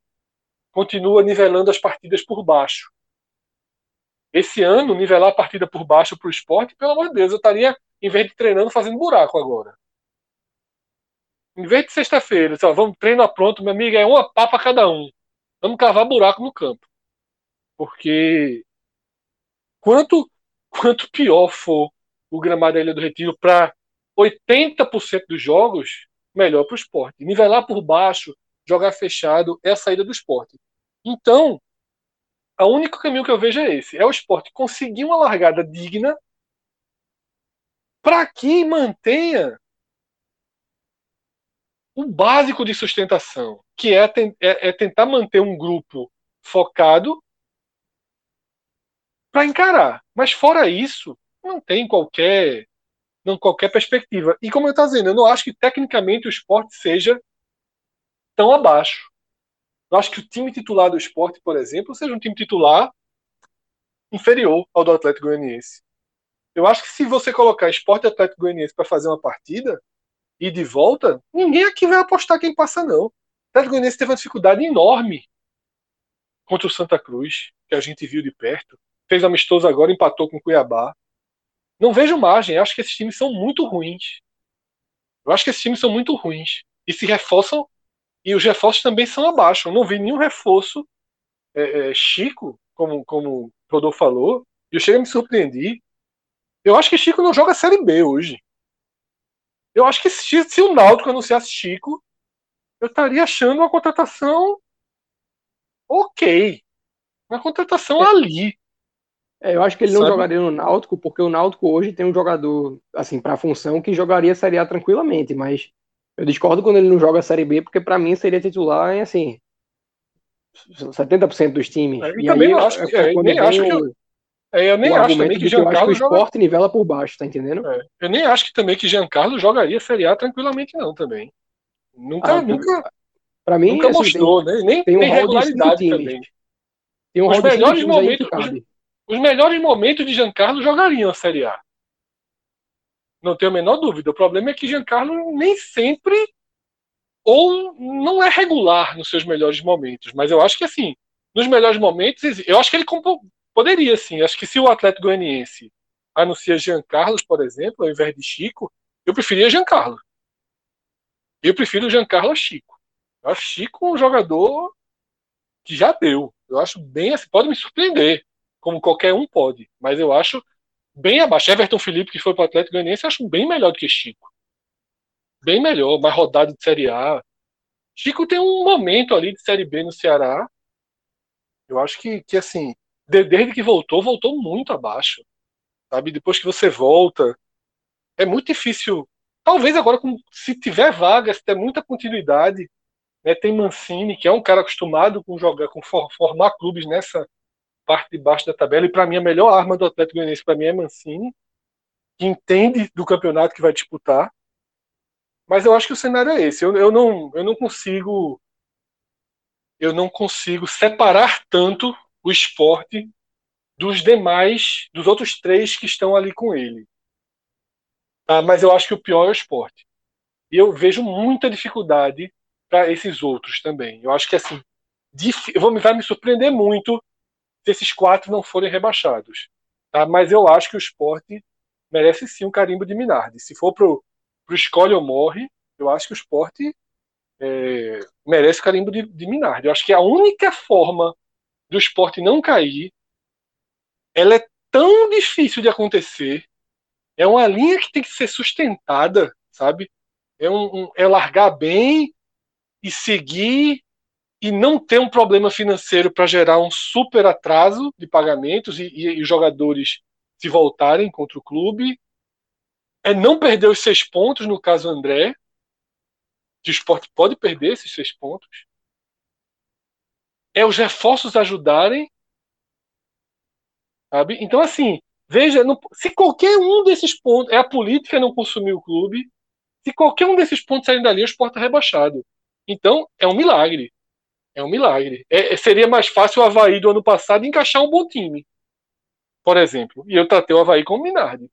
continua nivelando as partidas por baixo. Esse ano, nivelar a partida por baixo para o esporte, pelo amor de Deus, eu estaria, em vez de treinando, fazendo buraco agora. Em vez de sexta-feira, vamos treinar pronto, meu amigo, é uma papa cada um. Vamos cavar buraco no campo. Porque quanto quanto pior for o gramado da Ilha do Retiro para 80% dos jogos, melhor para o esporte. Nivelar por baixo, jogar fechado, é a saída do esporte. Então, o único caminho que eu vejo é esse: é o esporte conseguir uma largada digna para que mantenha o básico de sustentação, que é, é, é tentar manter um grupo focado para encarar. Mas fora isso, não tem qualquer não qualquer perspectiva. E como eu estou dizendo, eu não acho que tecnicamente o esporte seja tão abaixo. Eu acho que o time titular do esporte, por exemplo, seja um time titular inferior ao do Atlético Goianiense. Eu acho que se você colocar esporte Atlético Goianiense para fazer uma partida e de volta, ninguém aqui vai apostar quem passa, não. O Atlético Goianiense teve uma dificuldade enorme contra o Santa Cruz, que a gente viu de perto. Fez amistoso agora, empatou com o Cuiabá. Não vejo margem. Acho que esses times são muito ruins. Eu acho que esses times são muito ruins. E se reforçam. E os reforços também são abaixo. Eu não vi nenhum reforço é, é, Chico, como, como o Rodolfo falou. E eu chego a me surpreender. Eu acho que Chico não joga Série B hoje. Eu acho que se, se o Náutico anunciasse Chico, eu estaria achando uma contratação ok. Uma contratação é. ali. É, eu acho que ele não jogaria no Náutico, porque o Náutico hoje tem um jogador, assim, para a função que jogaria a Série A tranquilamente, mas eu discordo quando ele não joga a Série B, porque para mim seria titular em, assim, 70% dos times. É, e também aí, acho, é, eu nem acho que... Eu, é, eu nem acho também que Giancarlo que o esporte nivela por baixo, tá entendendo? É, eu nem acho que também que Giancarlo jogaria Série A tranquilamente não, também. Nunca, ah, nunca... Para mim, nunca assim, mostrou, tem, né? Nem tem, um tem regularidade também. Tem um os melhores momentos, os melhores momentos de Giancarlo jogariam a Série A. Não tenho a menor dúvida. O problema é que Giancarlo nem sempre ou não é regular nos seus melhores momentos. Mas eu acho que assim, nos melhores momentos, eu acho que ele poderia sim. Acho que se o Atlético Goianiense anuncia Giancarlo, por exemplo, ao invés de Chico, eu preferia Giancarlo. Eu prefiro Giancarlo a Chico. Eu acho Chico um jogador que já deu. Eu acho bem assim, pode me surpreender como qualquer um pode. Mas eu acho bem abaixo. Everton Felipe, que foi para o Atlético Goianiense, acho bem melhor do que Chico. Bem melhor, mais rodado de Série A. Chico tem um momento ali de Série B no Ceará. Eu acho que, que assim, desde que voltou, voltou muito abaixo. Sabe? Depois que você volta, é muito difícil. Talvez agora, se tiver vaga, se der muita continuidade, né, tem Mancini, que é um cara acostumado com jogar, com formar clubes nessa, parte de baixo da tabela. E para mim, a melhor arma do Atlético Goianiense para mim é Mancini, que entende do campeonato que vai disputar. Mas eu acho que o cenário é esse. Eu, eu, não, eu não consigo. Eu não consigo separar tanto o esporte dos demais, dos outros três que estão ali com ele. Ah, mas eu acho que o pior é o esporte. E eu vejo muita dificuldade para esses outros também. Eu acho que assim, eu vou, vai me surpreender muito se esses quatro não forem rebaixados. Tá? Mas eu acho que o esporte merece sim um carimbo de Minardi. Se for pro, pro escolhe ou morre, eu acho que o esporte é, merece o carimbo de, de Minardi. Eu acho que a única forma do esporte não cair ela é tão difícil de acontecer. É uma linha que tem que ser sustentada, sabe? É, um, um é largar bem e seguir e não ter um problema financeiro para gerar um super atraso de pagamentos e, os jogadores se voltarem contra o clube. É não perder os seis pontos, no caso André, que o esporte pode perder esses seis pontos. É os reforços ajudarem. Sabe? Então, assim, veja, não, se qualquer um desses pontos, é a política não consumir o clube, se qualquer um desses pontos sair dali, o esporte é rebaixado. Então, é um milagre. É um milagre. É, seria mais fácil o Havaí do ano passado encaixar um bom time, por exemplo. E eu tratei o Havaí com o Minardi.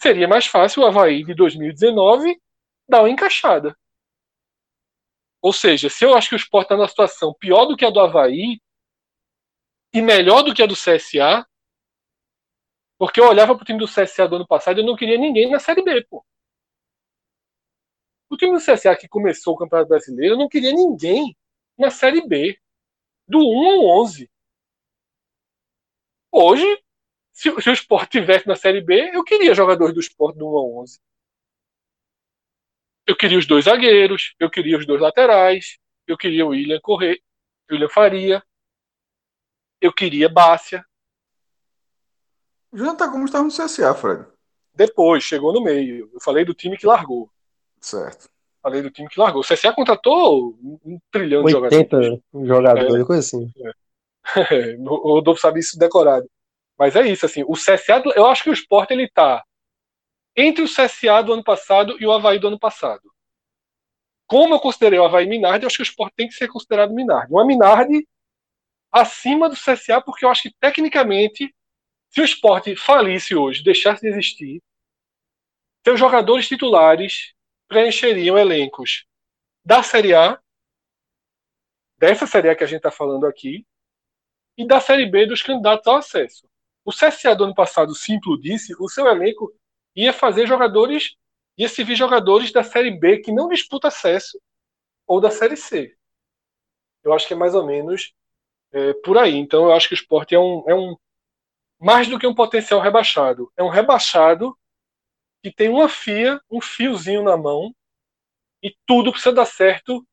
Seria mais fácil o Havaí de 2019 dar uma encaixada. Ou seja, se eu acho que o Sport está numa situação pior do que a do Havaí e melhor do que a do CSA, porque eu olhava para o time do CSA do ano passado e eu não queria ninguém na Série B, pô. O time do CSA que começou o Campeonato Brasileiro não queria ninguém na Série B, do 1 ao 11. Hoje, se, se o Sport tivesse na Série B, eu queria jogadores do Sport do 1 ao 11. Eu queria os dois zagueiros, eu queria os dois laterais, eu queria o William Correia, William Faria, eu queria Bácia. O Jonathan Gomes estava no CSA, Fred. Depois, chegou no meio. Eu falei do time que largou. Certo. Falei do time que largou. O CSA contratou um trilhão 80 de jogadores. jogadores, coisa assim. (laughs) o Rodolfo sabe isso decorado. Mas é isso, assim. O CSA, eu acho que o Sport ele tá entre o CSA do ano passado e o Havaí do ano passado. Como eu considerei o Havaí Minardi, eu acho que o Sport tem que ser considerado Minardi. Uma Minardi acima do CSA, porque eu acho que tecnicamente, se o Sport falisse hoje, deixasse de existir, seus jogadores titulares preencheriam elencos da Série A, dessa Série A que a gente está falando aqui, e da Série B dos candidatos ao acesso. O CSA do ano passado se disse, o seu elenco ia fazer jogadores, ia se vir jogadores da Série B que não disputa acesso ou da Série C. Eu acho que é mais ou menos é, por aí. Então eu acho que o esporte é um, é um mais do que um potencial rebaixado. É um rebaixado que tem uma fia, um fiozinho na mão e tudo precisa dar certo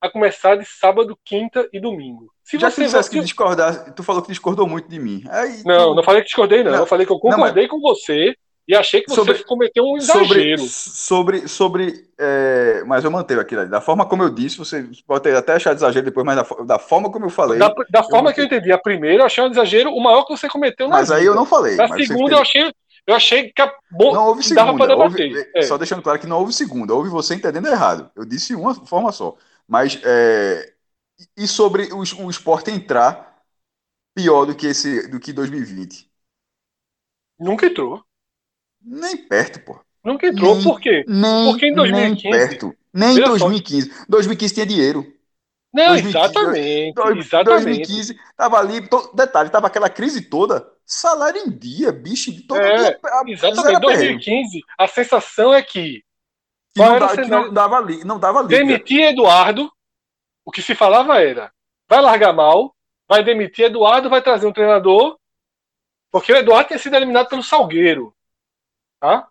a começar de sábado, quinta e domingo. Se Já você dissesse que discordar, tu falou que discordou muito de mim. Aí, não, tu... não falei que discordei, não. não. Eu falei que eu concordei não, mas... com você e achei que você sobre, cometeu um exagero. Sobre, sobre, sobre é, mas eu mantenho aquilo ali. Da forma como eu disse, você pode até achar exagero depois, mas da, da forma como eu falei. Da, da forma que eu entendi, a primeira eu achei um exagero, o maior que você cometeu na Mas vida. aí eu não falei. A segunda eu achei, eu achei que a, bom, não houve segunda, dava para debater. Houve, é. Só deixando claro que não houve segunda, houve você entendendo errado. Eu disse uma forma só. Mas é, e sobre o, o esporte entrar pior do que esse do que 2020? Nunca entrou. Nem perto, pô. Nunca entrou, nem, por quê? Nem, Porque em 2015. Nem perto. Nem em 2015. Só. 2015 tinha dinheiro. Não, 2015, exatamente, dois, exatamente. 2015 tava ali, to, detalhe, tava aquela crise toda, salário em dia, bicho, todo é, dia. Exatamente, em 2015, a sensação é que. Que não, dava, que não dava ali, não dava liga. Demitir Eduardo, o que se falava era: vai largar mal, vai demitir Eduardo, vai trazer um treinador, porque o Eduardo tinha sido eliminado pelo Salgueiro. Tá?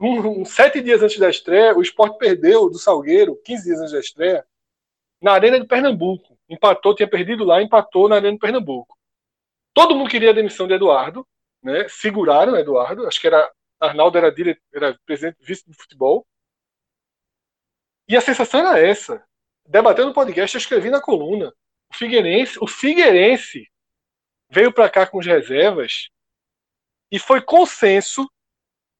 Um, um, sete dias antes da estreia, o Sport perdeu do Salgueiro, 15 dias antes da estreia, na Arena de Pernambuco. Empatou, tinha perdido lá, empatou na Arena de Pernambuco. Todo mundo queria a demissão de Eduardo, né? seguraram Eduardo, acho que era Arnaldo era, dire... era presidente vice de futebol. E a sensação era essa. Debatendo no podcast, eu escrevi na coluna. O Figueirense, o Figueirense veio para cá com as reservas e foi consenso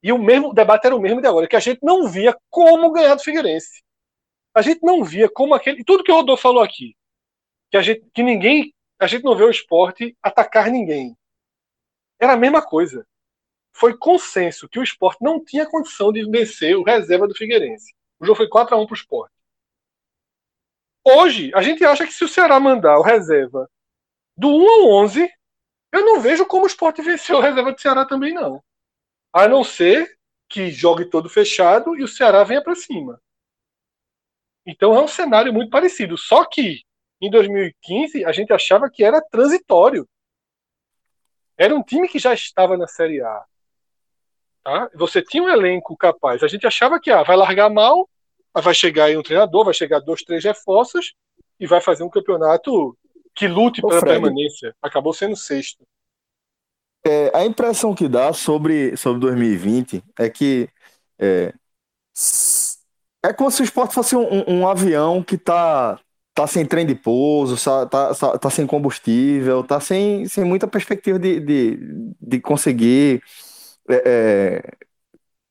e o mesmo o debate era o mesmo de agora, que a gente não via como ganhar do Figueirense. A gente não via como aquele. Tudo que o Rodolfo falou aqui. Que, a gente, que ninguém. A gente não vê o esporte atacar ninguém. Era a mesma coisa. Foi consenso que o esporte não tinha condição de vencer o reserva do Figueirense. O jogo foi 4 a 1 para o esporte. Hoje, a gente acha que se o Ceará mandar o reserva do 1 ao 11, eu não vejo como o esporte venceu o reserva do Ceará também, não. A não ser que jogue todo fechado e o Ceará venha para cima. Então é um cenário muito parecido. Só que em 2015 a gente achava que era transitório. Era um time que já estava na Série A. Tá? Você tinha um elenco capaz. A gente achava que ah, vai largar mal, vai chegar aí um treinador, vai chegar dois, três reforços e vai fazer um campeonato que lute Ô, pela Fred. permanência. Acabou sendo sexto. É, a impressão que dá sobre, sobre 2020 é que é, é como se o esporte fosse um, um avião que tá, tá sem trem de pouso, tá, tá, tá sem combustível, tá sem, sem muita perspectiva de, de, de conseguir é, é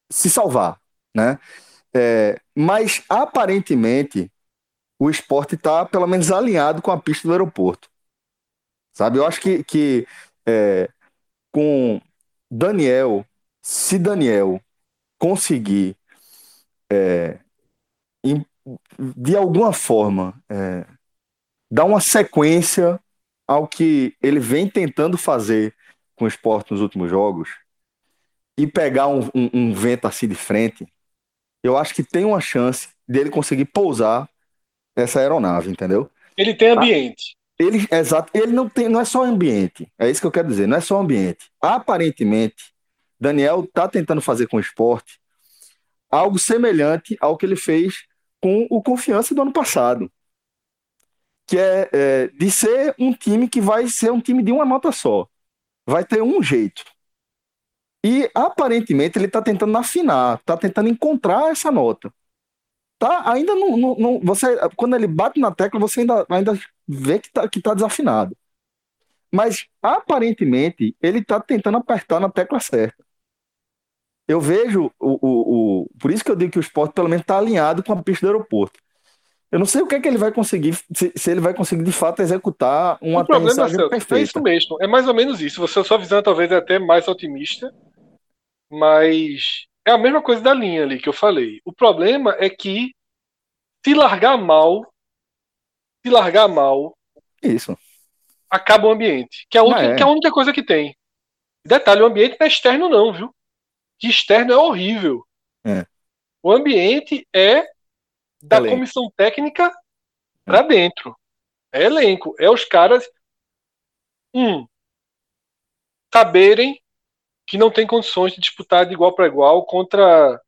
se salvar, né? É, mas aparentemente o esporte está pelo menos alinhado com a pista do aeroporto, sabe? Eu acho que, que é, com Daniel, se Daniel conseguir é, de alguma forma é, dar uma sequência ao que ele vem tentando fazer com o esporte nos últimos jogos e pegar um, um, um vento assim de frente, eu acho que tem uma chance dele conseguir pousar essa aeronave, entendeu? Ele tem ambiente. Ele, exato, ele não tem, não é só ambiente, é isso que eu quero dizer, não é só ambiente. Aparentemente, Daniel está tentando fazer com o esporte algo semelhante ao que ele fez com o Confiança do ano passado, que é, é de ser um time que vai ser um time de uma nota só, vai ter um jeito. E aparentemente ele está tentando afinar, está tentando encontrar essa nota. Tá, ainda não, não, não, você quando ele bate na tecla você ainda, ainda vê que está que tá desafinado. Mas aparentemente ele está tentando apertar na tecla certa. Eu vejo o, o, o, por isso que eu digo que o esporte pelo menos está alinhado com a pista do aeroporto. Eu não sei o que é que ele vai conseguir, se, se ele vai conseguir de fato executar uma o problema, Celso, perfeita. É isso mesmo. É mais ou menos isso. Você, sua visão talvez é até mais otimista, mas é a mesma coisa da linha ali que eu falei. O problema é que se largar mal, se largar mal, Isso. acaba o ambiente, que é a, outra, Ah, é. que é a única coisa que tem. Detalhe, o ambiente não é externo não, viu? Que externo é horrível. É. O ambiente é da Elenco. comissão técnica pra dentro. É elenco, é os caras um saberem que não tem condições de disputar de igual para igual contra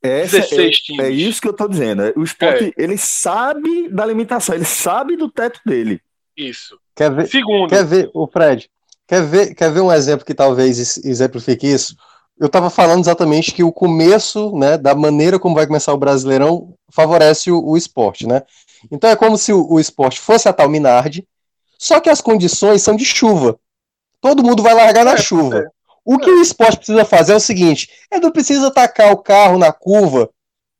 Essa 16 é, times. é isso que eu tô dizendo. O esporte, ele sabe da limitação, ele sabe do teto dele. isso. Quer ver, Segundo, Quer ver, o Fred, quer ver, quer ver um exemplo que talvez ex- exemplifique isso? Eu estava falando exatamente que o começo, né, da maneira como vai começar o Brasileirão, favorece o, o esporte, né? Então é como se o, o esporte fosse a tal Minardi, só que as condições são de chuva. Todo mundo vai largar na É, chuva. é. O que o esporte precisa fazer é o seguinte: ele não precisa tacar o carro na curva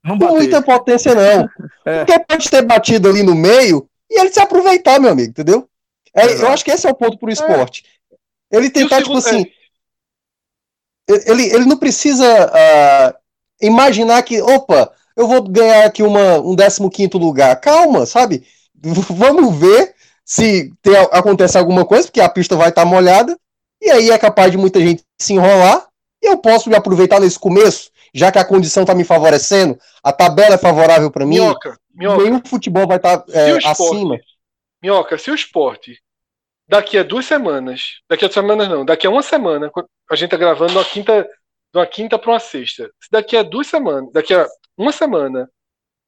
Não com bater. muita potência, não. (laughs) É. Porque pode ter batido ali no meio e ele se aproveitar, meu amigo, entendeu? É, eu acho que esse é o ponto pro esporte. Ele tentar, tipo assim. Ele, ele não precisa ah, imaginar que, opa, eu vou ganhar aqui uma, um 15 lugar. Calma, sabe? (laughs) Vamos ver se tem, acontece alguma coisa, porque a pista vai estar molhada, e aí é capaz de muita gente se enrolar, e eu posso me aproveitar nesse começo, já que a condição está me favorecendo, a tabela é favorável para mim, minhoca, minhoca, nenhum futebol vai estar o esporte, acima. minhoca, se o esporte daqui a duas semanas, daqui a duas semanas não, daqui a uma semana, a gente tá gravando uma quinta, de uma quinta para uma sexta. Se daqui a duas semanas, daqui a uma semana,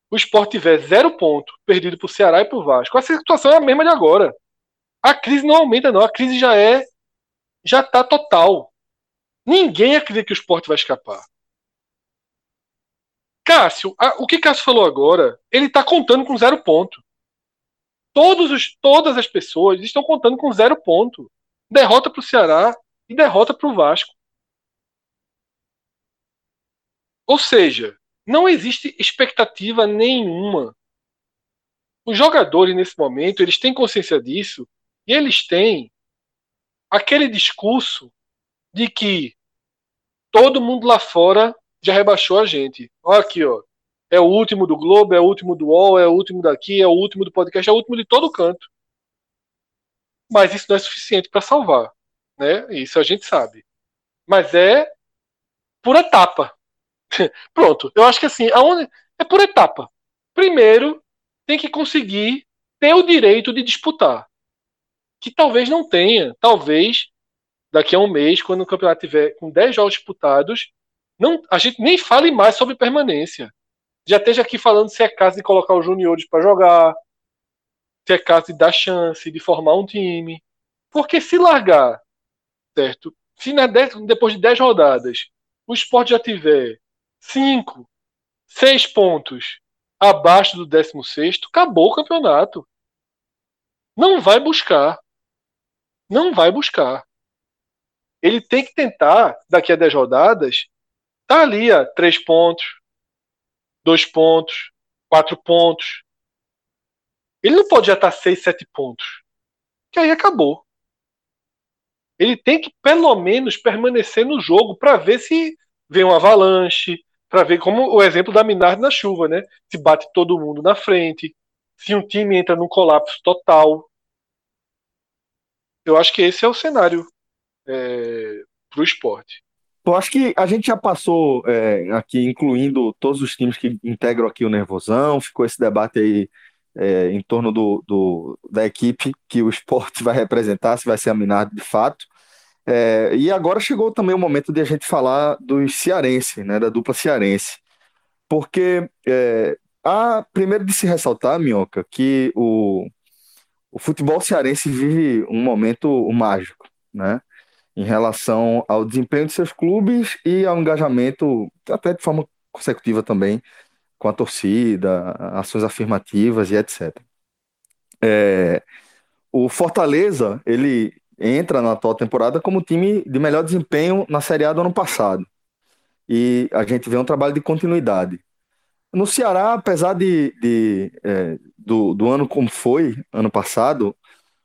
o esporte tiver zero ponto perdido pro Ceará e pro Vasco, a situação é a mesma de agora. A crise não aumenta, não. A crise já é. Já tá total. Ninguém acredita que o esporte vai escapar. Cássio, a- o que Cássio falou agora, ele tá contando com zero ponto. Todos os, todas as pessoas estão contando com zero ponto. Derrota pro Ceará e derrota pro Vasco. Ou seja, não existe expectativa nenhuma. Os jogadores nesse momento, eles têm consciência disso e eles têm aquele discurso de que todo mundo lá fora já rebaixou a gente. Olha aqui, ó. É o último do Globo, é o último do UOL, é o último daqui, é o último do podcast, é o último de todo canto. Mas isso não é suficiente para salvar, né? Isso a gente sabe. Mas é por etapa. (laughs) Pronto. Eu acho que assim, aonde é por etapa. Primeiro, tem que conseguir ter o direito de disputar. Que talvez não tenha. Talvez daqui a um mês, quando o campeonato tiver com 10 jogos disputados, não, a gente nem fale mais sobre permanência. Já esteja aqui falando se é caso de colocar os juniores para jogar, se é caso de dar chance, de formar um time. Porque se largar, certo? Se na dez- depois de 10 rodadas o esporte já tiver 5, 6 pontos abaixo do 16, acabou o campeonato. Não vai buscar. Não vai buscar. Ele tem que tentar, daqui a 10 rodadas, tá ali a 3 pontos, 2 pontos, 4 pontos. Ele não pode já estar 6, 7 pontos. Que aí acabou. Ele tem que pelo menos permanecer no jogo para ver se vem um avalanche, para ver como o exemplo da Minardi na chuva, né? Se bate todo mundo na frente, se um time entra num colapso total. Eu acho que esse é o cenário é, para o esporte. Eu acho que a gente já passou é, aqui, incluindo todos os times que integram aqui o Nervosão, ficou esse debate aí é, em torno do, do, da equipe que o esporte (laughs) vai representar, se vai ser a Minardi de fato. É, e agora chegou também o momento de a gente falar dos cearense, né, da dupla cearense. Porque é, há, primeiro de se ressaltar, Minhoca, que o, o futebol cearense vive um momento mágico, né? Em relação ao desempenho de seus clubes e ao engajamento, até de forma consecutiva também, com a torcida, ações afirmativas e etc. É, o Fortaleza, ele entra na atual temporada como time de melhor desempenho na Série A do ano passado. E a gente vê um trabalho de continuidade. No Ceará, apesar de, de é, do, do ano como foi, ano passado,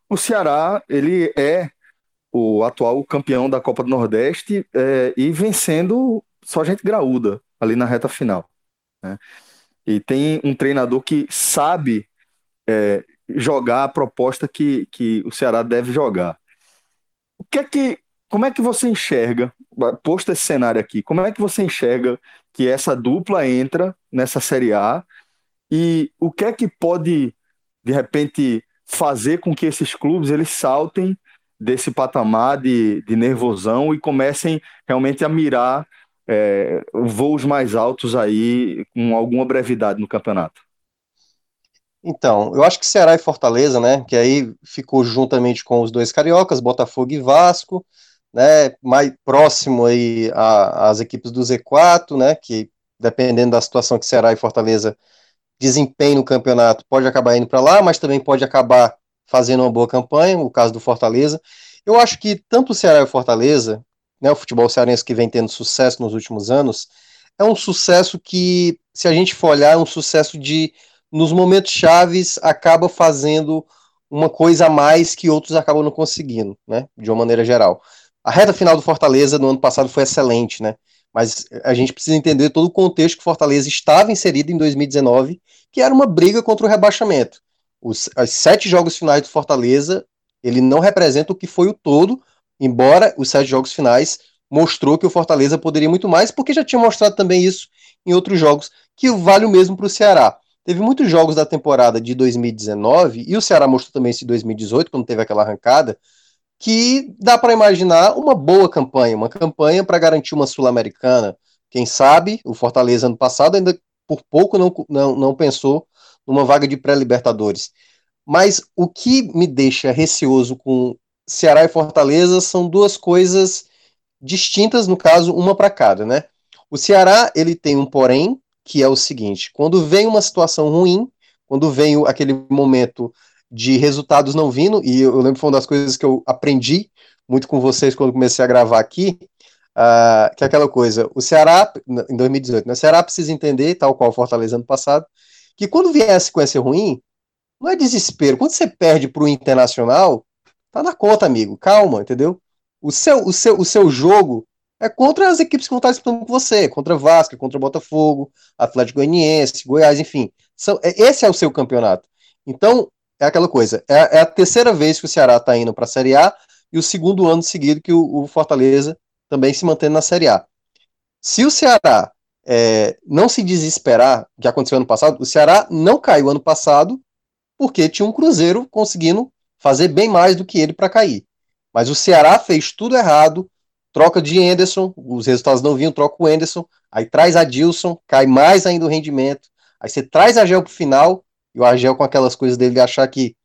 o Ceará ele é o atual campeão da Copa do Nordeste é, e vencendo só gente graúda ali na reta final. Né? E tem um treinador que sabe é, jogar a proposta que, que o Ceará deve jogar. O que é que, como é que você enxerga, posto esse cenário aqui, como é que você enxerga que essa dupla entra nessa Série A e o que é que pode, de repente, fazer com que esses clubes eles saltem desse patamar de, de nervosão e comecem realmente a mirar é, voos mais altos aí com alguma brevidade no campeonato? Então, eu acho que Ceará e Fortaleza, né, que aí ficou juntamente com os dois cariocas, Botafogo e Vasco, né, mais próximo aí às equipes do Z4, né, que dependendo da situação que Ceará e Fortaleza desempenhem no campeonato, pode acabar indo para lá, mas também pode acabar fazendo uma boa campanha, no caso do Fortaleza. Eu acho que tanto o Ceará e o Fortaleza, né, o futebol cearense que vem tendo sucesso nos últimos anos, é um sucesso que, se a gente for olhar, é um sucesso de nos momentos chaves, acaba fazendo uma coisa a mais que outros acabam não conseguindo, né? De uma maneira geral. A reta final do Fortaleza no ano passado foi excelente, né? Mas a gente precisa entender todo o contexto que o Fortaleza estava inserido em 2019, que era uma briga contra o rebaixamento. Os, os sete jogos finais do Fortaleza, ele não representa o que foi o todo, embora os sete jogos finais mostrou que o Fortaleza poderia muito mais, porque já tinha mostrado também isso em outros jogos, que vale o mesmo para o Ceará. Teve muitos jogos da temporada de 2019, e o Ceará mostrou também isso em 2018, quando teve aquela arrancada, que dá para imaginar uma boa campanha, uma campanha para garantir uma Sul-Americana. Quem sabe, o Fortaleza ano passado ainda por pouco não, não, não pensou numa vaga de pré-Libertadores. Mas o que me deixa receoso com Ceará e Fortaleza são duas coisas distintas, no caso, uma para cada, né? O Ceará, ele tem um porém, que é o seguinte: quando vem uma situação ruim, quando vem aquele momento de resultados não vindo, e eu lembro que foi uma das coisas que eu aprendi muito com vocês quando comecei a gravar aqui, uh, que é aquela coisa, o Ceará, em 2018, né, o Ceará precisa entender, tal qual o Fortaleza ano passado, que quando vier a sequência ruim, não é desespero. Quando você perde para o Internacional, tá na conta, amigo. Calma, entendeu? O seu, o seu, o seu jogo é contra as equipes que vão estar disputando com você, contra Vasco, contra Botafogo, Atlético Goianiense, Goiás, enfim. São, é, esse é o seu campeonato. Então, é aquela coisa. É, é a terceira vez que o Ceará está indo para a Série A e o segundo ano seguido que o, o, Fortaleza também se mantém na Série A. Se o Ceará é, não se desesperar, que aconteceu ano passado, o Ceará não caiu ano passado porque tinha um Cruzeiro conseguindo fazer bem mais do que ele para cair. Mas o Ceará fez tudo errado, troca de Anderson, os resultados não vinham, troca o Anderson, aí traz a Dilson, cai mais ainda o rendimento, aí você traz a Gel pro final, e o Argel com aquelas coisas dele de achar que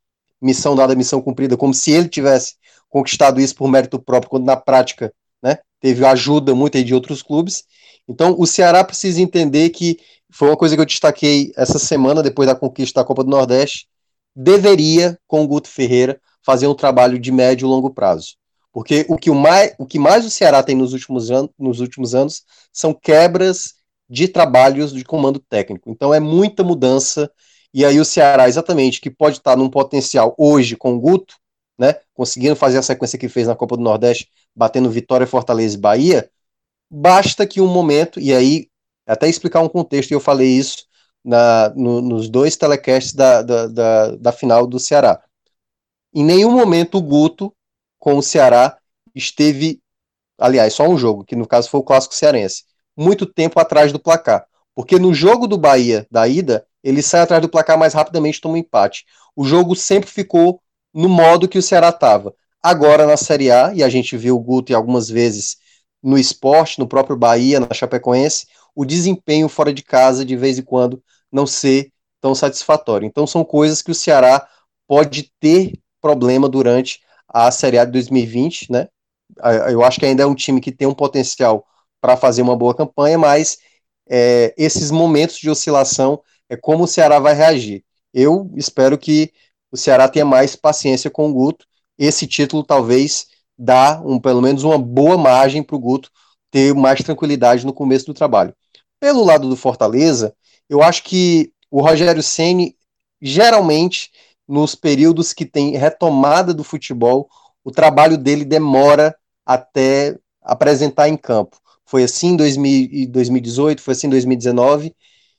missão dada, missão cumprida, como se ele tivesse conquistado isso por mérito próprio, quando na prática, né, teve ajuda muito de outros clubes. Então, o Ceará precisa entender que foi uma coisa que eu destaquei essa semana, depois da conquista da Copa do Nordeste, deveria, com o Guto Ferreira, fazer um trabalho de médio e longo prazo. Porque o que, o mais, o que mais o Ceará tem nos últimos, nos últimos anos são quebras de trabalhos de comando técnico. Então é muita mudança. E aí o Ceará, exatamente, que pode estar num potencial hoje com o Guto, né, conseguindo fazer a sequência que fez na Copa do Nordeste, batendo Vitória, Fortaleza e Bahia, basta que um momento, e aí até explicar um contexto, e eu falei isso na, no, nos dois telecasts da, da, da, da final do Ceará. Em nenhum momento o Guto com o Ceará esteve aliás, só um jogo, que no caso foi o Clássico Cearense, muito tempo atrás do placar. Porque no jogo do Bahia, da ida, ele sai atrás do placar mais rapidamente toma um empate. O jogo sempre ficou no modo que o Ceará estava. Agora na Série A, e a gente viu o Guto algumas vezes no esporte, no próprio Bahia, na Chapecoense, o desempenho fora de casa, de vez em quando, não ser tão satisfatório. Então são coisas que o Ceará pode ter problema durante a Série A de 2020, né? Eu acho que ainda é um time que tem um potencial para fazer uma boa campanha, mas é, esses momentos de oscilação é como o Ceará vai reagir. Eu espero que o Ceará tenha mais paciência com o Guto. Esse título talvez dá um, pelo menos uma boa margem para o Guto ter mais tranquilidade no começo do trabalho. Pelo lado do Fortaleza, eu acho que o Rogério Ceni geralmente nos períodos que tem retomada do futebol, o trabalho dele demora até apresentar em campo. Foi assim em 2018, foi assim em 2019,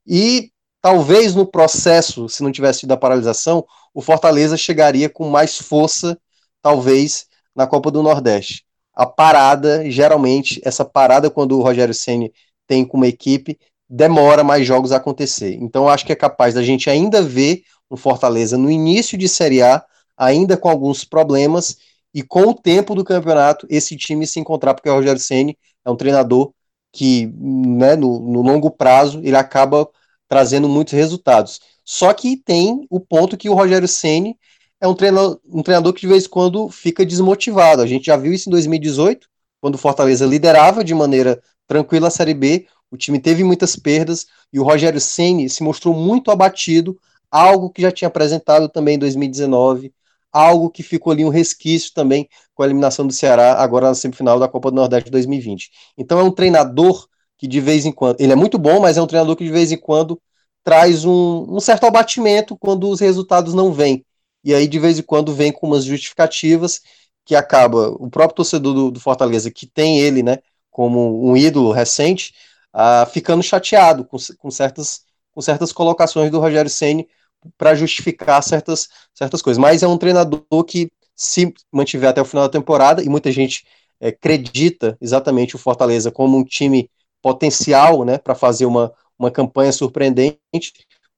e talvez no processo, se não tivesse tido a paralisação, o Fortaleza chegaria com mais força, talvez, na Copa do Nordeste. A parada, geralmente, essa parada quando o Rogério Ceni tem com uma equipe, demora mais jogos a acontecer. Então, acho que é capaz da gente ainda ver um Fortaleza no início de Série A, ainda com alguns problemas, e com o tempo do campeonato, esse time se encontrar, porque o Rogério Ceni é um treinador que, né, no, no longo prazo, ele acaba trazendo muitos resultados. Só que tem o ponto que o Rogério Ceni é um treinador, um treinador que de vez em quando fica desmotivado. A gente já viu isso em 2018, quando o Fortaleza liderava de maneira tranquila a Série B, o time teve muitas perdas e o Rogério Ceni se mostrou muito abatido, algo que já tinha apresentado também em 2019, algo que ficou ali um resquício também com a eliminação do Ceará agora na semifinal da Copa do Nordeste 2020. Então é um treinador que de vez em quando, ele é muito bom, mas é um treinador que de vez em quando traz um, um certo abatimento quando os resultados não vêm. E aí de vez em quando vem com umas justificativas que acaba o próprio torcedor do, do Fortaleza que tem ele, né, como um ídolo recente, uh, ficando chateado com, com, certas, com certas colocações do Rogério Ceni para justificar certas, certas coisas. Mas é um treinador que, se mantiver até o final da temporada, e muita gente é, acredita exatamente o Fortaleza como um time potencial né, para fazer uma, uma campanha surpreendente,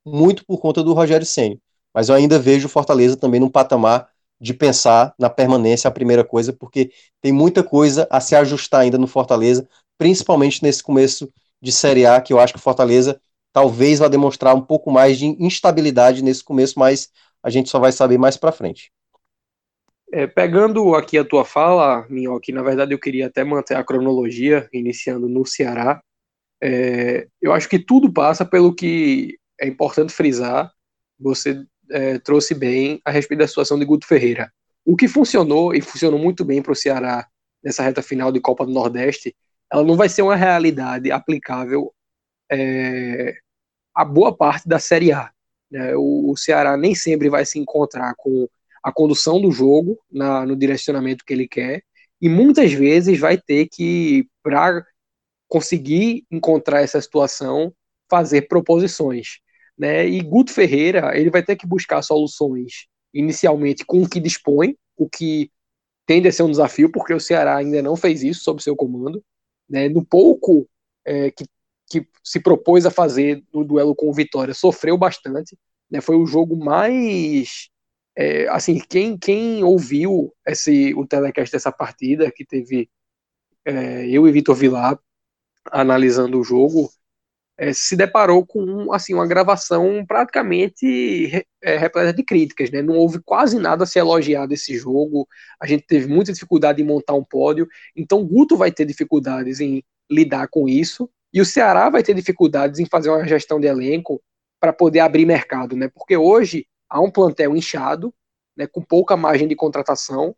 muito por conta do Rogério Ceni. Mas eu ainda vejo o Fortaleza também num patamar de pensar na permanência, a primeira coisa, porque tem muita coisa a se ajustar ainda no Fortaleza, principalmente nesse começo de Série A, que eu acho que o Fortaleza talvez vá demonstrar um pouco mais de instabilidade nesse começo, mas a gente só vai saber mais para frente. É, pegando aqui a tua fala, Minhoque, na verdade eu queria até manter a cronologia, iniciando no Ceará. É, eu acho que tudo passa pelo que é importante frisar, você é, trouxe bem a respeito da situação de Guto Ferreira. O que funcionou, e funcionou muito bem para o Ceará nessa reta final de Copa do Nordeste, ela não vai ser uma realidade aplicável é, a boa parte da Série A. Né? O, o, Ceará nem sempre vai se encontrar com a condução do jogo na, no direcionamento que ele quer, e muitas vezes vai ter que, para conseguir encontrar essa situação, fazer proposições. Né? E Guto Ferreira ele vai ter que buscar soluções inicialmente com o que dispõe, o que tende a ser um desafio, porque o Ceará ainda não fez isso sob seu comando né, no pouco é, que, que se propôs a fazer no duelo com o Vitória, sofreu bastante, né, foi o jogo mais é, assim, quem, quem ouviu esse, o telecast dessa partida, que teve é, eu e Vitor Vilar analisando o jogo, é, se deparou com assim uma gravação praticamente é, repleta de críticas, né? Não houve quase nada a se elogiar desse jogo. A gente teve muita dificuldade em montar um pódio. Então, o Guto vai ter dificuldades em lidar com isso e o Ceará vai ter dificuldades em fazer uma gestão de elenco para poder abrir mercado, né? Porque hoje há um plantel inchado, né? Com pouca margem de contratação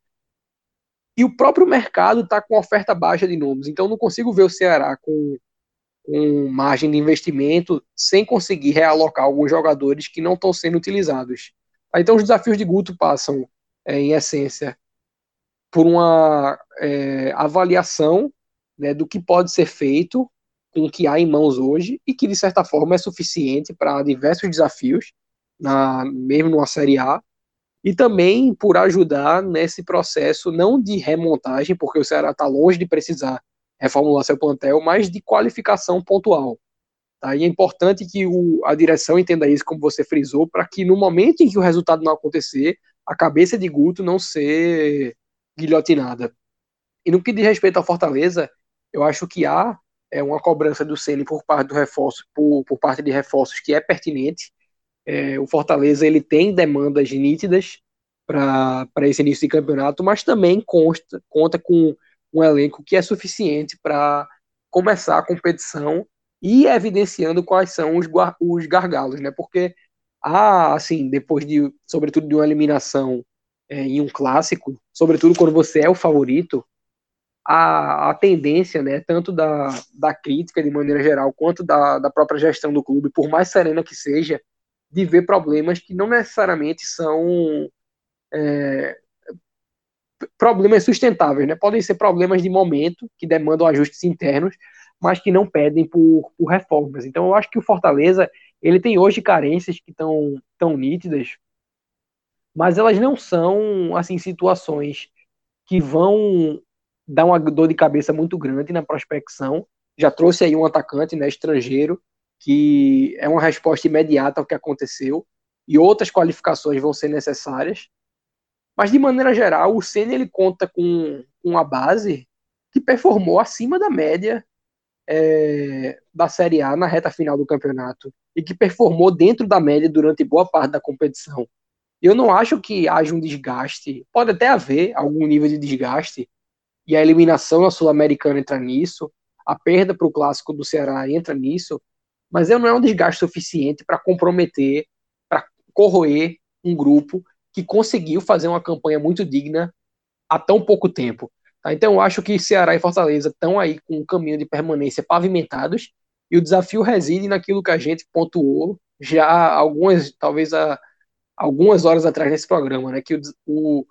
e o próprio mercado está com oferta baixa de nomes. Então, não consigo ver o Ceará com com margem de investimento sem conseguir realocar alguns jogadores que não estão sendo utilizados. Então, os desafios de Guto passam, é, em essência, por uma é, avaliação né, do que pode ser feito com o que há em mãos hoje e que, de certa forma, é suficiente para diversos desafios, na, mesmo numa Série A. e também por ajudar nesse processo não de remontagem, porque o Ceará está longe de precisar reformular seu plantel, mas de qualificação pontual. Tá? E é importante que o, a direção entenda isso, como você frisou, para que no momento em que o resultado não acontecer, a cabeça de Guto não ser guilhotinada. E no que diz respeito ao Fortaleza, eu acho que há é, uma cobrança do Ceni por parte do reforço, por, por parte de reforços que é pertinente. É, o Fortaleza ele tem demandas nítidas para esse início de campeonato, mas também consta, conta com um elenco que é suficiente para começar a competição e evidenciando quais são os, os gargalos, né? Porque há, assim, depois de, sobretudo de uma eliminação é, em um clássico, sobretudo quando você é o favorito, a, a tendência, né, tanto da, da crítica de maneira geral, quanto da, da própria gestão do clube, por mais serena que seja, de ver problemas que não necessariamente são é, problemas sustentáveis, né? Podem ser problemas de momento que demandam ajustes internos, mas que não pedem por, por reformas. Então, eu acho que o Fortaleza ele tem hoje carências que estão tão nítidas, mas elas não são assim situações que vão dar uma dor de cabeça muito grande na prospecção. Já trouxe aí um atacante, né, estrangeiro, que é uma resposta imediata ao que aconteceu e outras qualificações vão ser necessárias. Mas de maneira geral, o Senna ele conta com uma base que performou acima da média é, da Série A na reta final do campeonato e que performou dentro da média durante boa parte da competição. Eu não acho que haja um desgaste, pode até haver algum nível de desgaste, e a eliminação na Sul-Americana entra nisso, a perda para o clássico do Ceará entra nisso, mas não é um desgaste suficiente para comprometer, para corroer um grupo que conseguiu fazer uma campanha muito digna há tão pouco tempo. Tá? Então eu acho que Ceará e Fortaleza estão aí com um caminho de permanência pavimentados e o desafio reside naquilo que a gente pontuou já algumas, talvez há algumas horas atrás nesse programa, né? Que o, o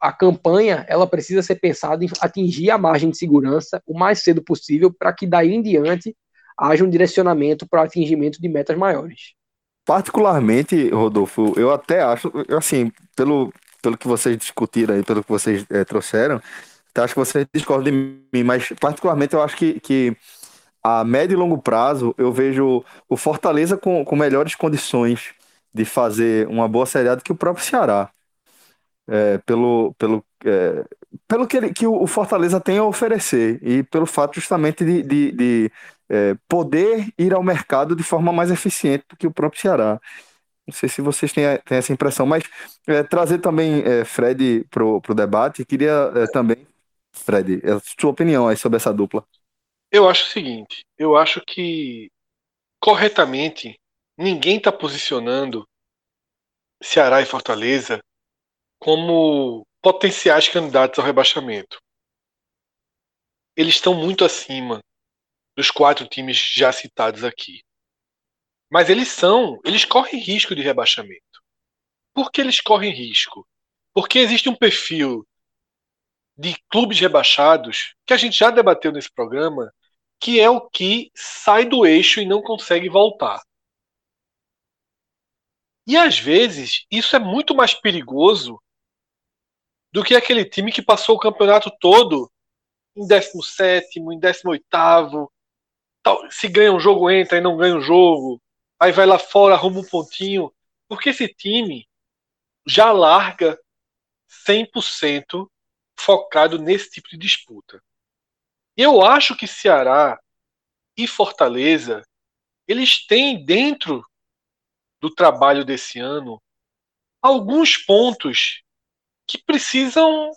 a campanha ela precisa ser pensada em atingir a margem de segurança o mais cedo possível para que daí em diante haja um direcionamento para o atingimento de metas maiores. Particularmente, Rodolfo, eu até acho, assim, pelo, pelo que vocês discutiram aí, pelo que vocês é, trouxeram, acho que vocês discordam de mim, mas particularmente eu acho que, que a médio e longo prazo eu vejo o Fortaleza com, com melhores condições de fazer uma boa Série do que o próprio Ceará. É, pelo, pelo, é, pelo que, ele, que o Fortaleza tem a oferecer e pelo fato justamente de, de, de é, poder ir ao mercado de forma mais eficiente do que o próprio Ceará. Não sei se vocês têm, têm essa impressão, mas é, trazer também é, Fred para o debate. Queria é, também, Fred, a sua opinião aí sobre essa dupla. Eu acho o seguinte: eu acho que corretamente ninguém está posicionando Ceará e Fortaleza como potenciais candidatos ao rebaixamento. Eles estão muito acima dos quatro times já citados aqui. Mas eles são, eles correm risco de rebaixamento. Por que eles correm risco? Porque existe um perfil de clubes rebaixados que a gente já debateu nesse programa, que é o que sai do eixo e não consegue voltar. E às vezes isso é muito mais perigoso do que aquele time que passou o campeonato todo em 17, em 18, se ganha um jogo entra e não ganha um jogo, aí vai lá fora, arruma um pontinho, porque esse time já larga 100% focado nesse tipo de disputa. Eu acho que Ceará e Fortaleza, eles têm dentro do trabalho desse ano alguns pontos que precisam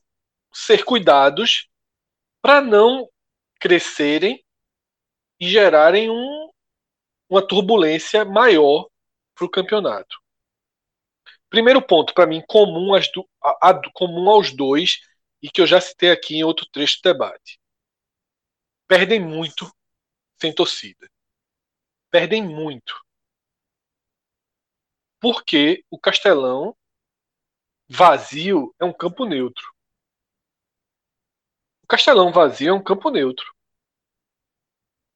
ser cuidados para não crescerem e gerarem um, uma turbulência maior para o campeonato. Primeiro ponto, para mim, comum, do, a, a, comum aos dois, e que eu já citei aqui em outro trecho do debate. Perdem muito sem torcida. Perdem muito. Porque o Castelão vazio é um campo neutro. O Castelão vazio é um campo neutro.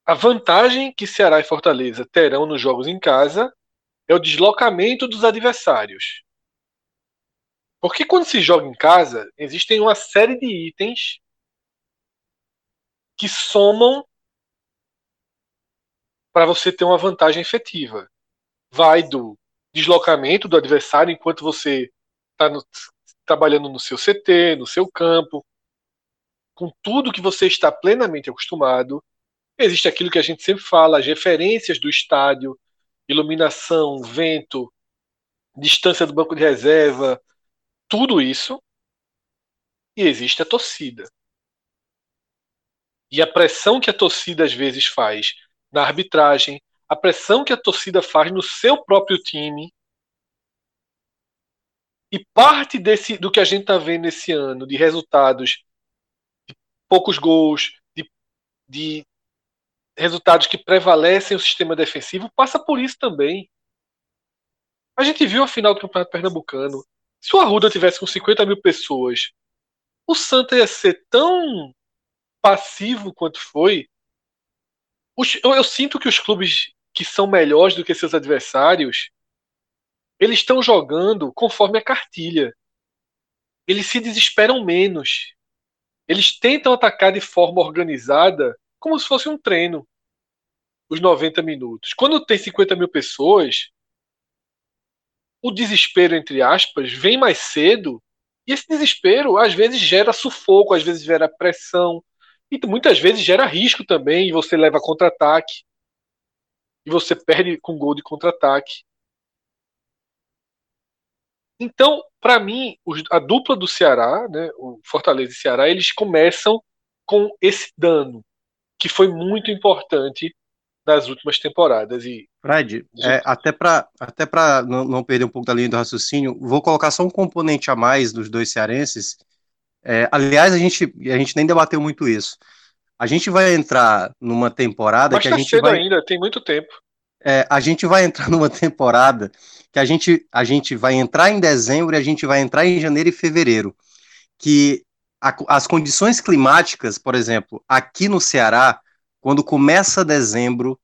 A vantagem que Ceará e Fortaleza terão nos jogos em casa é o deslocamento dos adversários. Porque quando se joga em casa, existem uma série de itens que somam para você ter uma vantagem efetiva. Vai do deslocamento do adversário enquanto você está trabalhando no seu CT, no seu campo, com tudo que você está plenamente acostumado. Existe aquilo que a gente sempre fala, as referências do estádio, iluminação, vento, distância do banco de reserva, tudo isso. E existe a torcida. E a pressão que a torcida às vezes faz na arbitragem, a pressão que a torcida faz no seu próprio time. E parte desse do que a gente está vendo esse ano, de resultados de poucos gols, de, de resultados que prevalecem o sistema defensivo, passa por isso também. A gente viu a final do Campeonato Pernambucano. Se o Arruda tivesse com 50 mil pessoas, o Santa ia ser tão passivo quanto foi. Eu, eu sinto que os clubes que são melhores do que seus adversários, eles estão jogando conforme a cartilha. Eles se desesperam menos. Eles tentam atacar de forma organizada, como se fosse um treino, os 90 minutos. Quando tem 50 mil pessoas, o desespero, entre aspas, vem mais cedo. E esse desespero, às vezes, gera sufoco, às vezes gera pressão. E muitas vezes gera risco também, e você leva contra-ataque e você perde com gol de contra-ataque. Então, para mim, a dupla do Ceará, né, o Fortaleza e Ceará, eles começam com esse dano, que foi muito importante nas últimas temporadas. E Fred, é, até para até não, não perder um pouco da linha do raciocínio, vou colocar só um componente a mais dos dois cearenses. É, aliás, a gente, a gente nem debateu muito isso. A gente vai entrar numa temporada Mas que tá a gente cedo vai. ainda, tem muito tempo. É, a gente vai entrar (laughs) numa temporada que a gente, a gente vai entrar em dezembro e a gente vai entrar em janeiro e fevereiro. Que a, as condições climáticas, por exemplo, aqui no Ceará, quando começa dezembro,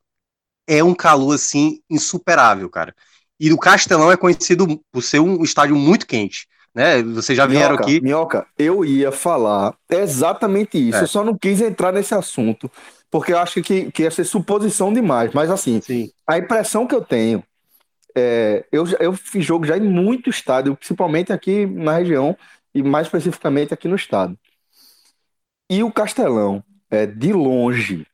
é um calor assim insuperável, cara. E o Castelão é conhecido por ser um estádio muito quente né? Vocês já vieram Minhoca, aqui. Minhoca, eu ia falar exatamente isso. É. Eu só não quis entrar nesse assunto, porque eu acho que, que ia ser suposição demais. Mas assim, Sim. a impressão que eu tenho é, eu, eu fiz jogo já em muito estádio, principalmente aqui na região e mais especificamente aqui no estado. E o Castelão é de longe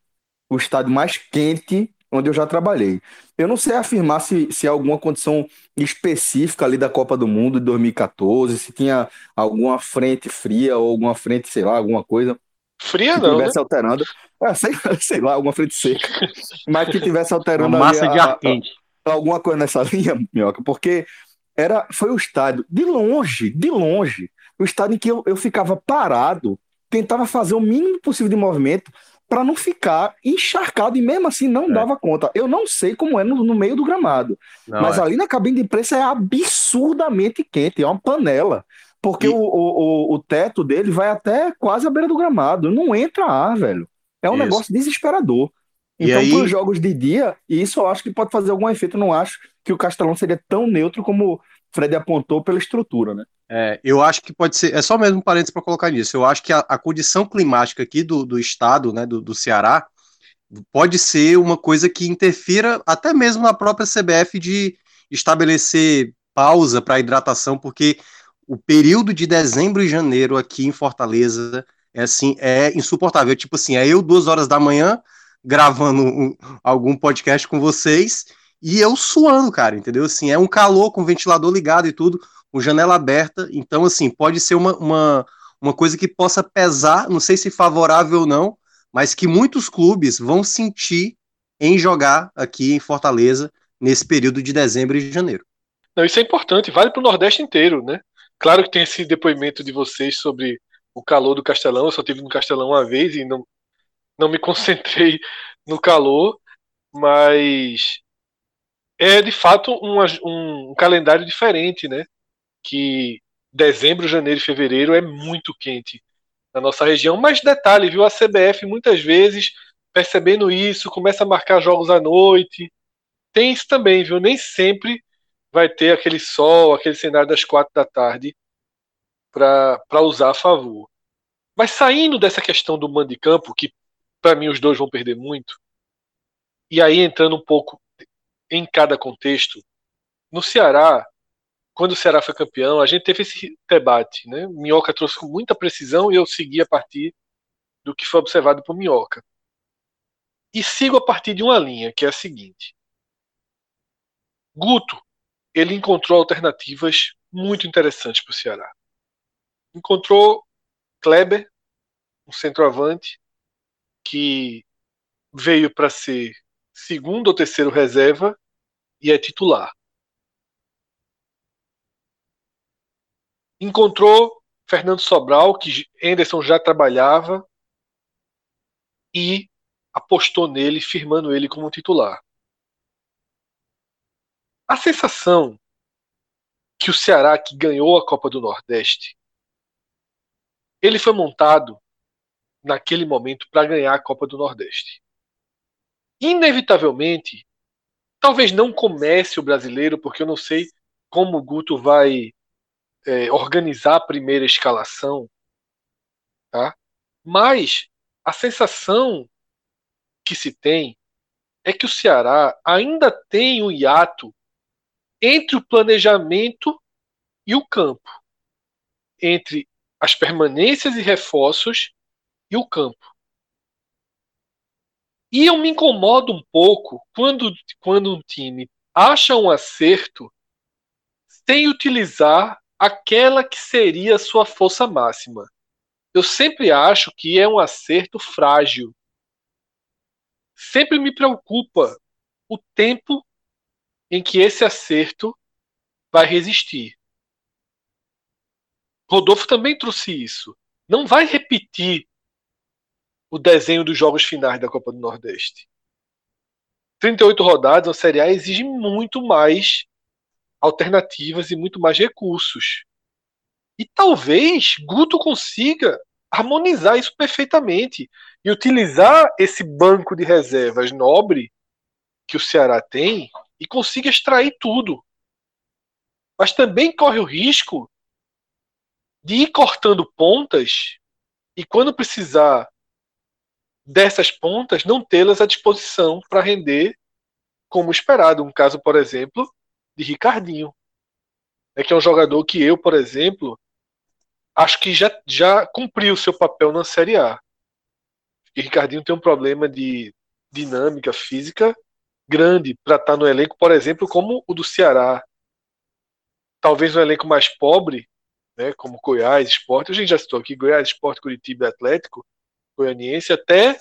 o estádio mais quente onde eu já trabalhei. Eu não sei afirmar se, se há alguma condição específica ali da Copa do Mundo de 2014, se tinha alguma frente fria ou alguma frente, sei lá, alguma coisa Fria que não, né? tivesse alterando. É, sei, (laughs) sei lá, alguma frente seca. Mas que tivesse alterando Uma massa de ar quente. alguma coisa nessa (laughs) linha, Minhoca, porque era, foi o estádio, de longe, de longe, o estádio em que eu, eu ficava parado, tentava fazer o mínimo possível de movimento para não ficar encharcado e mesmo assim não É. dava conta. Eu não sei como é no, no meio do gramado, Não, mas é. ali na cabine de imprensa é absurdamente quente, é uma panela. Porque E- o, o, o, teto dele vai até quase a beira do gramado. Não entra ar, velho. É um Isso. negócio desesperador. E Então, aí- para os jogos de dia, isso eu acho que pode fazer algum efeito. Eu não acho que o Castelão seria tão neutro como Fred apontou pela estrutura, né? É, eu acho que pode ser. É só mesmo um parênteses para colocar nisso. Eu acho que a, a condição climática aqui do, do estado, né, do, do Ceará, pode ser uma coisa que interfira até mesmo na própria CBF de estabelecer pausa para hidratação, porque o período de dezembro e janeiro aqui em Fortaleza é assim, é insuportável. Tipo assim, é eu duas horas da manhã gravando um- algum podcast com vocês e eu suando, cara, entendeu? Assim, é um calor com ventilador ligado e tudo com janela aberta. Então, assim, pode ser uma, uma, uma coisa que possa pesar, não sei se favorável ou não, mas que muitos clubes vão sentir em jogar aqui em Fortaleza nesse período de dezembro e janeiro. Não, isso é importante, vale para o Nordeste inteiro, né? Claro que tem esse depoimento de vocês sobre o calor do Castelão. Eu só tive no Castelão uma vez e não, não me concentrei no calor, mas é de fato um, um calendário diferente, né? Que dezembro, janeiro e fevereiro é muito quente na nossa região. Mas detalhe, viu? A CBF muitas vezes percebendo isso começa a marcar jogos à noite. Tem isso também, viu? Nem sempre vai ter aquele sol, aquele cenário das quatro da tarde para usar a favor. Mas saindo dessa questão do mando de campo, que para mim os dois vão perder muito, e aí entrando um pouco em cada contexto, no Ceará, quando o Ceará foi campeão, a gente teve esse debate, né? Minhoca trouxe com muita precisão e eu segui a partir do que foi observado por Minhoca. E sigo a partir de uma linha, que é a seguinte. Guto, ele encontrou alternativas muito interessantes para o Ceará. Encontrou Kleber, um centroavante, que veio para ser segundo ou terceiro reserva e é titular. Encontrou Fernando Sobral, que Anderson já trabalhava, e apostou nele, firmando ele como titular. A sensação que o Ceará, que ganhou a Copa do Nordeste, ele foi montado naquele momento para ganhar a Copa do Nordeste. Inevitavelmente, talvez não comece o brasileiro, porque eu não sei como o Guto vai é, organizar a primeira escalação, tá? Mas a sensação que se tem é que o Ceará ainda tem um hiato entre o planejamento e o campo, entre as permanências e reforços e o campo. E eu me incomodo um pouco quando, quando um time acha um acerto sem utilizar aquela que seria a sua força máxima. Eu sempre acho que é um acerto frágil. Sempre me preocupa o tempo em que esse acerto vai resistir. Rodolfo também trouxe isso. Não vai repetir o desenho dos jogos finais da Copa do Nordeste. 38 rodadas, a Série A exige muito mais alternativas e muito mais recursos. E talvez Guto consiga harmonizar isso perfeitamente e utilizar esse banco de reservas nobre que o Ceará tem e consiga extrair tudo. Mas também corre o risco de ir cortando pontas e quando precisar dessas pontas não tê-las à disposição para render como esperado. Um caso, por exemplo, de Ricardinho. É que é um jogador que eu, por exemplo, acho que já, já cumpriu seu papel na Série A. E Ricardinho tem um problema de dinâmica física grande para estar tá no elenco, por exemplo, como o do Ceará. Talvez um elenco mais pobre, né, como Goiás, Esporte. A gente já citou aqui Goiás, Esporte, Curitiba e Atlético Goianiense, até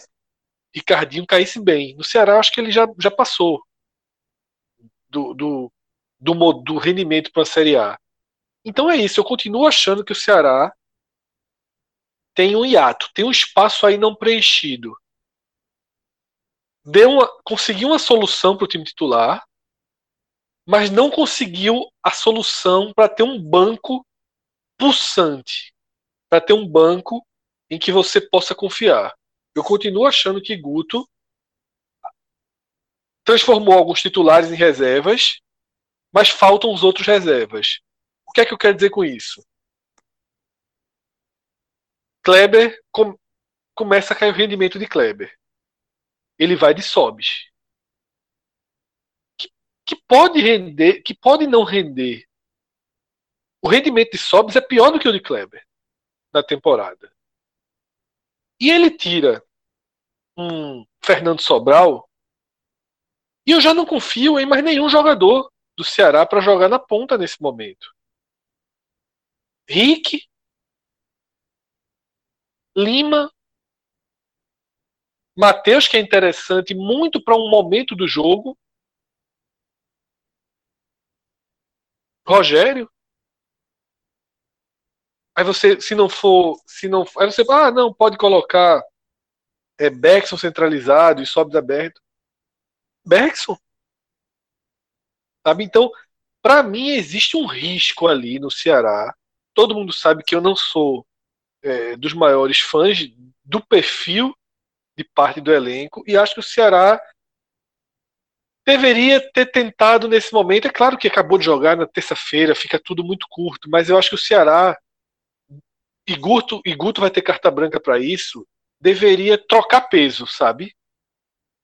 Ricardinho caísse bem. No Ceará, acho que ele já, já passou do, do, do, do rendimento para a Série A. Então é isso, eu continuo achando que o Ceará tem um hiato, tem um espaço aí não preenchido. Deu uma, conseguiu uma solução para o time titular, mas não conseguiu a solução para ter um banco pulsante, para ter um banco em que você possa confiar. Eu continuo achando que Guto transformou alguns titulares em reservas, mas faltam os outros reservas. O que é que eu quero dizer com isso? Kleber com, começa a cair o rendimento de Kleber. Ele vai de Sobis. Que, que pode render, que pode não render. O rendimento de Sobis é pior do que o de Kleber na temporada. E ele tira um Fernando Sobral e eu já não confio em mais nenhum jogador do Ceará para jogar na ponta nesse momento. Rick, Lima, Matheus, que é interessante muito para um momento do jogo. Rogério. Aí você, se não for, se não, aí você, ah, não, pode colocar é, Bergson centralizado e sobe aberto. Bergson. Sabe? Então, para mim existe um risco ali no Ceará todo mundo sabe que eu não sou é, dos maiores fãs do perfil de parte do elenco e acho que o Ceará deveria ter tentado nesse momento. É claro que acabou de jogar na terça-feira, fica tudo muito curto, mas eu acho que o Ceará e Guto, e Guto vai ter carta branca para isso, deveria trocar peso, sabe?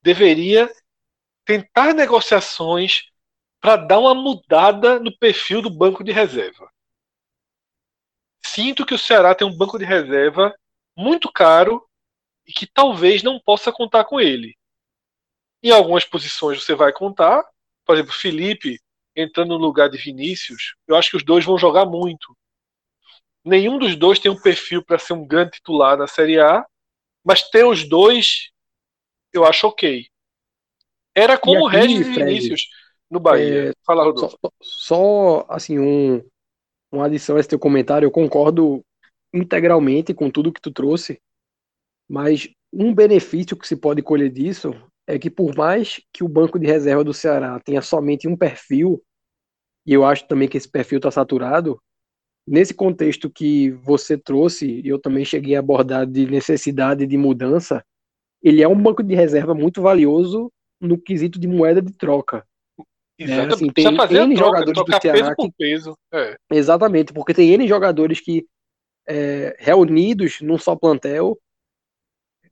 Deveria tentar negociações para dar uma mudada no perfil do banco de reserva. Sinto que o Ceará tem um banco de reserva muito caro e que talvez não possa contar com ele. Em algumas posições você vai contar, por exemplo, Felipe entrando no lugar de Vinícius, eu acho que os dois vão jogar muito. Nenhum dos dois tem um perfil para ser um grande titular na Série A, mas ter os dois eu acho ok. Era como o Regis e Vinícius no Bahia. É, Fala, Rodolfo. Só, só, assim, um, uma adição a esse teu comentário, eu concordo integralmente com tudo que tu trouxe, mas um benefício que se pode colher disso é que por mais que o banco de reserva do Ceará tenha somente um perfil, e eu acho também que esse perfil está saturado, nesse contexto que você trouxe, e eu também cheguei a abordar de necessidade de mudança, ele é um banco de reserva muito valioso no quesito de moeda de troca. Exatamente. Né? Assim, tem fazer N troca, jogadores do Ceará peso que... peso. É. Exatamente, porque tem N jogadores que é, reunidos num só plantel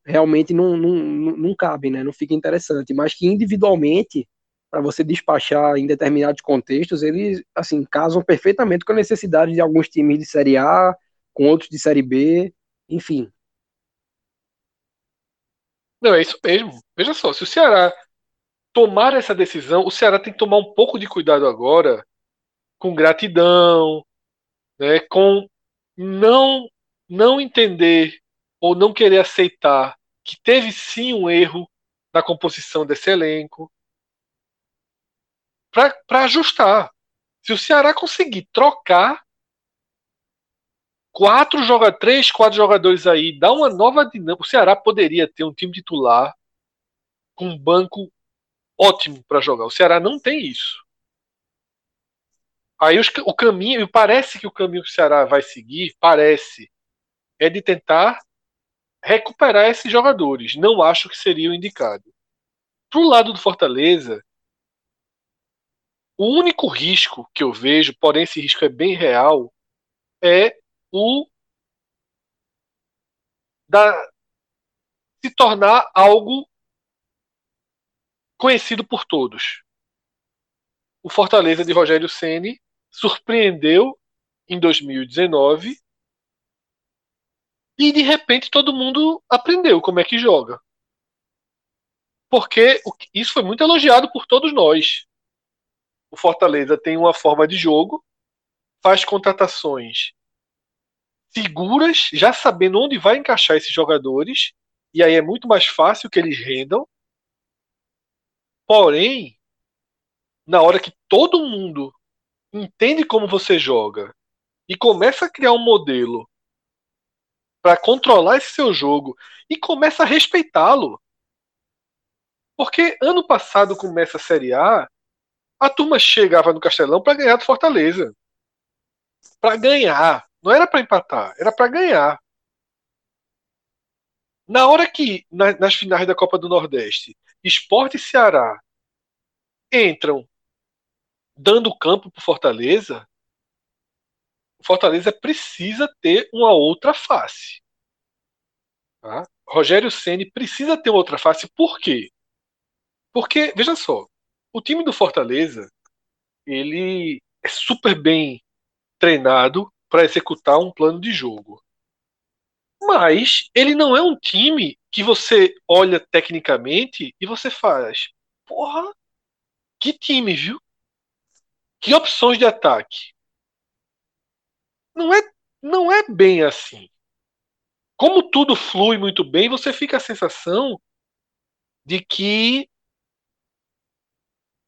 realmente não, não, não, não cabe, né? Não fica interessante. Mas que individualmente, para você despachar em determinados contextos, eles assim casam perfeitamente com a necessidade de alguns times de Série A, com outros de Série B, enfim. Não, é isso mesmo. Veja só, se o Ceará tomar essa decisão, o Ceará tem que tomar um pouco de cuidado agora com gratidão, né, com não não entender ou não querer aceitar que teve sim um erro na composição desse elenco para ajustar. Se o Ceará conseguir trocar quatro jogadores, três, quatro jogadores aí, dar uma nova dinâmica, o Ceará poderia ter um time titular com um banco ótimo para jogar. O Ceará não tem isso. Aí os, o caminho, parece que o caminho que o Ceará vai seguir, parece, é de tentar recuperar esses jogadores. Não acho que seria o indicado. Pro lado do Fortaleza, o único risco que eu vejo, porém esse risco é bem real, é o da se tornar algo conhecido por todos. O Fortaleza de Rogério Ceni surpreendeu em 2019 e de repente todo mundo aprendeu como é que joga. Porque isso foi muito elogiado por todos nós. O Fortaleza tem uma forma de jogo, faz contratações seguras, já sabendo onde vai encaixar esses jogadores, e aí é muito mais fácil que eles rendam. Porém, na hora que todo mundo entende como você joga e começa a criar um modelo para controlar esse seu jogo e começa a respeitá-lo. Porque ano passado começa a Série A, a turma chegava no Castelão para ganhar do Fortaleza. Para ganhar. Não era para empatar, era para ganhar. Na hora que, nas finais da Copa do Nordeste, Esporte e Ceará entram dando campo para Fortaleza, Fortaleza precisa ter uma outra face. Tá? Rogério Ceni precisa ter uma outra face. Por quê? Porque, veja só, o time do Fortaleza ele é super bem treinado para executar um plano de jogo. Mas ele não é um time que você olha tecnicamente e você faz, porra, que time, viu? Que opções de ataque? Não é, não é bem assim. Como tudo flui muito bem, você fica a sensação de que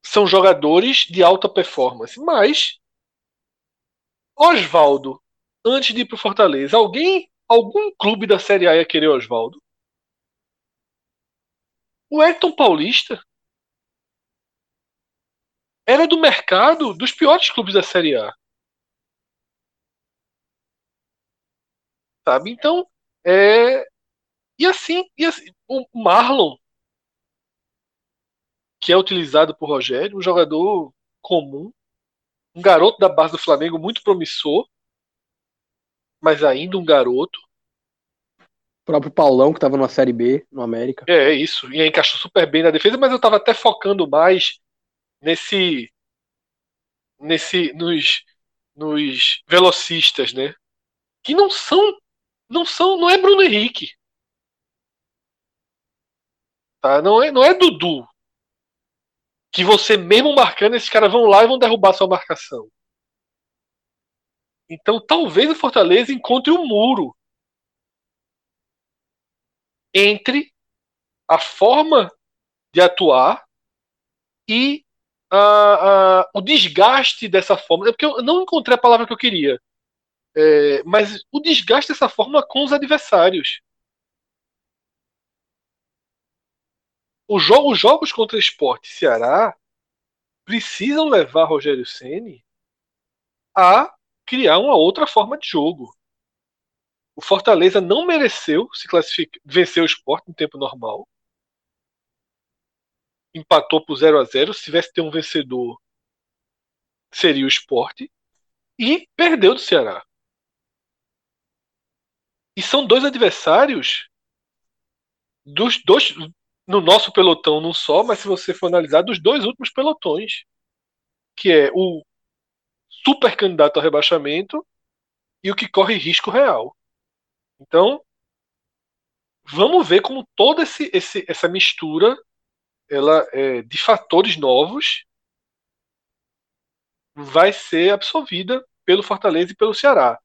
são jogadores de alta performance. Mas Oswaldo, antes de ir para o Fortaleza, alguém, algum clube da Série A ia querer Oswaldo? O Elton Paulista era do mercado dos piores clubes da Série A. Sabe? Então, é... e assim, e assim, o Marlon, que é utilizado por Rogério, um jogador comum, um garoto da base do Flamengo muito promissor, mas ainda um garoto. O próprio Paulão, que estava na Série B, no América. É, é isso. E encaixou super bem na defesa, mas eu estava até focando mais nesse. nesse. nos. nos velocistas, né? Que não são. Não são. Não é Bruno Henrique. Tá? Não, é, não é Dudu. Que você mesmo marcando, esses caras vão lá e vão derrubar sua marcação. Então talvez o Fortaleza encontre um muro entre a forma de atuar e a, a, o desgaste dessa forma. É porque eu não encontrei a palavra que eu queria. É, mas o desgaste dessa forma com os adversários. Os, jo os jogos contra Esporte Ceará precisam levar Rogério Ceni a criar uma outra forma de jogo. O Fortaleza não mereceu se classificar, vencer o esporte no tempo normal. Empatou por 0 a 0 Se tivesse ter um vencedor, seria o esporte. E perdeu do Ceará. E são dois adversários dos dois. No nosso pelotão, não só, mas se você for analisar, dos dois últimos pelotões. Que é o super candidato ao rebaixamento e o que corre risco real. Então, vamos ver como toda esse, esse, essa mistura ela é, de fatores novos vai ser absorvida pelo Fortaleza e pelo Ceará.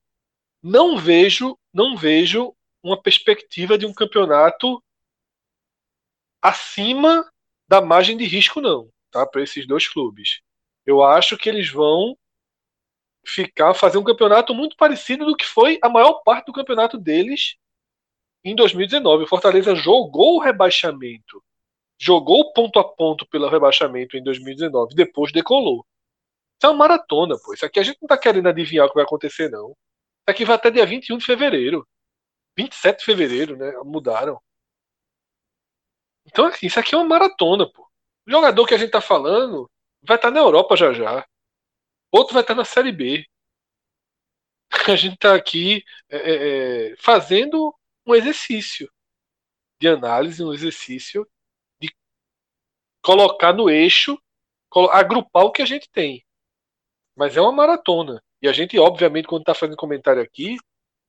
Não vejo, não vejo uma perspectiva de um campeonato acima da margem de risco não, tá? Para esses dois clubes. Eu acho que eles vão ficar fazer um campeonato muito parecido do que foi a maior parte do campeonato deles em 2019. O Fortaleza jogou o rebaixamento, jogou ponto a ponto pelo rebaixamento em 2019, depois decolou. Isso é uma maratona, pô. Isso aqui a gente não tá querendo adivinhar o que vai acontecer, não. Isso aqui vai até dia 21 de fevereiro. 27 de fevereiro, né? Mudaram. Então, assim, isso aqui é uma maratona, pô. O jogador que a gente tá falando vai estar tá na Europa já já outro vai estar na Série B. (laughs) A gente está aqui é, é, é, fazendo um exercício de análise, um exercício de colocar no eixo, agrupar o que a gente tem. Mas é uma maratona. E a gente, obviamente, quando está fazendo comentário aqui,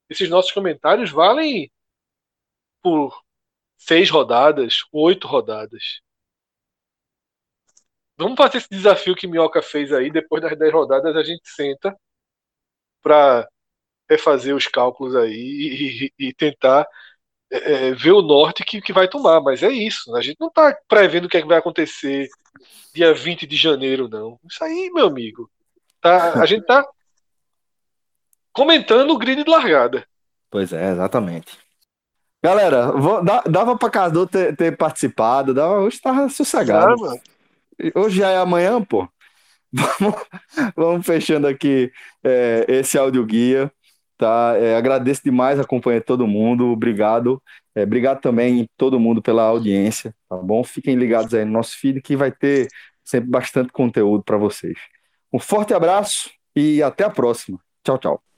esses nossos comentários valem por seis rodadas, oito rodadas. Vamos fazer esse desafio que Minhoca fez aí. Depois das 10 rodadas, a gente senta para refazer os cálculos aí e, e tentar é, é, ver o norte que, que vai tomar. Mas é isso. A gente não está prevendo o que, é que vai acontecer dia 20 de janeiro, não. Isso aí, meu amigo. Tá, a gente está comentando o grid de largada. Pois é, exatamente. Galera, vou, dava para Cadu ter, ter participado, dava, hoje estava sossegado. Hoje já é amanhã, pô. (laughs) Vamos, vamos fechando aqui é, esse áudio guia. Tá? É, agradeço demais a companhia de todo mundo. Obrigado. É, obrigado também todo mundo pela audiência, tá bom? Fiquem ligados aí no nosso feed que vai ter sempre bastante conteúdo para vocês. Um forte abraço e até a próxima. Tchau, tchau.